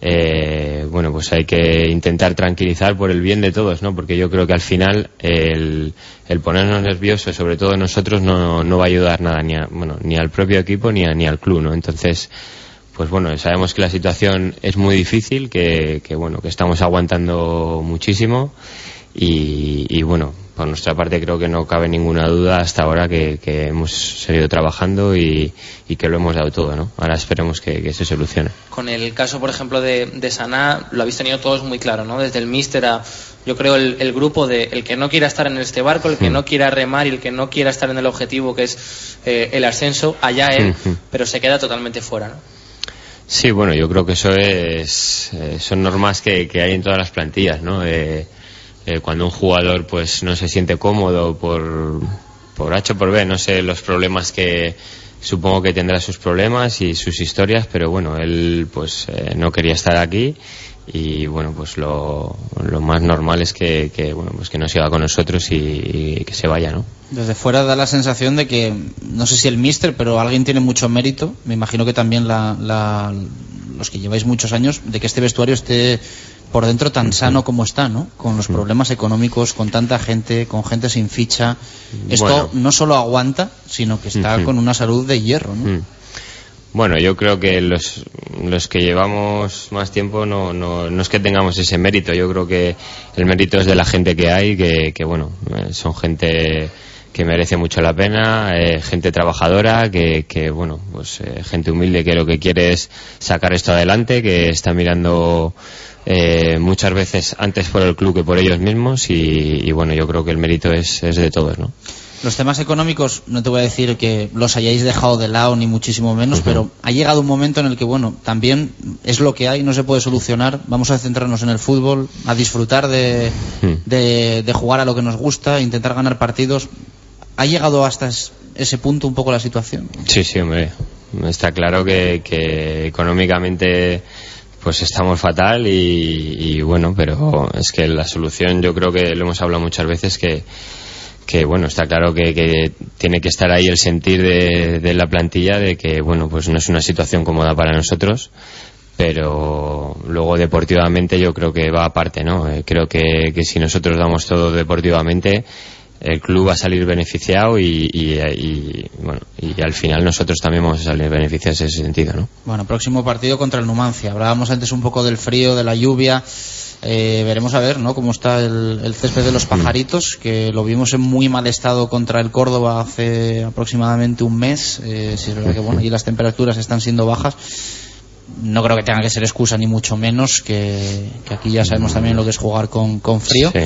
Eh, bueno, pues hay que intentar tranquilizar por el bien de todos, ¿no? Porque yo creo que al final el, el ponernos nerviosos, sobre todo nosotros, no, no va a ayudar nada ni, a- bueno, ni al propio equipo ni, a- ni al club, ¿no? Entonces, pues bueno, sabemos que la situación es muy difícil, que, que bueno, que estamos aguantando muchísimo y, y bueno, por nuestra parte creo que no cabe ninguna duda hasta ahora que, que hemos seguido trabajando y, y, que lo hemos dado todo, ¿no? Ahora esperemos que, que se solucione. Con el caso, por ejemplo, de, de Saná, lo habéis tenido todos muy claro, ¿no? Desde el míster a, yo creo, el, el, grupo de el que no quiera estar en este barco, el que no quiera remar y el que no quiera estar en el objetivo que es eh, el ascenso, allá él, pero se queda totalmente fuera, ¿no? Sí, bueno, yo creo que eso es, eh, son normas que, hay en todas las plantillas, ¿no? Eh, eh, cuando un jugador pues no se siente cómodo por, por H o por B, no sé los problemas que supongo que tendrá sus problemas y sus historias, pero bueno, él pues eh, no quería estar aquí y bueno, pues lo, lo más normal es que, que, bueno, pues que no siga con nosotros y, y, que se vaya, ¿no? Desde fuera da la sensación de que, no sé si el mister, pero alguien tiene mucho mérito, me imagino que también la, la, los que lleváis muchos años, de que este vestuario esté por dentro tan sano como está, ¿no? Con los problemas económicos, con tanta gente, con gente sin ficha. Esto Bueno. no solo aguanta, sino que está con una salud de hierro, ¿no? Bueno, yo creo que los, los que llevamos más tiempo no, no, no es que tengamos ese mérito, yo creo que el mérito es de la gente que hay, que, que bueno, eh, son gente que merece mucho la pena, eh, gente trabajadora, que, que bueno, pues eh, gente humilde que lo que quiere es sacar esto adelante, que está mirando eh, muchas veces antes por el club que por ellos mismos y, y bueno, yo creo que el mérito es, es de todos, ¿no? Los temas económicos, no te voy a decir que los hayáis dejado de lado ni muchísimo menos, pero ha llegado un momento en el que, bueno, también es lo que hay, no se puede solucionar. Vamos a centrarnos en el fútbol, a disfrutar de, de, de jugar a lo que nos gusta, intentar ganar partidos. ¿Ha llegado hasta es- ese punto un poco la situación? Sí, sí, hombre. Está claro que, que económicamente pues estamos fatal y, y bueno, pero es que la solución yo creo que lo hemos hablado muchas veces que, que bueno, está claro que, que tiene que estar ahí el sentir de, de la plantilla de que bueno, pues no es una situación cómoda para nosotros pero luego deportivamente yo creo que va aparte, ¿no? Eh, creo que, que si nosotros damos todo deportivamente el club va a salir beneficiado y, y, y, bueno y al final nosotros también vamos a salir beneficiados en ese sentido, ¿no? Bueno, próximo partido contra el Numancia. Hablábamos antes un poco del frío, de la lluvia. Eh, veremos a ver ¿no? cómo está el, el césped de los pajaritos, que lo vimos en muy mal estado contra el Córdoba hace aproximadamente un mes. Eh, si es verdad que bueno, y las temperaturas están siendo bajas. No creo que tenga que ser excusa, ni mucho menos, que, que aquí ya sabemos también lo que es jugar con, con frío. Sí.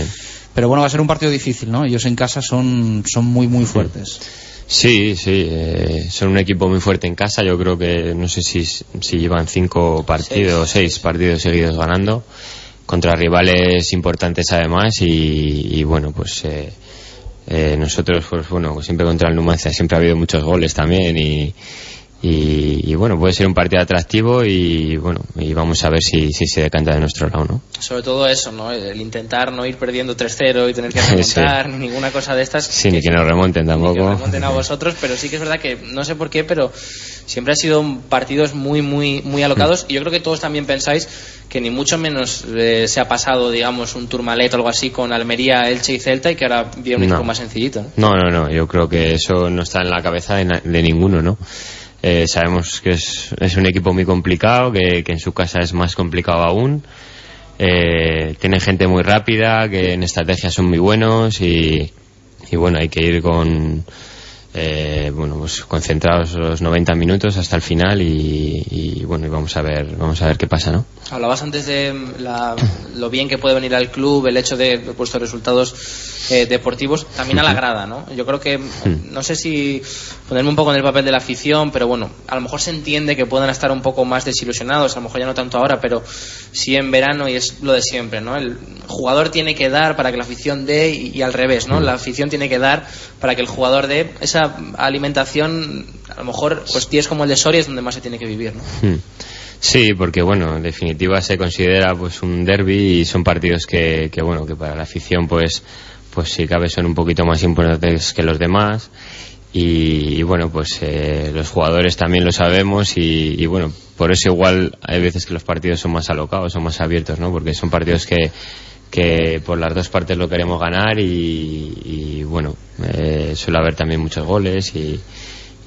Pero bueno, va a ser un partido difícil, ¿no? Ellos en casa son, son muy, muy fuertes. Sí, sí, eh, son un equipo muy fuerte en casa. Yo creo que no sé si, si llevan cinco partidos, seis partidos seguidos ganando contra rivales importantes además y, y bueno, pues eh, eh, nosotros, pues bueno, siempre contra el Numancia siempre ha habido muchos goles también y, y, y, bueno, puede ser un partido atractivo y bueno, y vamos a ver si, si se decanta de nuestro lado, ¿no? Sobre todo eso, ¿no? El intentar no ir perdiendo 3-0 y tener que remontar, ni ninguna cosa de estas. Sí, ni que nos remonten que tampoco. remonten a vosotros, pero sí que es verdad que no sé por qué, pero siempre han sido partidos muy, muy, muy alocados y yo creo que todos también pensáis que ni mucho menos eh, se ha pasado, digamos, un Tourmalet o algo así con Almería, Elche y Celta y que ahora viene un No. equipo más sencillito. ¿no? No, no, no, yo creo que eso no está en la cabeza de, na- de ninguno, ¿no? Eh, sabemos que es, un equipo muy complicado, que, en su casa es más complicado aún. Eh, tiene gente muy rápida, que en estrategia son muy buenos y, y bueno, hay que ir con, eh, bueno, pues concentrados los 90 minutos hasta el final y, y bueno, y vamos a ver, vamos a ver qué pasa, ¿no? Hablabas antes de la- lo bien que puede venir al club, el hecho de haber puesto resultados eh, deportivos, también a la grada, ¿no? Yo creo que, mm, no sé si ponerme un poco en el papel de la afición, pero bueno, a lo mejor se entiende que puedan estar un poco más desilusionados, a lo mejor ya no tanto ahora, pero sí en verano y es lo de siempre, ¿no? El jugador tiene que dar para que la afición dé y, al revés, ¿no? La afición tiene que dar para que el jugador dé esa alimentación, a lo mejor, pues días como el de Soria es donde más se tiene que vivir, ¿no? Hmm. Sí, porque bueno, en definitiva se considera pues un derby y son partidos que, que bueno, que para la afición pues pues si cabe son un poquito más importantes que los demás y, y, bueno, pues eh, los jugadores también lo sabemos y, y, bueno, por eso igual hay veces que los partidos son más alocados, son más abiertos, ¿no? Porque son partidos que que por las dos partes lo queremos ganar y, y, bueno, eh, suele haber también muchos goles y,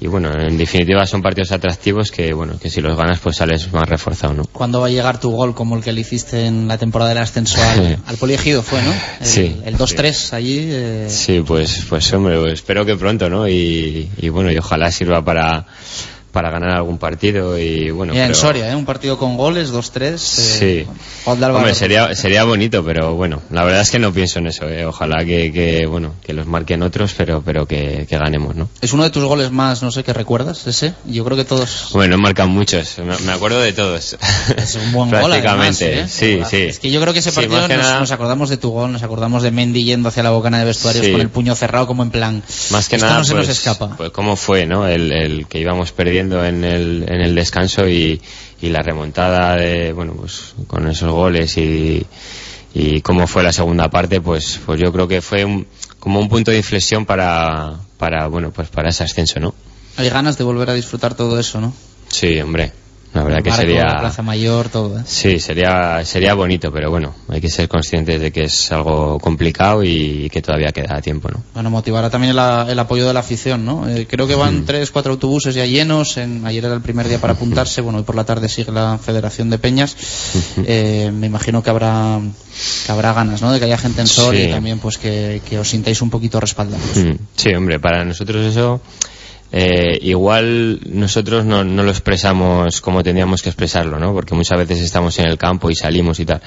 y bueno, en definitiva son partidos atractivos que bueno, que si los ganas pues sales más reforzado, ¿no? ¿Cuándo va a llegar tu gol como el que le hiciste en la temporada del ascenso al, al Poliegido fue, ¿no? El, Sí. El 2-3 allí. eh, Sí, pues, pues hombre, pues espero que pronto, ¿no? Y, y bueno, y ojalá sirva para, para ganar algún partido y bueno. mira, en pero- Soria, ¿eh? Un partido con goles, 2-3. eh, Sí. Hombre, sería, sería bonito, pero bueno, la verdad es que no pienso en eso, ¿eh? Ojalá que, que, bueno, que los marquen otros, pero, pero que, que ganemos, ¿no? Es uno de tus goles más, no sé, que recuerdas, ese. Yo creo que todos. Bueno, marcan muchos, me, me acuerdo de todos. Es un buen gol, además, Prácticamente, ¿eh? sí, sí. Es que yo creo que ese Sí, partido que nos, nada- nos acordamos de tu gol, nos acordamos de Mendy yendo hacia la bocana de vestuarios Sí. con el puño cerrado como en plan. Más que esto nada, no se pues, nos escapa. pues cómo fue, ¿no? El, el que íbamos perdiendo en el, en el descanso y, y la remontada de, bueno, pues con esos goles y, y cómo fue la segunda parte, pues, pues yo creo que fue un- como un punto de inflexión para, para, bueno, pues para ese ascenso, ¿no? Hay ganas de volver a disfrutar todo eso, ¿no? Sí, hombre. La verdad El que marco, sería. la Plaza Mayor, todo, ¿eh? Sí, sería, sería bonito, pero bueno, hay que ser conscientes de que es algo complicado y que todavía queda tiempo, ¿no? Bueno, motivará también la- el apoyo de la afición, ¿no? Eh, creo que Mm. van tres, cuatro autobuses ya llenos. En, ayer era el primer día para apuntarse. Bueno, hoy por la tarde sigue la Federación de Peñas. Eh, me imagino que habrá que habrá ganas, ¿no? De que haya gente en Soria Sí. y también pues que, que os sintáis un poquito respaldados. Mm, Sí, hombre, para nosotros eso, eh, igual nosotros no, no lo expresamos como tendríamos que expresarlo, ¿no? Porque muchas veces estamos en el campo y salimos y tal.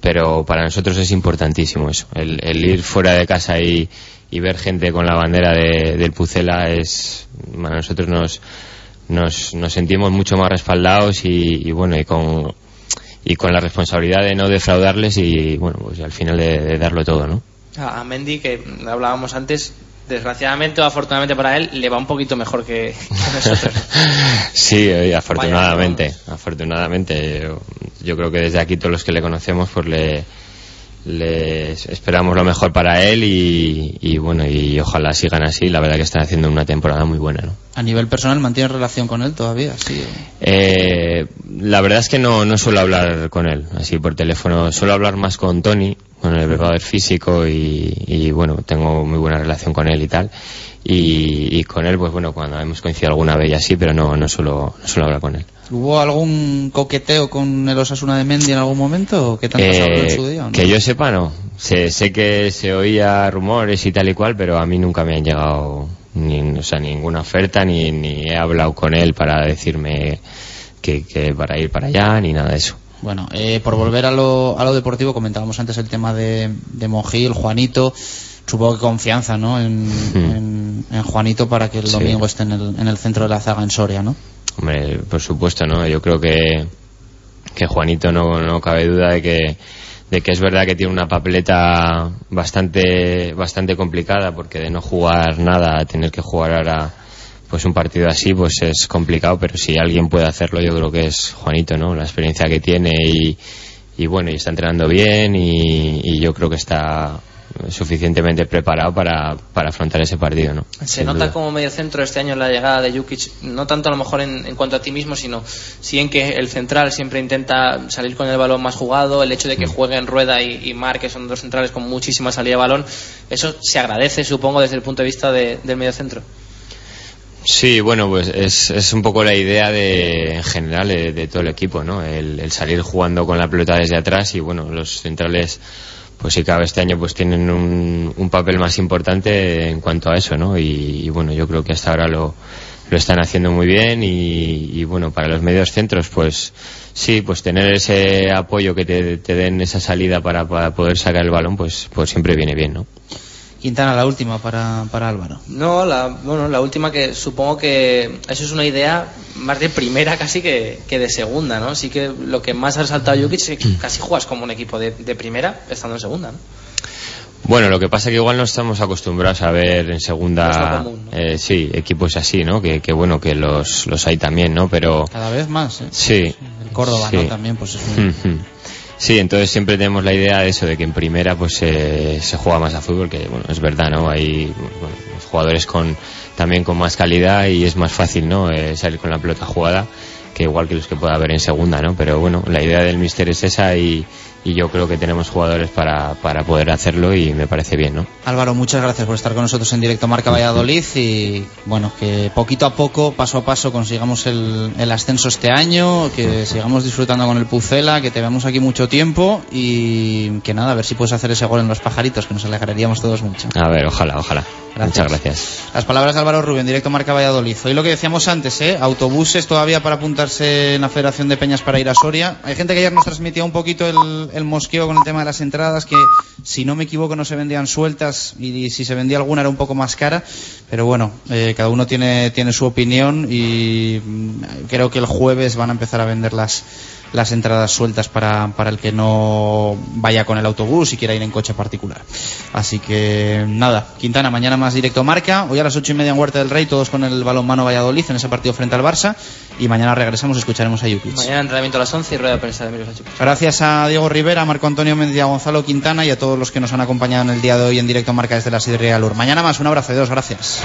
Pero para nosotros es importantísimo eso. El, ir fuera de casa y, y ver gente con la bandera de- del Pucela es, nosotros nos, nos, nos sentimos mucho más respaldados y, y bueno, y con, y con la responsabilidad de no defraudarles y bueno, pues al final de, de darlo todo, ¿no? A a Mendy, que hablábamos antes, desgraciadamente o afortunadamente para él, le va un poquito mejor que, que nosotros. Sí, afortunadamente, afortunadamente. Yo, yo creo que desde aquí todos los que le conocemos, pues le, le esperamos lo mejor para él y, y bueno, y ojalá sigan así. La verdad que están haciendo una temporada muy buena, ¿no? A nivel personal, ¿mantienes relación con él todavía? Sí. Eh, la verdad es que no, no suelo hablar con él, así por teléfono. Suelo hablar más con Tony, con el preparador físico y, y, bueno, tengo muy buena relación con él y tal. Y, y con él, pues bueno, cuando hemos coincidido alguna vez y así, pero no, no suelo, no suelo hablar con él. ¿Hubo algún coqueteo con el Osasuna de Mendy en algún momento? ¿O qué tanto se habló en Eh, su día? o no? Que yo sepa, no. Sé, sé que se oía rumores y tal y cual, pero a mí nunca me han llegado ni, o sea, ninguna oferta, ni, ni he hablado con él para decirme que, que para ir para allá, ni nada de eso. Bueno, eh, por volver a lo, a lo deportivo, comentábamos antes el tema de, de Monjil, Juanito. Supongo que confianza, ¿no? En, en- en Juanito para que el Hmm. Sí. domingo esté en el, en el centro de la zaga en Soria, ¿no? Hombre, por supuesto, ¿no? Yo creo que, que Juanito no, no cabe duda de que, de que es verdad que tiene una papeleta bastante, bastante complicada, porque de no jugar nada a tener que jugar ahora pues un partido así pues es complicado, pero si alguien puede hacerlo yo creo que es Juanito, ¿no? La experiencia que tiene y, bueno, y está entrenando bien y yo creo que está suficientemente preparado para, para afrontar ese partido, ¿no? Se Sin nota duda. como medio centro este año la llegada de Jukic, no tanto a lo mejor en, en cuanto a ti mismo, sino sí en que el central siempre intenta salir con el balón más jugado, el hecho de que jueguen Rueda y, y Mar, que son dos centrales con muchísima salida de balón, eso se agradece, supongo, desde el punto de vista de- del medio centro. Sí, bueno, pues es, es un poco la idea de, en general de, de todo el equipo, ¿no? El, el salir jugando con la pelota desde atrás y bueno, los centrales, pues sí, cada este año pues tienen un, un papel más importante en cuanto a eso, ¿no? Y, bueno, yo creo que hasta ahora lo, lo están haciendo muy bien y, y bueno, para los medios centros, pues sí, pues tener ese apoyo que te, te den esa salida para, para poder sacar el balón, pues, pues siempre viene bien, ¿no? Quintana, la última para, para Álvaro. No, la, bueno, la última que supongo que eso es una idea más de primera casi que, que de segunda, ¿no? Sí que lo que más ha resaltado Jukic es que casi juegas como un equipo de, de primera estando en segunda, ¿no? Bueno, lo que pasa es que igual no estamos acostumbrados a ver en No segunda, lo común, eh, sí, equipos así, ¿no? Que, que bueno, que los, los hay también, ¿no? Pero Cada vez más, ¿eh? sí. El Córdoba, sí. ¿no? También, pues es un... Sí, entonces siempre tenemos la idea de eso, de que en primera pues se juega más a fútbol, que bueno, es verdad, ¿no? Hay jugadores con también con más calidad y es más fácil, ¿no? Eh, salir con la pelota jugada que igual que los que pueda haber en segunda, ¿no? Pero bueno, la idea del míster es esa y, y yo creo que tenemos jugadores para, para poder hacerlo y me parece bien, ¿no? Álvaro, muchas gracias por estar con nosotros en directo Marca Valladolid y bueno, que poquito a poco, paso a paso consigamos el, el ascenso este año, que sigamos disfrutando con el Pucela, que te veamos aquí mucho tiempo y que nada, a ver si puedes hacer ese gol en los pajaritos, que nos alegraríamos todos mucho. A ver, ojalá, ojalá. Muchas gracias. Las palabras de Álvaro Rubén, directo Marca Valladolid. Hoy lo que decíamos antes, ¿eh? autobuses todavía para apuntarse en la Federación de Peñas para ir a Soria. Hay gente que ayer nos transmitía un poquito el, el mosqueo con el tema de las entradas, que si no me equivoco no se vendían sueltas y, si se vendía alguna era un poco más cara. Pero bueno, eh, cada uno tiene, tiene su opinión y mm, creo que el jueves van a empezar a vender las entradas sueltas para, para el que no vaya con el autobús y quiera ir en coche particular. Así que nada, Quintana, mañana más directo marca. Hoy a las ocho y media en Huerta del Rey, todos con el balonmano Valladolid en ese partido frente al Barça. Y mañana regresamos y escucharemos a Jukic. Mañana entrenamiento a las 11 y rueda de prensa de Sachuc. Gracias a Diego Rivera, Marco Antonio Méndez y a Gonzalo Quintana y a todos los que nos han acompañado en el día de hoy en directo marca desde la Sidrería Lur. Mañana más, un abrazo de dos, gracias.